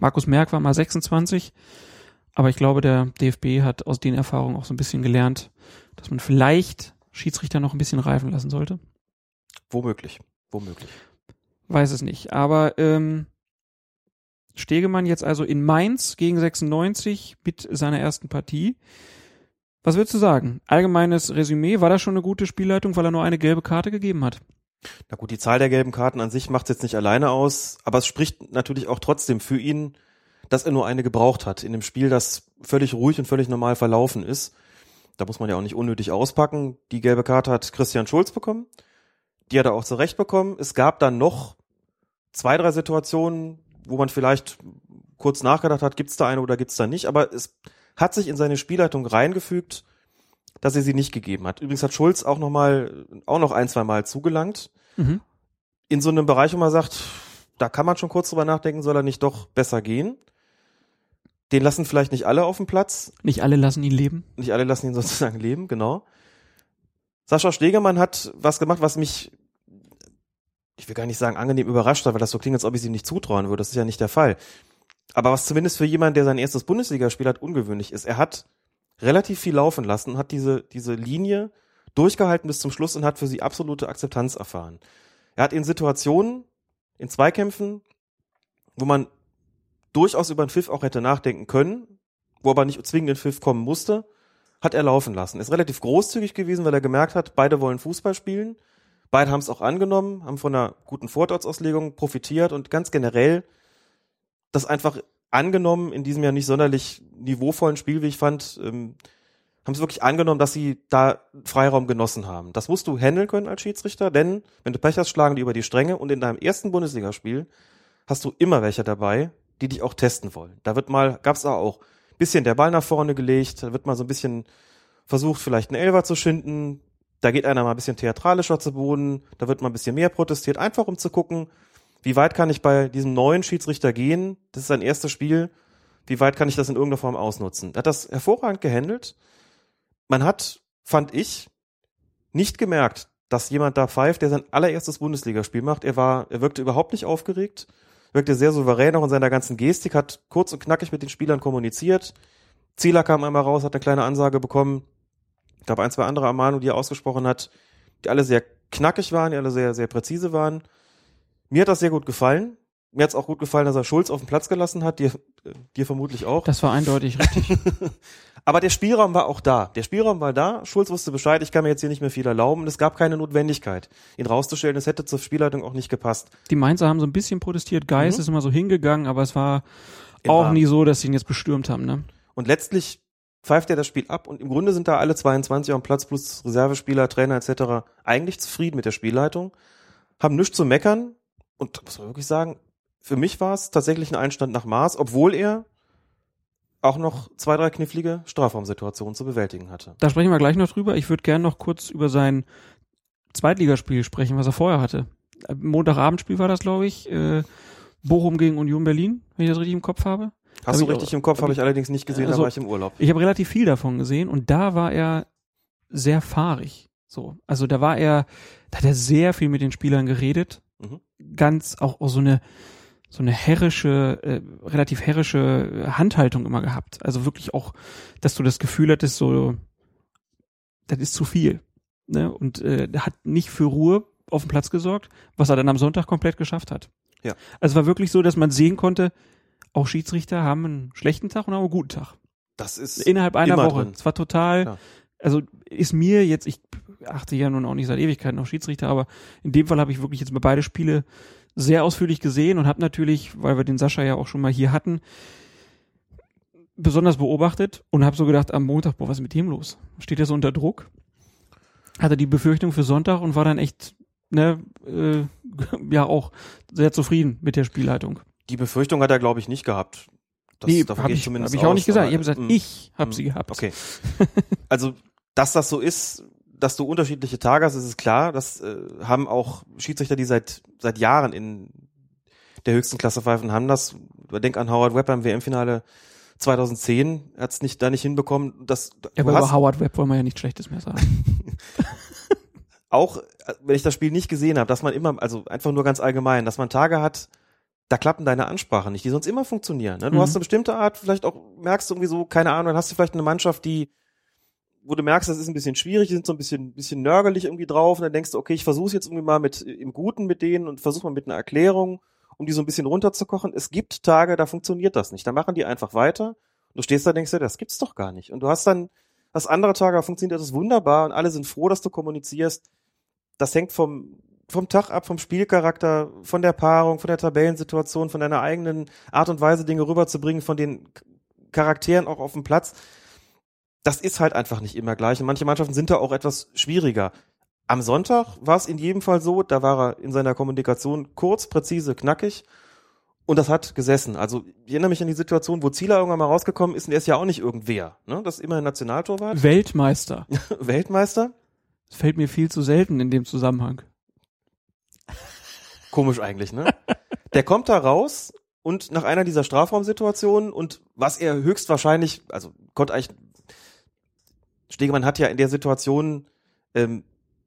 Markus Merck war mal 26, aber ich glaube, der DFB hat aus den Erfahrungen auch so ein bisschen gelernt, dass man vielleicht Schiedsrichter noch ein bisschen reifen lassen sollte. Womöglich. Womöglich. Weiß es nicht. Aber ähm, Stegemann jetzt also in Mainz gegen 96 mit seiner ersten Partie. Was würdest du sagen? Allgemeines Resümee, war das schon eine gute Spielleitung, weil er nur eine gelbe Karte gegeben hat? Na gut, die Zahl der gelben Karten an sich macht es jetzt nicht alleine aus, aber es spricht natürlich auch trotzdem für ihn, dass er nur eine gebraucht hat in dem Spiel, das völlig ruhig und völlig normal verlaufen ist. Da muss man ja auch nicht unnötig auspacken. Die gelbe Karte hat Christian Schulz bekommen. Die hat er auch zurecht bekommen. Es gab dann noch zwei, drei Situationen, wo man vielleicht kurz nachgedacht hat, gibt's da eine oder gibt's da nicht, aber es hat sich in seine Spielleitung reingefügt, dass er sie nicht gegeben hat. Übrigens hat Schulz auch noch mal, auch noch ein, zwei Mal zugelangt. Mhm. In so einem Bereich, wo man sagt, da kann man schon kurz drüber nachdenken, soll er nicht doch besser gehen? Den lassen vielleicht nicht alle auf dem Platz. Nicht alle lassen ihn leben. Nicht alle lassen ihn sozusagen leben, genau. Sascha Stegemann hat was gemacht, was mich, ich will gar nicht sagen angenehm überrascht hat, weil das so klingt, als ob ich es ihm nicht zutrauen würde. Das ist ja nicht der Fall. Aber was zumindest für jemanden, der sein erstes Bundesligaspiel hat, ungewöhnlich ist. Er hat relativ viel laufen lassen, hat diese, diese Linie durchgehalten bis zum Schluss und hat für sie absolute Akzeptanz erfahren. Er hat in Situationen, in Zweikämpfen, wo man durchaus über einen Pfiff auch hätte nachdenken können, wo aber nicht zwingend ein Pfiff kommen musste, hat er laufen lassen. Ist relativ großzügig gewesen, weil er gemerkt hat, beide wollen Fußball spielen. Beide haben es auch angenommen, haben von einer guten Vorteilsauslegung profitiert und ganz generell das einfach angenommen in diesem ja nicht sonderlich niveauvollen Spiel, wie ich fand, ähm, haben es wirklich angenommen, dass sie da Freiraum genossen haben. Das musst du handeln können als Schiedsrichter, denn wenn du Pech hast, schlagen die über die Stränge und in deinem ersten Bundesligaspiel hast du immer welche dabei, die dich auch testen wollen. Da wird mal, gab's auch bisschen der Ball nach vorne gelegt, da wird mal so ein bisschen versucht, vielleicht einen Elfer zu schinden, da geht einer mal ein bisschen theatralischer zu Boden, da wird mal ein bisschen mehr protestiert, einfach um zu gucken, wie weit kann ich bei diesem neuen Schiedsrichter gehen? Das ist sein erstes Spiel. Wie weit kann ich das in irgendeiner Form ausnutzen? Er hat das hervorragend gehandelt. Man hat, fand ich, nicht gemerkt, dass jemand da pfeift, der sein allererstes Bundesligaspiel macht. Er war, er wirkte überhaupt nicht aufgeregt, wirkte sehr souverän auch in seiner ganzen Gestik, hat kurz und knackig mit den Spielern kommuniziert. Zieler kam einmal raus, hat eine kleine Ansage bekommen. Ich glaube, ein, zwei andere Ermahnungen, die er ausgesprochen hat, die alle sehr knackig waren, die alle sehr, sehr präzise waren. Mir hat das sehr gut gefallen. Mir hat es auch gut gefallen, dass er Schulz auf den Platz gelassen hat, dir, dir vermutlich auch. Das war eindeutig richtig. Aber der Spielraum war auch da. Der Spielraum war da. Schulz wusste Bescheid, ich kann mir jetzt hier nicht mehr viel erlauben. es gab keine Notwendigkeit, ihn rauszustellen. Es hätte zur Spielleitung auch nicht gepasst. Die Mainzer haben so ein bisschen protestiert. Geist mhm. ist immer so hingegangen, aber es war auch nie so, dass sie ihn jetzt bestürmt haben. Ne? Und letztlich pfeift er das Spiel ab und im Grunde sind da alle 22 am Platz plus Reservespieler, Trainer etc. eigentlich zufrieden mit der Spielleitung, haben nichts zu meckern, und muss man wirklich sagen, für mich war es tatsächlich ein Einstand nach Maß, obwohl er auch noch zwei, drei knifflige Strafraumsituationen zu bewältigen hatte. Da sprechen wir gleich noch drüber. Ich würde gerne noch kurz über sein Zweitligaspiel sprechen, was er vorher hatte. Montagabendspiel war das, glaube ich. Äh, Bochum gegen Union Berlin, wenn ich das richtig im Kopf habe. Hast hab du richtig auch, im Kopf, habe hab ich allerdings nicht gesehen, also, da war ich im Urlaub. Ich habe relativ viel davon gesehen und da war er sehr fahrig. So, also da war er, da hat er sehr viel mit den Spielern geredet, Mhm. Ganz auch, auch so eine so eine herrische, äh, relativ herrische Handhaltung immer gehabt. Also wirklich auch, dass du das Gefühl hattest, so, das ist zu viel. Ne? Und äh, hat nicht für Ruhe auf dem Platz gesorgt, was er dann am Sonntag komplett geschafft hat. Ja. Also es war wirklich so, dass man sehen konnte, auch Schiedsrichter haben einen schlechten Tag und haben einen guten Tag. Das ist innerhalb einer Woche. Drin. Es war total, ja. also ist mir jetzt, ich achte ja nun auch nicht seit Ewigkeiten auf Schiedsrichter, aber in dem Fall habe ich wirklich jetzt mal beide Spiele sehr ausführlich gesehen und habe natürlich, weil wir den Sascha ja auch schon mal hier hatten, besonders beobachtet und habe so gedacht am Montag, boah, was ist mit dem los? Steht er so unter Druck? Hatte die Befürchtung für Sonntag und war dann echt, ne, äh, ja auch sehr zufrieden mit der Spielleitung. Die Befürchtung hat er, glaube ich, nicht gehabt. Das, nee, habe ich, hab ich auch nicht gesagt. ich habe gesagt, mh, ich habe sie gehabt. Okay. also, dass das so ist, dass du unterschiedliche Tage hast, ist es klar. Das äh, haben auch Schiedsrichter, die seit seit Jahren in der höchsten Klasse pfeifen, haben das. Denk an Howard Webb beim WM-Finale 2010, er hat es nicht da nicht hinbekommen. Das, ja, aber über Howard Webb wollen wir ja nichts Schlechtes mehr sagen. auch wenn ich das Spiel nicht gesehen habe, dass man immer, also einfach nur ganz allgemein, dass man Tage hat, da klappen deine Ansprachen nicht, die sonst immer funktionieren. Ne? Du mhm. hast eine bestimmte Art, vielleicht auch merkst du irgendwie so, keine Ahnung, dann hast du vielleicht eine Mannschaft, die wo du merkst, das ist ein bisschen schwierig, die sind so ein bisschen, bisschen nörgelig irgendwie drauf und dann denkst du, okay, ich versuche jetzt irgendwie mal mit im Guten mit denen und versuche mal mit einer Erklärung, um die so ein bisschen runterzukochen. Es gibt Tage, da funktioniert das nicht. Da machen die einfach weiter. Und du stehst da und denkst dir, das gibt's doch gar nicht. Und du hast dann, das andere Tage, da funktioniert das wunderbar und alle sind froh, dass du kommunizierst. Das hängt vom, vom Tag ab, vom Spielcharakter, von der Paarung, von der Tabellensituation, von deiner eigenen Art und Weise, Dinge rüberzubringen, von den Charakteren auch auf dem Platz. Das ist halt einfach nicht immer gleich. Und manche Mannschaften sind da auch etwas schwieriger. Am Sonntag war es in jedem Fall so, da war er in seiner Kommunikation kurz, präzise, knackig. Und das hat gesessen. Also ich erinnere mich an die Situation, wo Zieler irgendwann mal rausgekommen ist und er ist ja auch nicht irgendwer. Ne? Das ist immerhin Nationaltorwart. Weltmeister. Weltmeister. Das fällt mir viel zu selten in dem Zusammenhang. Komisch eigentlich, ne? Der kommt da raus und nach einer dieser Strafraumsituationen und was er höchstwahrscheinlich, also konnte eigentlich, Stegemann hat ja in der Situation ähm,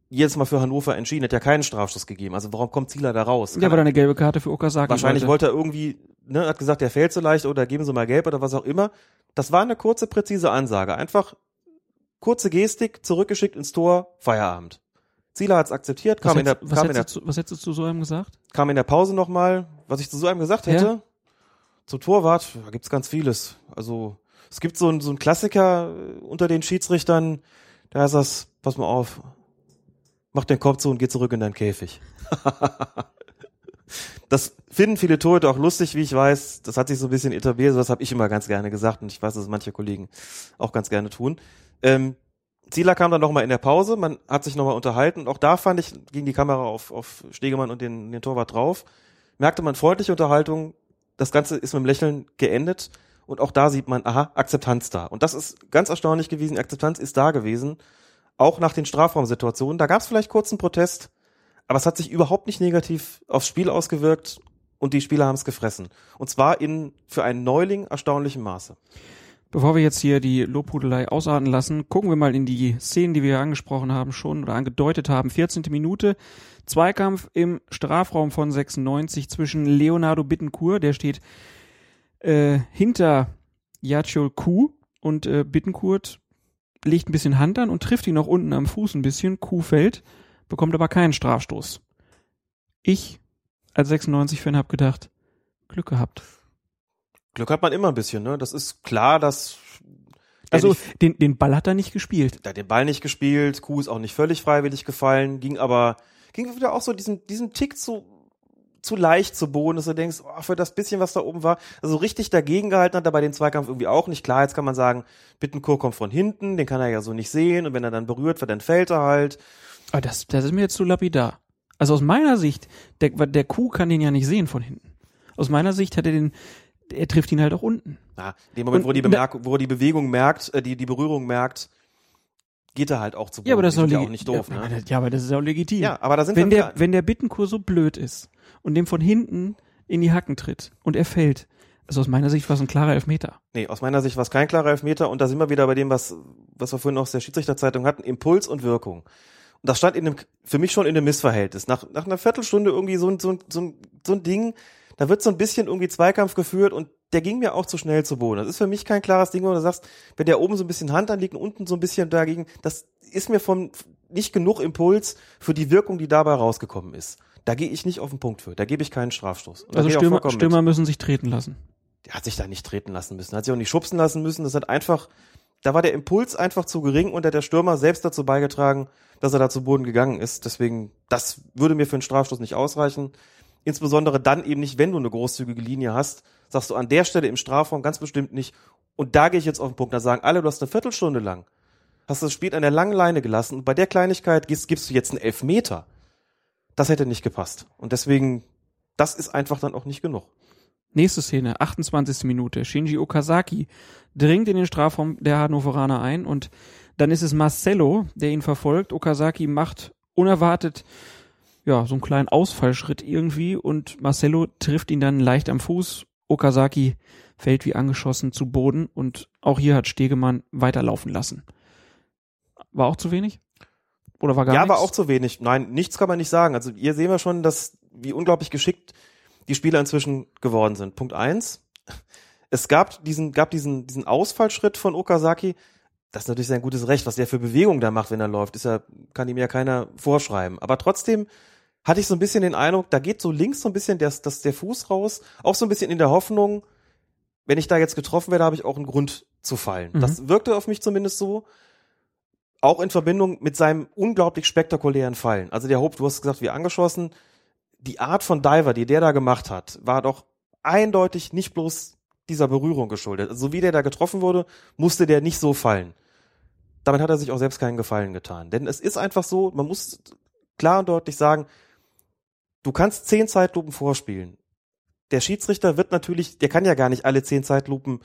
jedes Mal für Hannover entschieden, hat ja keinen Strafschuss gegeben. Also warum kommt Zieler da raus? Ja, weil er eine gelbe Karte für Okazaki Wahrscheinlich wollte er irgendwie, ne, hat gesagt, der fällt so leicht oder geben Sie mal gelb oder was auch immer. Das war eine kurze, präzise Ansage. Einfach kurze Gestik, zurückgeschickt ins Tor, Feierabend. Zieler hat's akzeptiert, Was kam, in der, hättest, was, kam, in der, hättest du, was hättest du zu so einem gesagt? kam in der Pause nochmal, was ich zu so einem gesagt hätte. Ja. Zu Torwart, da gibt's ganz vieles. Also es gibt so ein, so ein Klassiker äh, unter den Schiedsrichtern, da heißt das, pass mal auf, mach den Kopf zu und geh zurück in deinen Käfig. das finden viele Torhüter auch lustig, wie ich weiß. Das hat sich so ein bisschen etabliert, so das habe ich immer ganz gerne gesagt und ich weiß, dass manche Kollegen auch ganz gerne tun. Ähm, Zieler kam dann nochmal in der Pause, man hat sich nochmal unterhalten und auch da fand ich, ging die Kamera auf, auf Stegemann und den, den Torwart drauf, merkte man freundliche Unterhaltung, das Ganze ist mit dem Lächeln geendet und auch da sieht man, aha, Akzeptanz da. Und das ist ganz erstaunlich gewesen, Akzeptanz ist da gewesen, auch nach den Strafraumsituationen. Da gab es vielleicht kurzen Protest, aber es hat sich überhaupt nicht negativ aufs Spiel ausgewirkt und die Spieler haben es gefressen. Und zwar in für einen Neuling erstaunlichem Maße. Bevor wir jetzt hier die Lobhudelei ausarten lassen, gucken wir mal in die Szenen, die wir angesprochen haben schon oder angedeutet haben. 14. Minute, Zweikampf im Strafraum von 96 zwischen Leonardo Bittencourt, der steht äh, hinter Yachol Kuh und äh, Bittencourt legt ein bisschen Hand an und trifft ihn auch unten am Fuß ein bisschen. Kuh fällt, bekommt aber keinen Strafstoß. Ich als 96-Fan habe gedacht, Glück gehabt. Glück hat man immer ein bisschen, ne? Das ist klar, dass Also nicht- den, den Ball hat er nicht gespielt. der hat den Ball nicht gespielt, Kuh ist auch nicht völlig freiwillig gefallen, ging aber, ging wieder auch so diesen, diesen Tick zu, zu leicht zu Boden, dass du denkst, oh, für das bisschen, was da oben war, also richtig dagegen gehalten hat er bei dem Zweikampf irgendwie auch nicht. Klar, jetzt kann man sagen, Bittencourt kommt von hinten, den kann er ja so nicht sehen und wenn er dann berührt wird, dann fällt er halt. Aber das, das ist mir jetzt zu lapidar. Also aus meiner Sicht, der, der Kuh kann den ja nicht sehen von hinten. Aus meiner Sicht hat er den, er trifft ihn halt auch unten. Na, in dem Moment, Und wo die, da- Bemerk wo die Bewegung merkt, äh, die, die Berührung merkt, geht er halt auch zu Boden. Ja, aber das ist ja auch nicht doof, ja, ne? Ja, aber das ist auch legitim. Ja, aber da sind wenn wir der, wenn der Bittenkur so blöd ist und dem von hinten in die Hacken tritt und er fällt, also aus meiner Sicht war es ein klarer Elfmeter. Nee, aus meiner Sicht war es kein klarer Elfmeter und da sind wir wieder bei dem, was, was wir vorhin aus der Schiedsrichterzeitung hatten, Impuls und Wirkung. Und das stand in einem, für mich schon in einem Missverhältnis. Nach, nach einer Viertelstunde irgendwie so ein, so ein, so ein, so ein Ding, da wird so ein bisschen irgendwie Zweikampf geführt und der ging mir auch zu schnell zu Boden. Das ist für mich kein klares Ding, wo du sagst, wenn der oben so ein bisschen Hand anliegt und unten so ein bisschen dagegen, das ist mir von nicht genug Impuls für die Wirkung, die dabei rausgekommen ist. Da gehe ich nicht auf den Punkt für. Da gebe ich keinen Strafstoß. Also Stürmer, Stürmer müssen sich treten lassen. der hat sich da nicht treten lassen müssen, hat sich auch nicht schubsen lassen müssen. Das hat einfach, da war der Impuls einfach zu gering und hat der Stürmer selbst dazu beigetragen, dass er da zu Boden gegangen ist. Deswegen, das würde mir für einen Strafstoß nicht ausreichen. Insbesondere dann eben nicht, wenn du eine großzügige Linie hast, sagst du an der Stelle im Strafraum ganz bestimmt nicht. Und da gehe ich jetzt auf den Punkt, da sagen alle, du hast eine Viertelstunde lang, hast das Spiel an der langen Leine gelassen und bei der Kleinigkeit gibst, gibst du jetzt einen Elfmeter. Das hätte nicht gepasst. Und deswegen, das ist einfach dann auch nicht genug. Nächste Szene, 28. Minute. Shinji Okazaki dringt in den Strafraum der Hannoveraner ein und dann ist es Marcelo, der ihn verfolgt. Okazaki macht unerwartet ja, so einen kleinen Ausfallschritt irgendwie und Marcelo trifft ihn dann leicht am Fuß. Okazaki fällt wie angeschossen zu Boden und auch hier hat Stegemann weiterlaufen lassen. War auch zu wenig? Oder war gar ja, nichts? aber auch zu wenig. Nein, nichts kann man nicht sagen. Also hier sehen wir schon, dass wie unglaublich geschickt die Spieler inzwischen geworden sind. Punkt eins: Es gab diesen, gab diesen, diesen Ausfallschritt von Okazaki. Das ist natürlich sein gutes Recht, was der für Bewegung da macht, wenn er läuft. Ist ja, kann ihm ja keiner vorschreiben. Aber trotzdem hatte ich so ein bisschen den Eindruck, da geht so links so ein bisschen der, das, der Fuß raus. Auch so ein bisschen in der Hoffnung, wenn ich da jetzt getroffen werde, habe ich auch einen Grund zu fallen. Mhm. Das wirkte auf mich zumindest so Auch in Verbindung mit seinem unglaublich spektakulären Fallen. Also der Hope, du hast gesagt, wie angeschossen. Die Art von Diver, die der da gemacht hat, war doch eindeutig nicht bloß dieser Berührung geschuldet. Also so wie der da getroffen wurde, musste der nicht so fallen. Damit hat er sich auch selbst keinen Gefallen getan. Denn es ist einfach so, man muss klar und deutlich sagen, du kannst zehn Zeitlupen vorspielen. Der Schiedsrichter wird natürlich, der kann ja gar nicht alle zehn Zeitlupen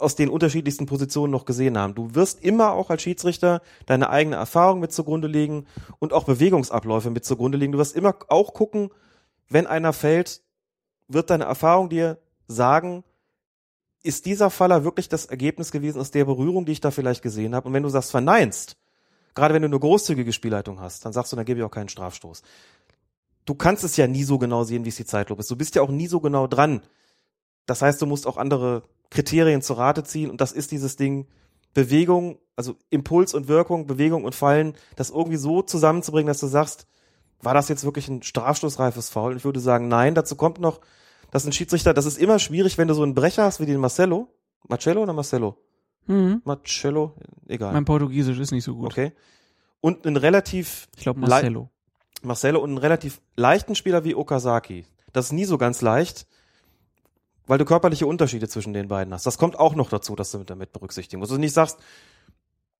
aus den unterschiedlichsten Positionen noch gesehen haben. Du wirst immer auch als Schiedsrichter deine eigene Erfahrung mit zugrunde legen und auch Bewegungsabläufe mit zugrunde legen. Du wirst immer auch gucken, wenn einer fällt, wird deine Erfahrung dir sagen, ist dieser Faller wirklich das Ergebnis gewesen aus der Berührung, die ich da vielleicht gesehen habe? Und wenn du das verneinst, gerade wenn du eine großzügige Spielleitung hast, dann sagst du, dann gebe ich auch keinen Strafstoß. Du kannst es ja nie so genau sehen, wie es die Zeitlupe ist. Du bist ja auch nie so genau dran. Das heißt, du musst auch andere Kriterien zu Rate ziehen und das ist dieses Ding Bewegung, also Impuls und Wirkung, Bewegung und Fallen, das irgendwie so zusammenzubringen, dass du sagst, war das jetzt wirklich ein strafstoßreifes Foul? Und ich würde sagen, nein, dazu kommt noch, dass ein Schiedsrichter, das ist immer schwierig, wenn du so einen Brecher hast wie den Marcelo. Marcello oder Marcelo? Mhm. Marcello, egal. Mein Portugiesisch ist nicht so gut. Okay. Und einen relativ Ich glaube Marcelo. Marcelo und einen relativ leichten Spieler wie Okazaki. Das ist nie so ganz leicht, weil du körperliche Unterschiede zwischen den beiden hast. Das kommt auch noch dazu, dass du mit damit berücksichtigen musst. Also nicht sagst,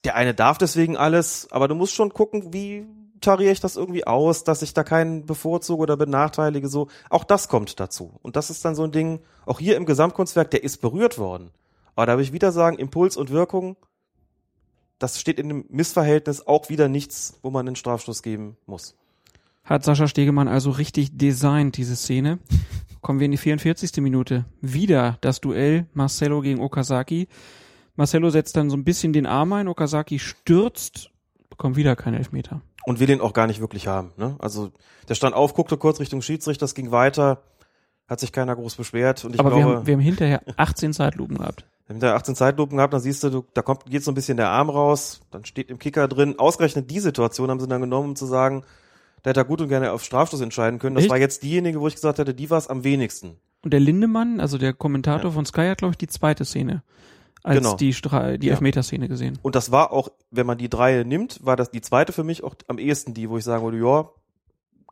der eine darf deswegen alles, aber du musst schon gucken, wie tariere ich das irgendwie aus, dass ich da keinen bevorzuge oder benachteilige, so. Auch das kommt dazu. Und das ist dann so ein Ding, auch hier im Gesamtkunstwerk, der ist berührt worden. Aber da würde ich wieder sagen, Impuls und Wirkung, das steht in dem Missverhältnis auch wieder nichts, wo man einen Strafstoß geben muss. Hat Sascha Stegemann also richtig designt, diese Szene. Kommen wir in die 44. Minute. Wieder das Duell Marcelo gegen Okazaki. Marcelo setzt dann so ein bisschen den Arm ein, Okazaki stürzt, bekommt wieder keinen Elfmeter. Und will ihn auch gar nicht wirklich haben. Ne? Also der stand auf, guckte kurz Richtung Schiedsrichter, das ging weiter, hat sich keiner groß beschwert. Und ich Aber wir glaube, haben, wir haben hinterher 18 Zeitlupen gehabt. Wir haben da 18 Zeitlupen gehabt, dann siehst du, du da kommt, geht so ein bisschen der Arm raus, dann steht im Kicker drin. Ausgerechnet die Situation haben sie dann genommen, um zu sagen, der hätte er gut und gerne auf Strafstoß entscheiden können. Das Echt? war jetzt diejenige, wo ich gesagt hätte, die war es am wenigsten. Und der Lindemann, also der Kommentator von Sky, hat, glaube ich, die zweite Szene als Genau. die, Stra die Ja. Elfmeterszene gesehen. Und das war auch, wenn man die drei nimmt, war das die zweite für mich auch am ehesten die, wo ich sagen würde, ja,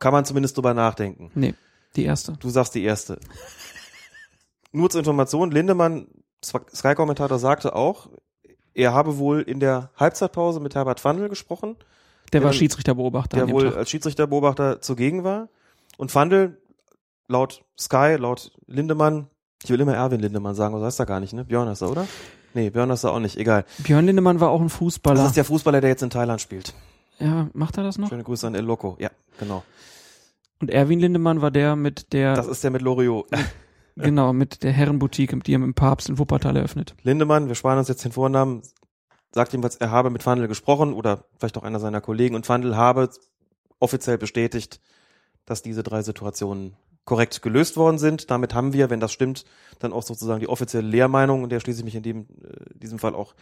kann man zumindest drüber nachdenken. Nee, die erste. Du sagst die erste. Nur zur Information, Lindemann, Sky-Kommentator, sagte auch, er habe wohl in der Halbzeitpause mit Herbert Fandl gesprochen, Der war Der- Schiedsrichterbeobachter. der wohl Tag. als Schiedsrichterbeobachter zugegen war. Und Fandl, laut Sky, laut Lindemann, ich will immer Erwin Lindemann sagen, was heißt er gar nicht, ne? Björn ist er, oder? Nee, Björn ist er auch nicht, egal. Björn Lindemann war auch ein Fußballer. Das ist der Fußballer, der jetzt in Thailand spielt. ja, macht er das noch? Schöne Grüße an El Loco. Ja, genau. Und Erwin Lindemann war der mit der, Das ist der mit Loriot. genau, mit der Herrenboutique, die er mit dem Papst in Wuppertal eröffnet. Lindemann, wir sparen uns jetzt den Vornamen, sagt jedenfalls, er habe mit Fandl gesprochen oder vielleicht auch einer seiner Kollegen und Fandl habe offiziell bestätigt, dass diese drei Situationen korrekt gelöst worden sind. Damit haben wir, wenn das stimmt, dann auch sozusagen die offizielle Lehrmeinung und der schließe ich mich in dem, äh, diesem Fall auch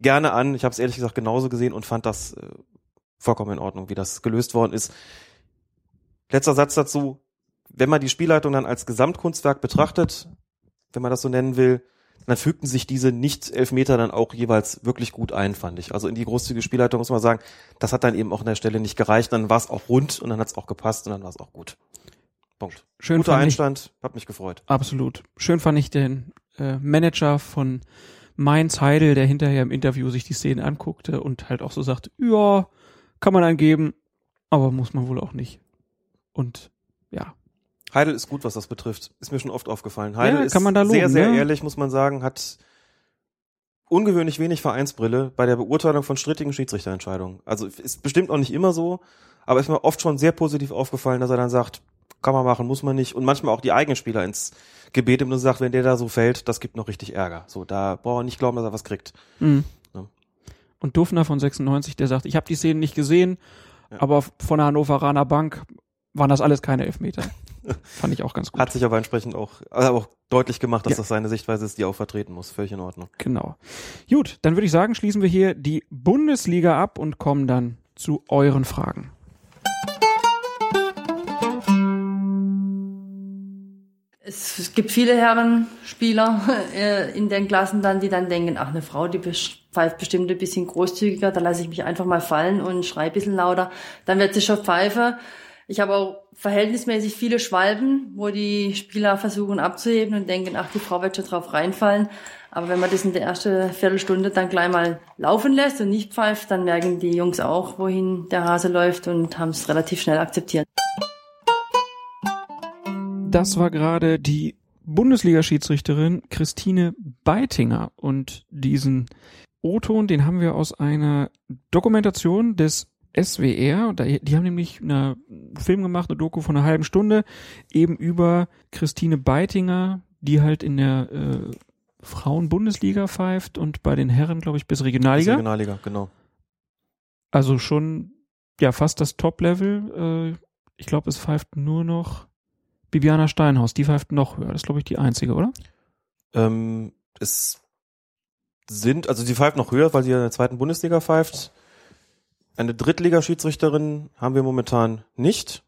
gerne an. Ich habe es ehrlich gesagt genauso gesehen und fand das äh, vollkommen in Ordnung, wie das gelöst worden ist. Letzter Satz dazu. Wenn man die Spielleitung dann als Gesamtkunstwerk betrachtet, wenn man das so nennen will, dann fügten sich diese Nicht-Elfmeter dann auch jeweils wirklich gut ein, fand ich. Also in die großzügige Spielleitung muss man sagen, das hat dann eben auch an der Stelle nicht gereicht. Dann war es auch rund und dann hat es auch gepasst und dann war es auch gut. Punkt. Schön Guter fand ich, Einstand, hat mich gefreut. absolut. Schön fand ich den äh, Manager von Mainz Heidel, der hinterher im Interview sich die Szene anguckte und halt auch so sagt, ja, kann man angeben, aber muss man wohl auch nicht. Und Heidel ist gut, was das betrifft. Ist mir schon oft aufgefallen. Heidel Ja, ist kann man da sehr, loben, sehr ne? ehrlich, muss man sagen, hat ungewöhnlich wenig Vereinsbrille bei der Beurteilung von strittigen Schiedsrichterentscheidungen. Also ist bestimmt auch nicht immer so, aber ist mir oft schon sehr positiv aufgefallen, dass er dann sagt, kann man machen, muss man nicht. Und manchmal auch die eigenen Spieler ins Gebet und sagt, wenn der da so fällt, das gibt noch richtig Ärger. So, da braucht er nicht glauben, dass er was kriegt. Mhm. Ja. Und Dufner von 96, der sagt, ich habe die Szenen nicht gesehen, Ja. aber von der Hannoveraner Bank waren das alles keine Elfmeter. Fand ich auch ganz gut. Hat sich aber entsprechend auch, also auch deutlich gemacht, dass Ja. das seine Sichtweise ist, die er auch vertreten muss. Völlig in Ordnung. Genau. Gut, dann würde ich sagen, schließen wir hier die Bundesliga ab und kommen dann zu euren Fragen. Es gibt viele Herrenspieler äh, in den Klassen dann, die dann denken, ach, eine Frau, die pfeift bestimmt ein bisschen großzügiger, da lasse ich mich einfach mal fallen und schreie ein bisschen lauter. Dann wird sie schon pfeife. Ich habe auch verhältnismäßig viele Schwalben, wo die Spieler versuchen abzuheben und denken, ach, die Frau wird schon drauf reinfallen. Aber wenn man das in der ersten Viertelstunde dann gleich mal laufen lässt und nicht pfeift, dann merken die Jungs auch, wohin der Hase läuft und haben es relativ schnell akzeptiert. Das war gerade die Bundesliga-Schiedsrichterin Christine Beitinger und diesen O-Ton, den haben wir aus einer Dokumentation des SWR. Die haben nämlich einen Film gemacht, eine Doku von einer halben Stunde, eben über Christine Beitinger, die halt in der äh, Frauen-Bundesliga pfeift und bei den Herren, glaube ich, bis Regionalliga. Bis Regionalliga, genau. Also schon, ja, fast das Top-Level. Äh, ich glaube, es pfeift nur noch Bibiana Steinhaus, die pfeift noch höher. Das ist, glaube ich, die einzige, oder? Ähm, es sind, also sie pfeift noch höher, weil sie in der zweiten Bundesliga pfeift. Eine Drittligaschiedsrichterin haben wir momentan nicht.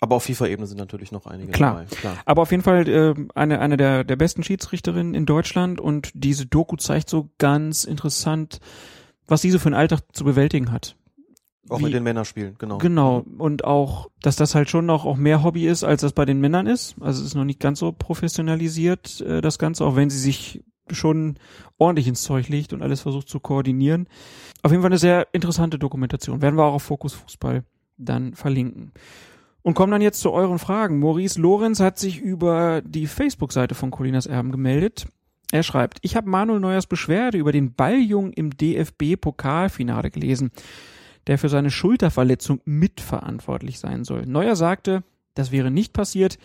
Aber auf FIFA-Ebene sind natürlich noch einige klar. dabei. Klar. Aber auf jeden Fall äh, eine, eine der, der besten Schiedsrichterinnen in Deutschland und diese Doku zeigt so ganz interessant, was diese für einen Alltag zu bewältigen hat. Auch Wie- mit den Männerspielen, genau. Genau. Und auch, dass das halt schon noch auch mehr Hobby ist, als das bei den Männern ist. Also es ist noch nicht ganz so professionalisiert, äh, das Ganze, auch wenn sie sich schon ordentlich ins Zeug legt und alles versucht zu koordinieren. Auf jeden Fall eine sehr interessante Dokumentation. Werden wir auch auf Fokus Fußball dann verlinken. Und kommen dann jetzt zu euren Fragen. Maurice Lorenz hat sich über die Facebook-Seite von Colinas Erben gemeldet. Er schreibt, ich habe Manuel Neuers Beschwerde über den Balljungen im DFB-Pokalfinale gelesen, der für seine Schulterverletzung mitverantwortlich sein soll. Neuer sagte, das wäre nicht passiert,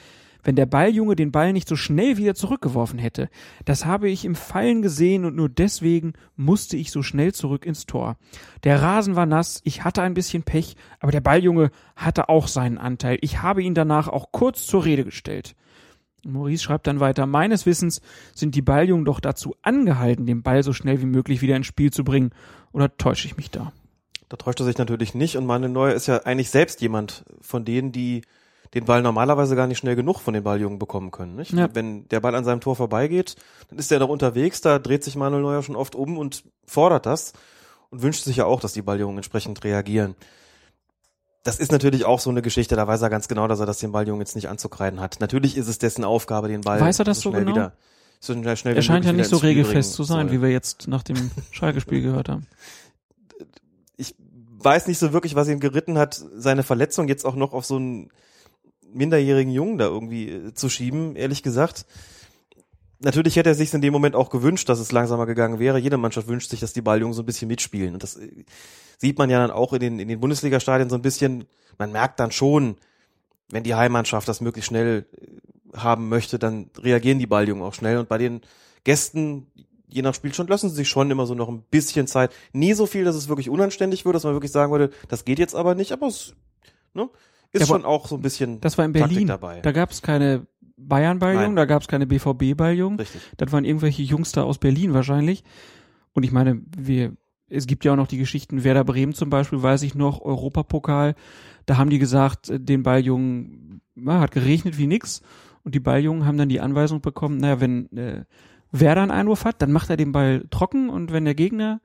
wenn der Balljunge den Ball nicht so schnell wieder zurückgeworfen hätte. Das habe ich im Fallen gesehen und nur deswegen musste ich so schnell zurück ins Tor. Der Rasen war nass, ich hatte ein bisschen Pech, aber der Balljunge hatte auch seinen Anteil. Ich habe ihn danach auch kurz zur Rede gestellt. Maurice schreibt dann weiter, meines Wissens sind die Balljungen doch dazu angehalten, den Ball so schnell wie möglich wieder ins Spiel zu bringen. Oder täusche ich mich da? Da täuscht er sich natürlich nicht und Manuel Neuer ist ja eigentlich selbst jemand von denen, die den Ball normalerweise gar nicht schnell genug von den Balljungen bekommen können. Nicht? Ja. Wenn der Ball an seinem Tor vorbeigeht, dann ist er noch unterwegs, da dreht sich Manuel Neuer schon oft um und fordert das und wünscht sich ja auch, dass die Balljungen entsprechend reagieren. Das ist natürlich auch so eine Geschichte, da weiß er ganz genau, dass er das den Balljungen jetzt nicht anzukreiden hat. Natürlich ist es dessen Aufgabe, den Ball Weiß er das so schnell genau? wieder so schnell, Er scheint ja nicht so regelfest zu sein, soll. wie wir jetzt nach dem Schalke-Spiel gehört haben. ich weiß nicht so wirklich, was ihn geritten hat, seine Verletzung jetzt auch noch auf so einen minderjährigen Jungen da irgendwie äh, zu schieben, ehrlich gesagt. Natürlich hätte er sich in dem Moment auch gewünscht, dass es langsamer gegangen wäre. Jede Mannschaft wünscht sich, dass die Balljungen so ein bisschen mitspielen. Und das äh, sieht man ja dann auch in den, in den Bundesliga-Stadien so ein bisschen. Man merkt dann schon, wenn die Heimmannschaft das möglichst schnell äh, haben möchte, dann reagieren die Balljungen auch schnell. Und bei den Gästen, je nach Spielstand, lassen sie sich schon immer so noch ein bisschen Zeit. Nie so viel, dass es wirklich unanständig wird, dass man wirklich sagen würde, das geht jetzt aber nicht, aber es ne, ist Ja, schon auch so ein bisschen Das war in Taktik Berlin. dabei. Da gab es keine Bayern-Balljungen, da gab es keine BVB-Balljungen. Richtig. Das waren irgendwelche Jungs da aus Berlin wahrscheinlich. Und ich meine, wir, es gibt ja auch noch die Geschichten, Werder Bremen zum Beispiel, weiß ich noch, Europapokal, da haben die gesagt, äh, den Balljungen, na, hat geregnet wie nix. Und die Balljungen haben dann die Anweisung bekommen, naja, wenn äh, Werder einen Einwurf hat, dann macht er den Ball trocken und wenn der Gegner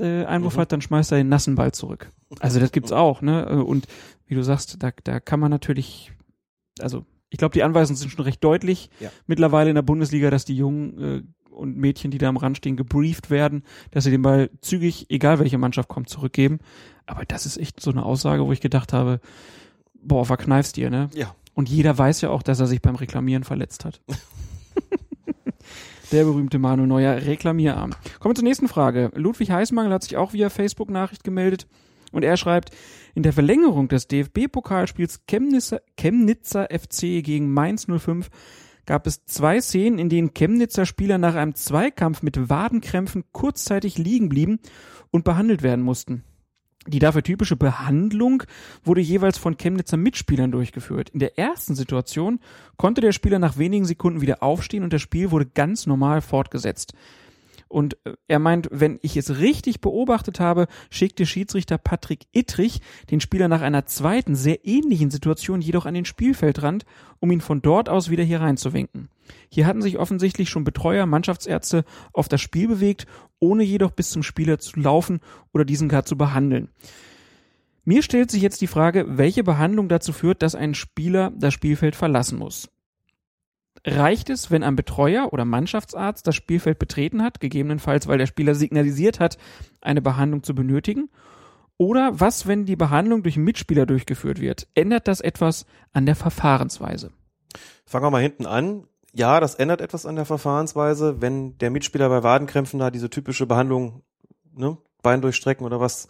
äh, Einwurf Mhm. hat, dann schmeißt er den nassen Ball zurück. Also das gibt's auch, ne? Äh, Und wie du sagst, da, da kann man natürlich, also ich glaube, die Anweisungen sind schon recht deutlich Ja. mittlerweile in der Bundesliga, dass die Jungen äh, und Mädchen, die da am Rand stehen, gebrieft werden, dass sie den Ball zügig, egal welche Mannschaft kommt, zurückgeben. Aber das ist echt so eine Aussage, wo ich gedacht habe, boah, verkneifst dir, ne? Ja. Und jeder weiß ja auch, dass er sich beim Reklamieren verletzt hat. Der berühmte Manu Neuer Reklamierarm. Kommen wir zur nächsten Frage. Ludwig Heißmangel hat sich auch via Facebook-Nachricht gemeldet und er schreibt, in der Verlängerung des DFB-Pokalspiels Chemnitzer, Chemnitzer FC gegen Mainz 05 gab es zwei Szenen, in denen Chemnitzer Spieler nach einem Zweikampf mit Wadenkrämpfen kurzzeitig liegen blieben und behandelt werden mussten. Die dafür typische Behandlung wurde jeweils von Chemnitzer Mitspielern durchgeführt. In der ersten Situation konnte der Spieler nach wenigen Sekunden wieder aufstehen und das Spiel wurde ganz normal fortgesetzt. Und äh, er meint, wenn ich es richtig beobachtet habe, schickte Schiedsrichter Patrick Ittrich den Spieler nach einer zweiten, sehr ähnlichen Situation jedoch an den Spielfeldrand, um ihn von dort aus wieder hier reinzuwinken. Hier hatten sich offensichtlich schon Betreuer, Mannschaftsärzte auf das Spiel bewegt, ohne jedoch bis zum Spieler zu laufen oder diesen gar zu behandeln. Mir stellt sich jetzt die Frage, welche Behandlung dazu führt, dass ein Spieler das Spielfeld verlassen muss. Reicht es, wenn ein Betreuer oder Mannschaftsarzt das Spielfeld betreten hat, gegebenenfalls weil der Spieler signalisiert hat, eine Behandlung zu benötigen? Oder was, wenn die Behandlung durch Mitspieler durchgeführt wird? Ändert das etwas an der Verfahrensweise? Fangen wir mal hinten an. Ja, das ändert etwas an der Verfahrensweise, wenn der Mitspieler bei Wadenkrämpfen da diese typische Behandlung, ne, Bein durchstrecken oder was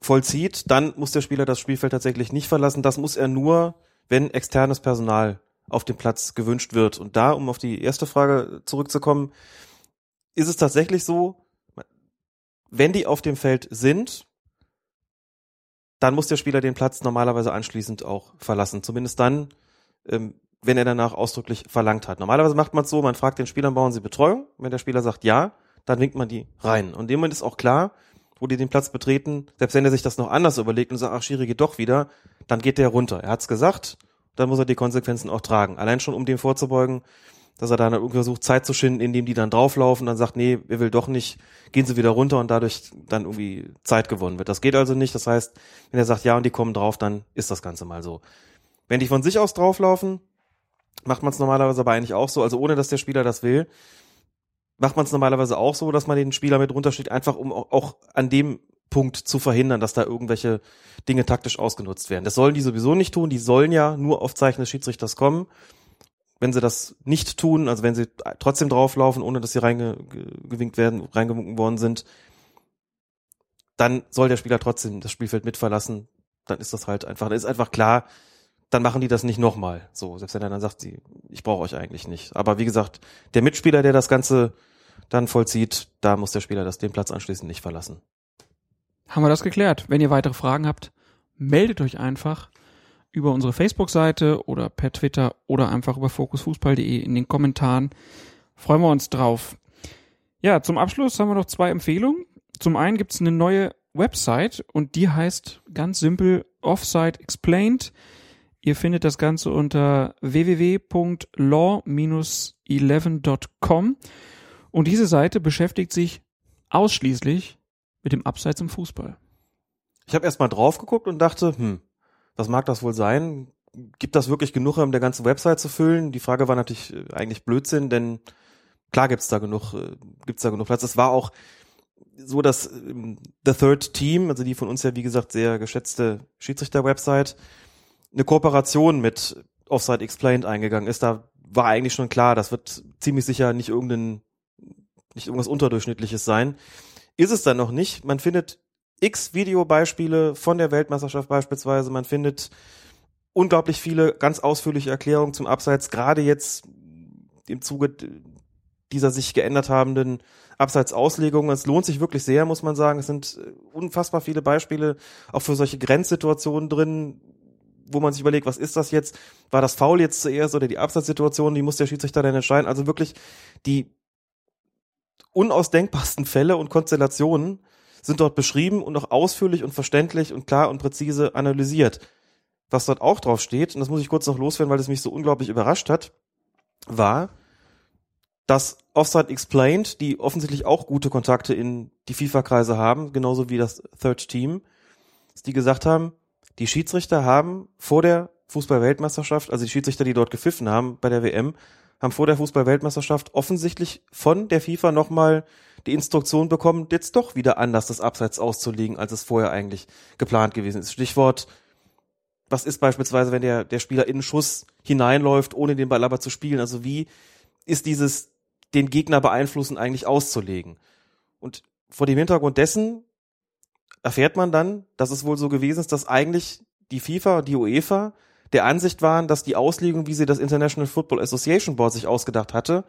vollzieht, dann muss der Spieler das Spielfeld tatsächlich nicht verlassen. Das muss er nur, wenn externes Personal auf dem Platz gewünscht wird. Und da, um auf die erste Frage zurückzukommen, ist es tatsächlich so, wenn die auf dem Feld sind, dann muss der Spieler den Platz normalerweise anschließend auch verlassen. Zumindest dann, ähm, wenn er danach ausdrücklich verlangt hat. Normalerweise macht man es so, man fragt den Spielern, brauchen sie Betreuung? Wenn der Spieler sagt ja, dann winkt man die rein. Und in dem Moment ist auch klar, wo die den Platz betreten, selbst wenn er sich das noch anders überlegt und sagt, ach, Schiri geht doch wieder, dann geht der runter. Er hat's gesagt, dann muss er die Konsequenzen auch tragen. Allein schon, um dem vorzubeugen, dass er dann irgendwie versucht, Zeit zu schinden, indem die dann drauflaufen, dann sagt, nee, er will doch nicht, gehen sie wieder runter und dadurch dann irgendwie Zeit gewonnen wird. Das geht also nicht. Das heißt, wenn er sagt, ja, und die kommen drauf, dann ist das Ganze mal so. Wenn die von sich aus drauflaufen, macht man es normalerweise aber eigentlich auch so, also ohne dass der Spieler das will, macht man es normalerweise auch so, dass man den Spieler mit runterschickt, einfach um auch an dem Punkt zu verhindern, dass da irgendwelche Dinge taktisch ausgenutzt werden. Das sollen die sowieso nicht tun. Die sollen ja nur auf Zeichen des Schiedsrichters kommen. Wenn sie das nicht tun, also wenn sie trotzdem drauflaufen, ohne dass sie reingewinkt werden, reingewunken worden sind, dann soll der Spieler trotzdem das Spielfeld mitverlassen. Dann ist das halt einfach, dann ist einfach klar, dann machen die das nicht nochmal. So, selbst wenn er dann sagt, ich brauche euch eigentlich nicht. Aber wie gesagt, der Mitspieler, der das Ganze dann vollzieht, da muss der Spieler das den Platz anschließend nicht verlassen haben wir das geklärt. Wenn ihr weitere Fragen habt, meldet euch einfach über unsere Facebook-Seite oder per Twitter oder einfach über fokusfußball.de in den Kommentaren. Freuen wir uns drauf. Ja, zum Abschluss haben wir noch zwei Empfehlungen. Zum einen gibt's eine neue Website und die heißt ganz simpel Offside Explained. Ihr findet das Ganze unter www.law-11.com und diese Seite beschäftigt sich ausschließlich mit dem Abseits im Fußball. Ich habe erst mal drauf geguckt und dachte, hm, was mag das wohl sein? Gibt das wirklich genug, um der ganze Website zu füllen? Die Frage war natürlich äh, eigentlich Blödsinn, denn klar gibt's da genug, äh, gibt's da genug Platz. Es war auch so, dass ähm, The Third Team, also die von uns ja wie gesagt sehr geschätzte Schiedsrichter-Website, eine Kooperation mit Offside Explained eingegangen ist. Da war eigentlich schon klar, das wird ziemlich sicher nicht irgendein, nicht irgendwas Unterdurchschnittliches sein ist es dann noch nicht. Man findet x Videobeispiele von der Weltmeisterschaft beispielsweise. Man findet unglaublich viele ganz ausführliche Erklärungen zum Abseits, gerade jetzt im Zuge dieser sich geändert habenden Abseitsauslegungen. Es lohnt sich wirklich sehr, muss man sagen. Es sind unfassbar viele Beispiele auch für solche Grenzsituationen drin, wo man sich überlegt, was ist das jetzt? War das Foul jetzt zuerst oder die Abseitssituation? Die muss der Schiedsrichter dann entscheiden. Also wirklich die unausdenkbarsten Fälle und Konstellationen sind dort beschrieben und auch ausführlich und verständlich und klar und präzise analysiert. Was dort auch drauf steht, und das muss ich kurz noch loswerden, weil es mich so unglaublich überrascht hat, war, dass Offside Explained, die offensichtlich auch gute Kontakte in die FIFA-Kreise haben, genauso wie das Third Team, die gesagt haben, die Schiedsrichter haben vor der Fußball-Weltmeisterschaft, also die Schiedsrichter, die dort gepfiffen haben bei der WM, haben vor der Fußball-Weltmeisterschaft offensichtlich von der FIFA nochmal die Instruktion bekommen, jetzt doch wieder anders das Abseits auszulegen, als es vorher eigentlich geplant gewesen ist. Stichwort, was ist beispielsweise, wenn der, der Spieler in den Schuss hineinläuft, ohne den Ball aber zu spielen? Also wie ist dieses den Gegner beeinflussen eigentlich auszulegen? Und vor dem Hintergrund dessen erfährt man dann, dass es wohl so gewesen ist, dass eigentlich die FIFA die UEFA der Ansicht waren, dass die Auslegung, wie sie das International Football Association Board sich ausgedacht hatte,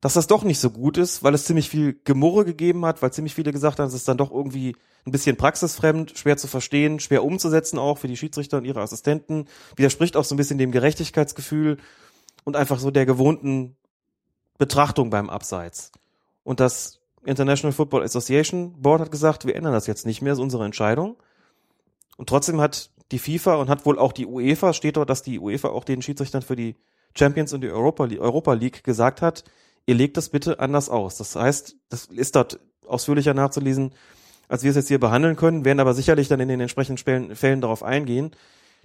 dass das doch nicht so gut ist, weil es ziemlich viel Gemurre gegeben hat, weil ziemlich viele gesagt haben, es ist dann doch irgendwie ein bisschen praxisfremd, schwer zu verstehen, schwer umzusetzen auch für die Schiedsrichter und ihre Assistenten, widerspricht auch so ein bisschen dem Gerechtigkeitsgefühl und einfach so der gewohnten Betrachtung beim Abseits. Und das International Football Association Board hat gesagt, wir ändern das jetzt nicht mehr, ist unsere Entscheidung. Und trotzdem hat die FIFA und hat wohl auch die UEFA, steht dort, dass die UEFA auch den Schiedsrichtern für die Champions und die Europa, Europa League gesagt hat, ihr legt das bitte anders aus. Das heißt, das ist dort ausführlicher nachzulesen, als wir es jetzt hier behandeln können, werden aber sicherlich dann in den entsprechenden Fällen, darauf eingehen.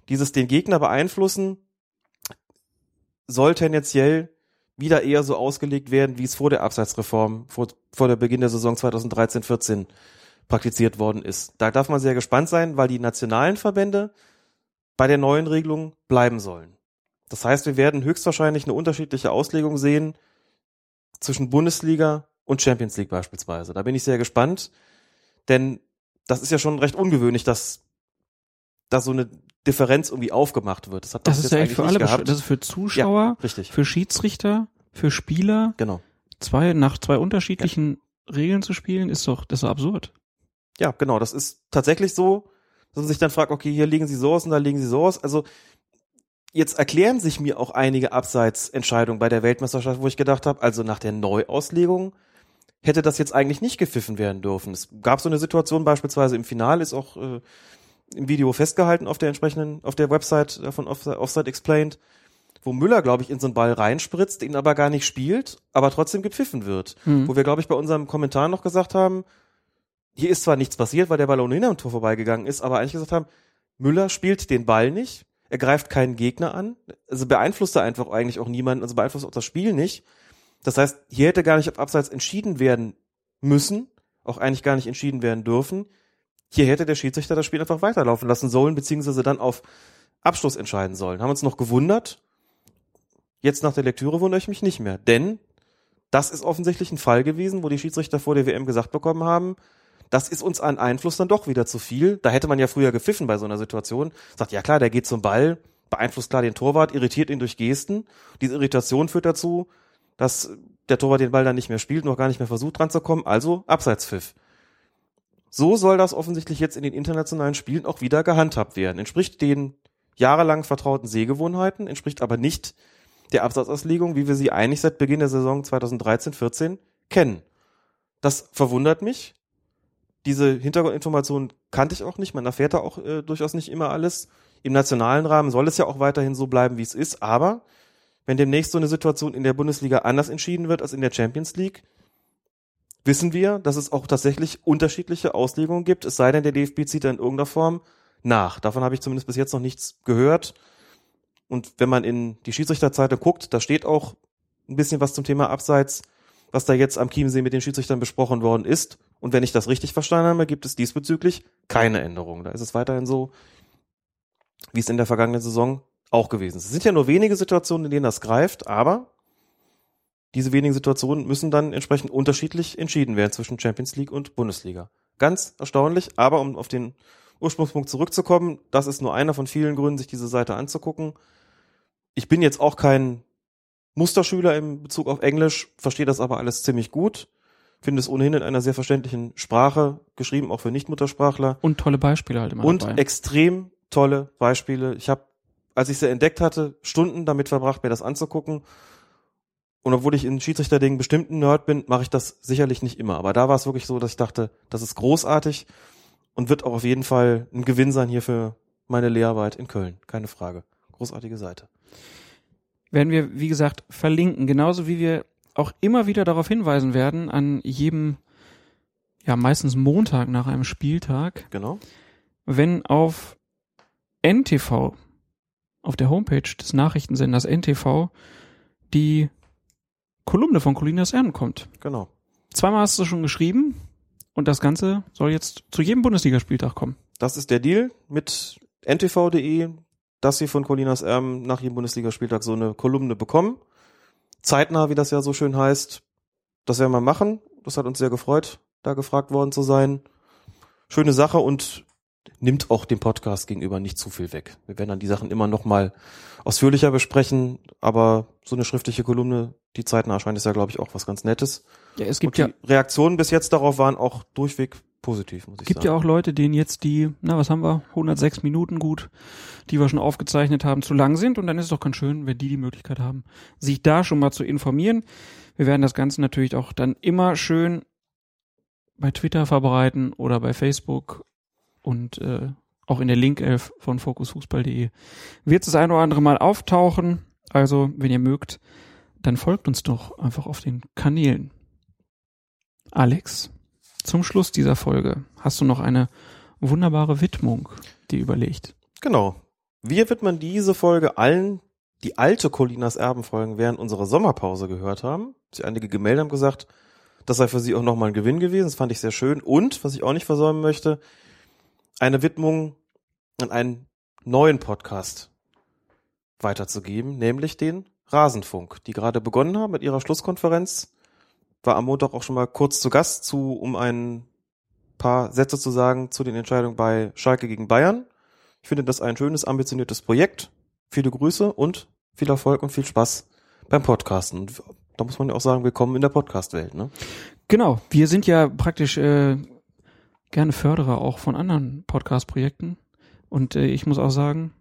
Dieses den Gegner beeinflussen soll tendenziell wieder eher so ausgelegt werden, wie es vor der Abseitsreform, vor, vor der Beginn der Saison 2013-14 praktiziert worden ist. Da darf man sehr gespannt sein, weil die nationalen Verbände bei der neuen Regelung bleiben sollen. Das heißt, wir werden höchstwahrscheinlich eine unterschiedliche Auslegung sehen zwischen Bundesliga und Champions League beispielsweise. Da bin ich sehr gespannt, denn das ist ja schon recht ungewöhnlich, dass da so eine Differenz irgendwie aufgemacht wird. Das, hat das ist ja echt für alle, gehabt. das ist für Zuschauer, ja, für Schiedsrichter, für Spieler. Genau. Zwei, nach zwei unterschiedlichen ja. Regeln zu spielen, ist doch, das ist absurd. Ja, genau. Das ist tatsächlich so, dass man sich dann fragt, okay, hier liegen sie so aus und da liegen sie so aus. Also, jetzt erklären sich mir auch einige Abseitsentscheidungen bei der Weltmeisterschaft, wo ich gedacht habe, also nach der Neuauslegung hätte das jetzt eigentlich nicht gepfiffen werden dürfen. Es gab so eine Situation beispielsweise im Finale, ist auch äh, im Video festgehalten auf der entsprechenden, auf der Website von Offside Explained, wo Müller, glaube ich, in so einen Ball reinspritzt, ihn aber gar nicht spielt, aber trotzdem gepfiffen wird. Mhm. Wo wir, glaube ich, bei unserem Kommentar noch gesagt haben, hier ist zwar nichts passiert, weil der Ball ohne am Tor vorbeigegangen ist, aber eigentlich gesagt haben, Müller spielt den Ball nicht, er greift keinen Gegner an, also beeinflusst er einfach eigentlich auch niemanden, also beeinflusst auch das Spiel nicht. Das heißt, hier hätte gar nicht auf Abseits entschieden werden müssen, auch eigentlich gar nicht entschieden werden dürfen. Hier hätte der Schiedsrichter das Spiel einfach weiterlaufen lassen sollen, beziehungsweise dann auf Abschluss entscheiden sollen. Haben uns noch gewundert. Jetzt nach der Lektüre wundere ich mich nicht mehr, denn das ist offensichtlich ein Fall gewesen, wo die Schiedsrichter vor der WM gesagt bekommen haben, das ist uns an Einfluss dann doch wieder zu viel. Da hätte man ja früher gepfiffen bei so einer Situation. Sagt, ja klar, der geht zum Ball, beeinflusst klar den Torwart, irritiert ihn durch Gesten. Diese Irritation führt dazu, dass der Torwart den Ball dann nicht mehr spielt, noch gar nicht mehr versucht dran zu kommen, also Abseitspfiff. So soll das offensichtlich jetzt in den internationalen Spielen auch wieder gehandhabt werden. Entspricht den jahrelang vertrauten Sehgewohnheiten, entspricht aber nicht der Absatzauslegung, wie wir sie eigentlich seit Beginn der Saison 2013-14 kennen. Das verwundert mich. Diese Hintergrundinformationen kannte ich auch nicht. Man erfährt da auch äh, durchaus nicht immer alles. Im nationalen Rahmen soll es ja auch weiterhin so bleiben, wie es ist. Aber wenn demnächst so eine Situation in der Bundesliga anders entschieden wird als in der Champions League, wissen wir, dass es auch tatsächlich unterschiedliche Auslegungen gibt, es sei denn, der DFB zieht da in irgendeiner Form nach. Davon habe ich zumindest bis jetzt noch nichts gehört. Und wenn man in die Schiedsrichterzeite guckt, da steht auch ein bisschen was zum Thema Abseits, was da jetzt am Chiemsee mit den Schiedsrichtern besprochen worden ist. Und wenn ich das richtig verstanden habe, gibt es diesbezüglich keine Änderung. Da ist es weiterhin so, wie es in der vergangenen Saison auch gewesen ist. Es sind ja nur wenige Situationen, in denen das greift, aber diese wenigen Situationen müssen dann entsprechend unterschiedlich entschieden werden zwischen Champions League und Bundesliga. Ganz erstaunlich, aber um auf den Ursprungspunkt zurückzukommen, das ist nur einer von vielen Gründen, sich diese Seite anzugucken. Ich bin jetzt auch kein Musterschüler im Bezug auf Englisch, verstehe das aber alles ziemlich gut, finde es ohnehin in einer sehr verständlichen Sprache geschrieben, auch für Nichtmuttersprachler. Und tolle Beispiele halt immer Und dabei. extrem tolle Beispiele. Ich habe, als ich sie entdeckt hatte, Stunden damit verbracht, mir das anzugucken und obwohl ich in Schiedsrichterdingen bestimmt ein Nerd bin, mache ich das sicherlich nicht immer. Aber da war es wirklich so, dass ich dachte, das ist großartig und wird auch auf jeden Fall ein Gewinn sein hier für meine Lehrarbeit in Köln. Keine Frage. Großartige Seite. Werden wir, wie gesagt, verlinken. Genauso wie wir auch immer wieder darauf hinweisen werden, an jedem, ja, meistens Montag nach einem Spieltag. Genau. Wenn auf NTV, auf der Homepage des Nachrichtensenders NTV, die Kolumne von Colinas Erden kommt. Genau. Zweimal hast du schon geschrieben und das Ganze soll jetzt zu jedem Bundesligaspieltag kommen. Das ist der Deal mit ntv.de, dass sie von Colinas Erben nach jedem Bundesligaspieltag so eine Kolumne bekommen. Zeitnah, wie das ja so schön heißt. Das werden wir machen. Das hat uns sehr gefreut, da gefragt worden zu sein. Schöne Sache und nimmt auch dem Podcast gegenüber nicht zu viel weg. Wir werden dann die Sachen immer noch mal ausführlicher besprechen, aber so eine schriftliche Kolumne, die zeitnah erscheint, ist ja, glaube ich, auch was ganz Nettes. Ja, es gibt Und die ja Reaktionen bis jetzt darauf waren auch durchweg positiv, muss ich Gibt sagen. ja auch Leute, denen jetzt die, na was haben wir, 106 Minuten gut, die wir schon aufgezeichnet haben, zu lang sind. Und dann ist es doch ganz schön, wenn die die Möglichkeit haben, sich da schon mal zu informieren. Wir werden das Ganze natürlich auch dann immer schön bei Twitter verbreiten oder bei Facebook und äh, auch in der Linkelf von fokusfußball.de wird es das ein oder andere Mal auftauchen. Also, wenn ihr mögt, dann folgt uns doch einfach auf den Kanälen. Alex, zum Schluss dieser Folge hast du noch eine wunderbare Widmung, die überlegt. Genau. Wir widmen diese Folge allen, die alte Colinas Erbenfolgen während unserer Sommerpause gehört haben. Sie einige gemeldet haben gesagt, das sei für sie auch nochmal ein Gewinn gewesen. Das fand ich sehr schön. Und, was ich auch nicht versäumen möchte, eine Widmung an einen neuen Podcast weiterzugeben, nämlich den Rasenfunk, die gerade begonnen haben mit ihrer Schlusskonferenz. War am Montag auch schon mal kurz zu Gast zu, um ein paar Sätze zu sagen zu den Entscheidungen bei Schalke gegen Bayern. Ich finde das ein schönes, ambitioniertes Projekt. Viele Grüße und viel Erfolg und viel Spaß beim Podcasten. Und da muss man ja auch sagen, willkommen in der Podcast-Welt. Ne? Genau, wir sind ja praktisch äh, gerne Förderer auch von anderen Podcast-Projekten. Und äh, ich muss auch sagen,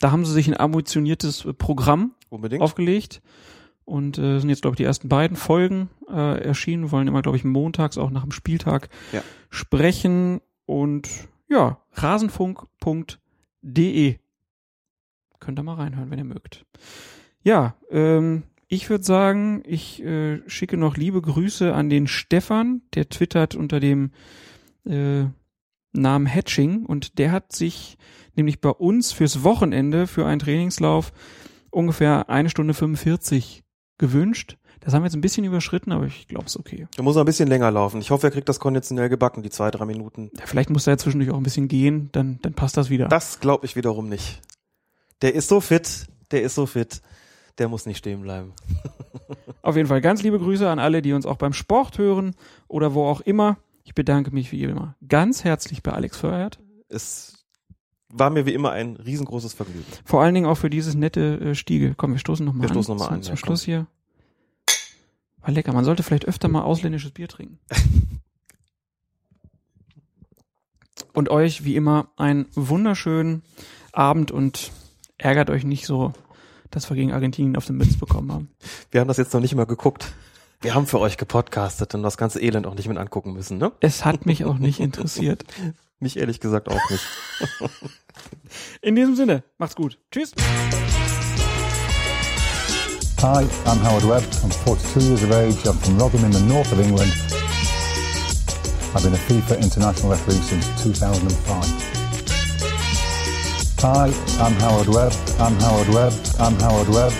da haben sie sich ein ambitioniertes Programm Unbedingt. aufgelegt. Und äh, sind jetzt, glaube ich, die ersten beiden Folgen äh, erschienen. Wollen immer, glaube ich, montags auch nach dem Spieltag Ja. sprechen. Und ja, rasenfunk.de. Könnt ihr mal reinhören, wenn ihr mögt. Ja, ähm, ich würde sagen, ich äh, schicke noch liebe Grüße an den Stefan, der twittert unter dem äh, Namen Hatching und der hat sich nämlich bei uns fürs Wochenende für einen Trainingslauf ungefähr eine Stunde 45 gewünscht. Das haben wir jetzt ein bisschen überschritten, aber ich glaube, es ist okay. Er muss noch ein bisschen länger laufen. Ich hoffe, er kriegt das konditionell gebacken, die zwei, drei Minuten. Ja, vielleicht muss er ja zwischendurch auch ein bisschen gehen, dann, dann passt das wieder. Das glaube ich wiederum nicht. Der ist so fit, der ist so fit, der muss nicht stehen bleiben. Auf jeden Fall ganz liebe Grüße an alle, die uns auch beim Sport hören oder wo auch immer. Ich bedanke mich wie immer ganz herzlich bei Alex Feuert. Es war mir wie immer ein riesengroßes Vergnügen. Vor allen Dingen auch für dieses nette äh, Stiegel. Komm, wir stoßen nochmal Wir an. stoßen noch mal zum, an, Zum ja, Schluss hier. War lecker. Man sollte vielleicht öfter mal ausländisches Bier trinken. und euch wie immer einen wunderschönen Abend und ärgert euch nicht so, dass wir gegen Argentinien auf den Mütz bekommen haben. Wir haben das jetzt noch nicht mal geguckt. Wir haben für euch gepodcastet und das ganze Elend auch nicht mit angucken müssen, ne? Es hat mich auch nicht interessiert. Mich ehrlich gesagt auch nicht. In diesem Sinne, macht's gut. Tschüss. Hi, I'm Howard Webb. I'm 42 years of age. I'm from Rotherham in the north of England. I've been a FIFA international referee since 2005. Hi, I'm Howard Webb. I'm Howard Webb. I'm Howard Webb.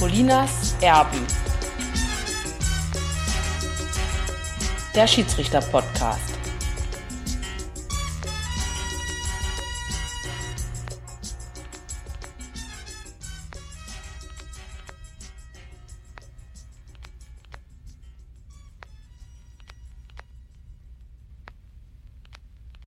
Colinas Erben. Der Schiedsrichter-Podcast.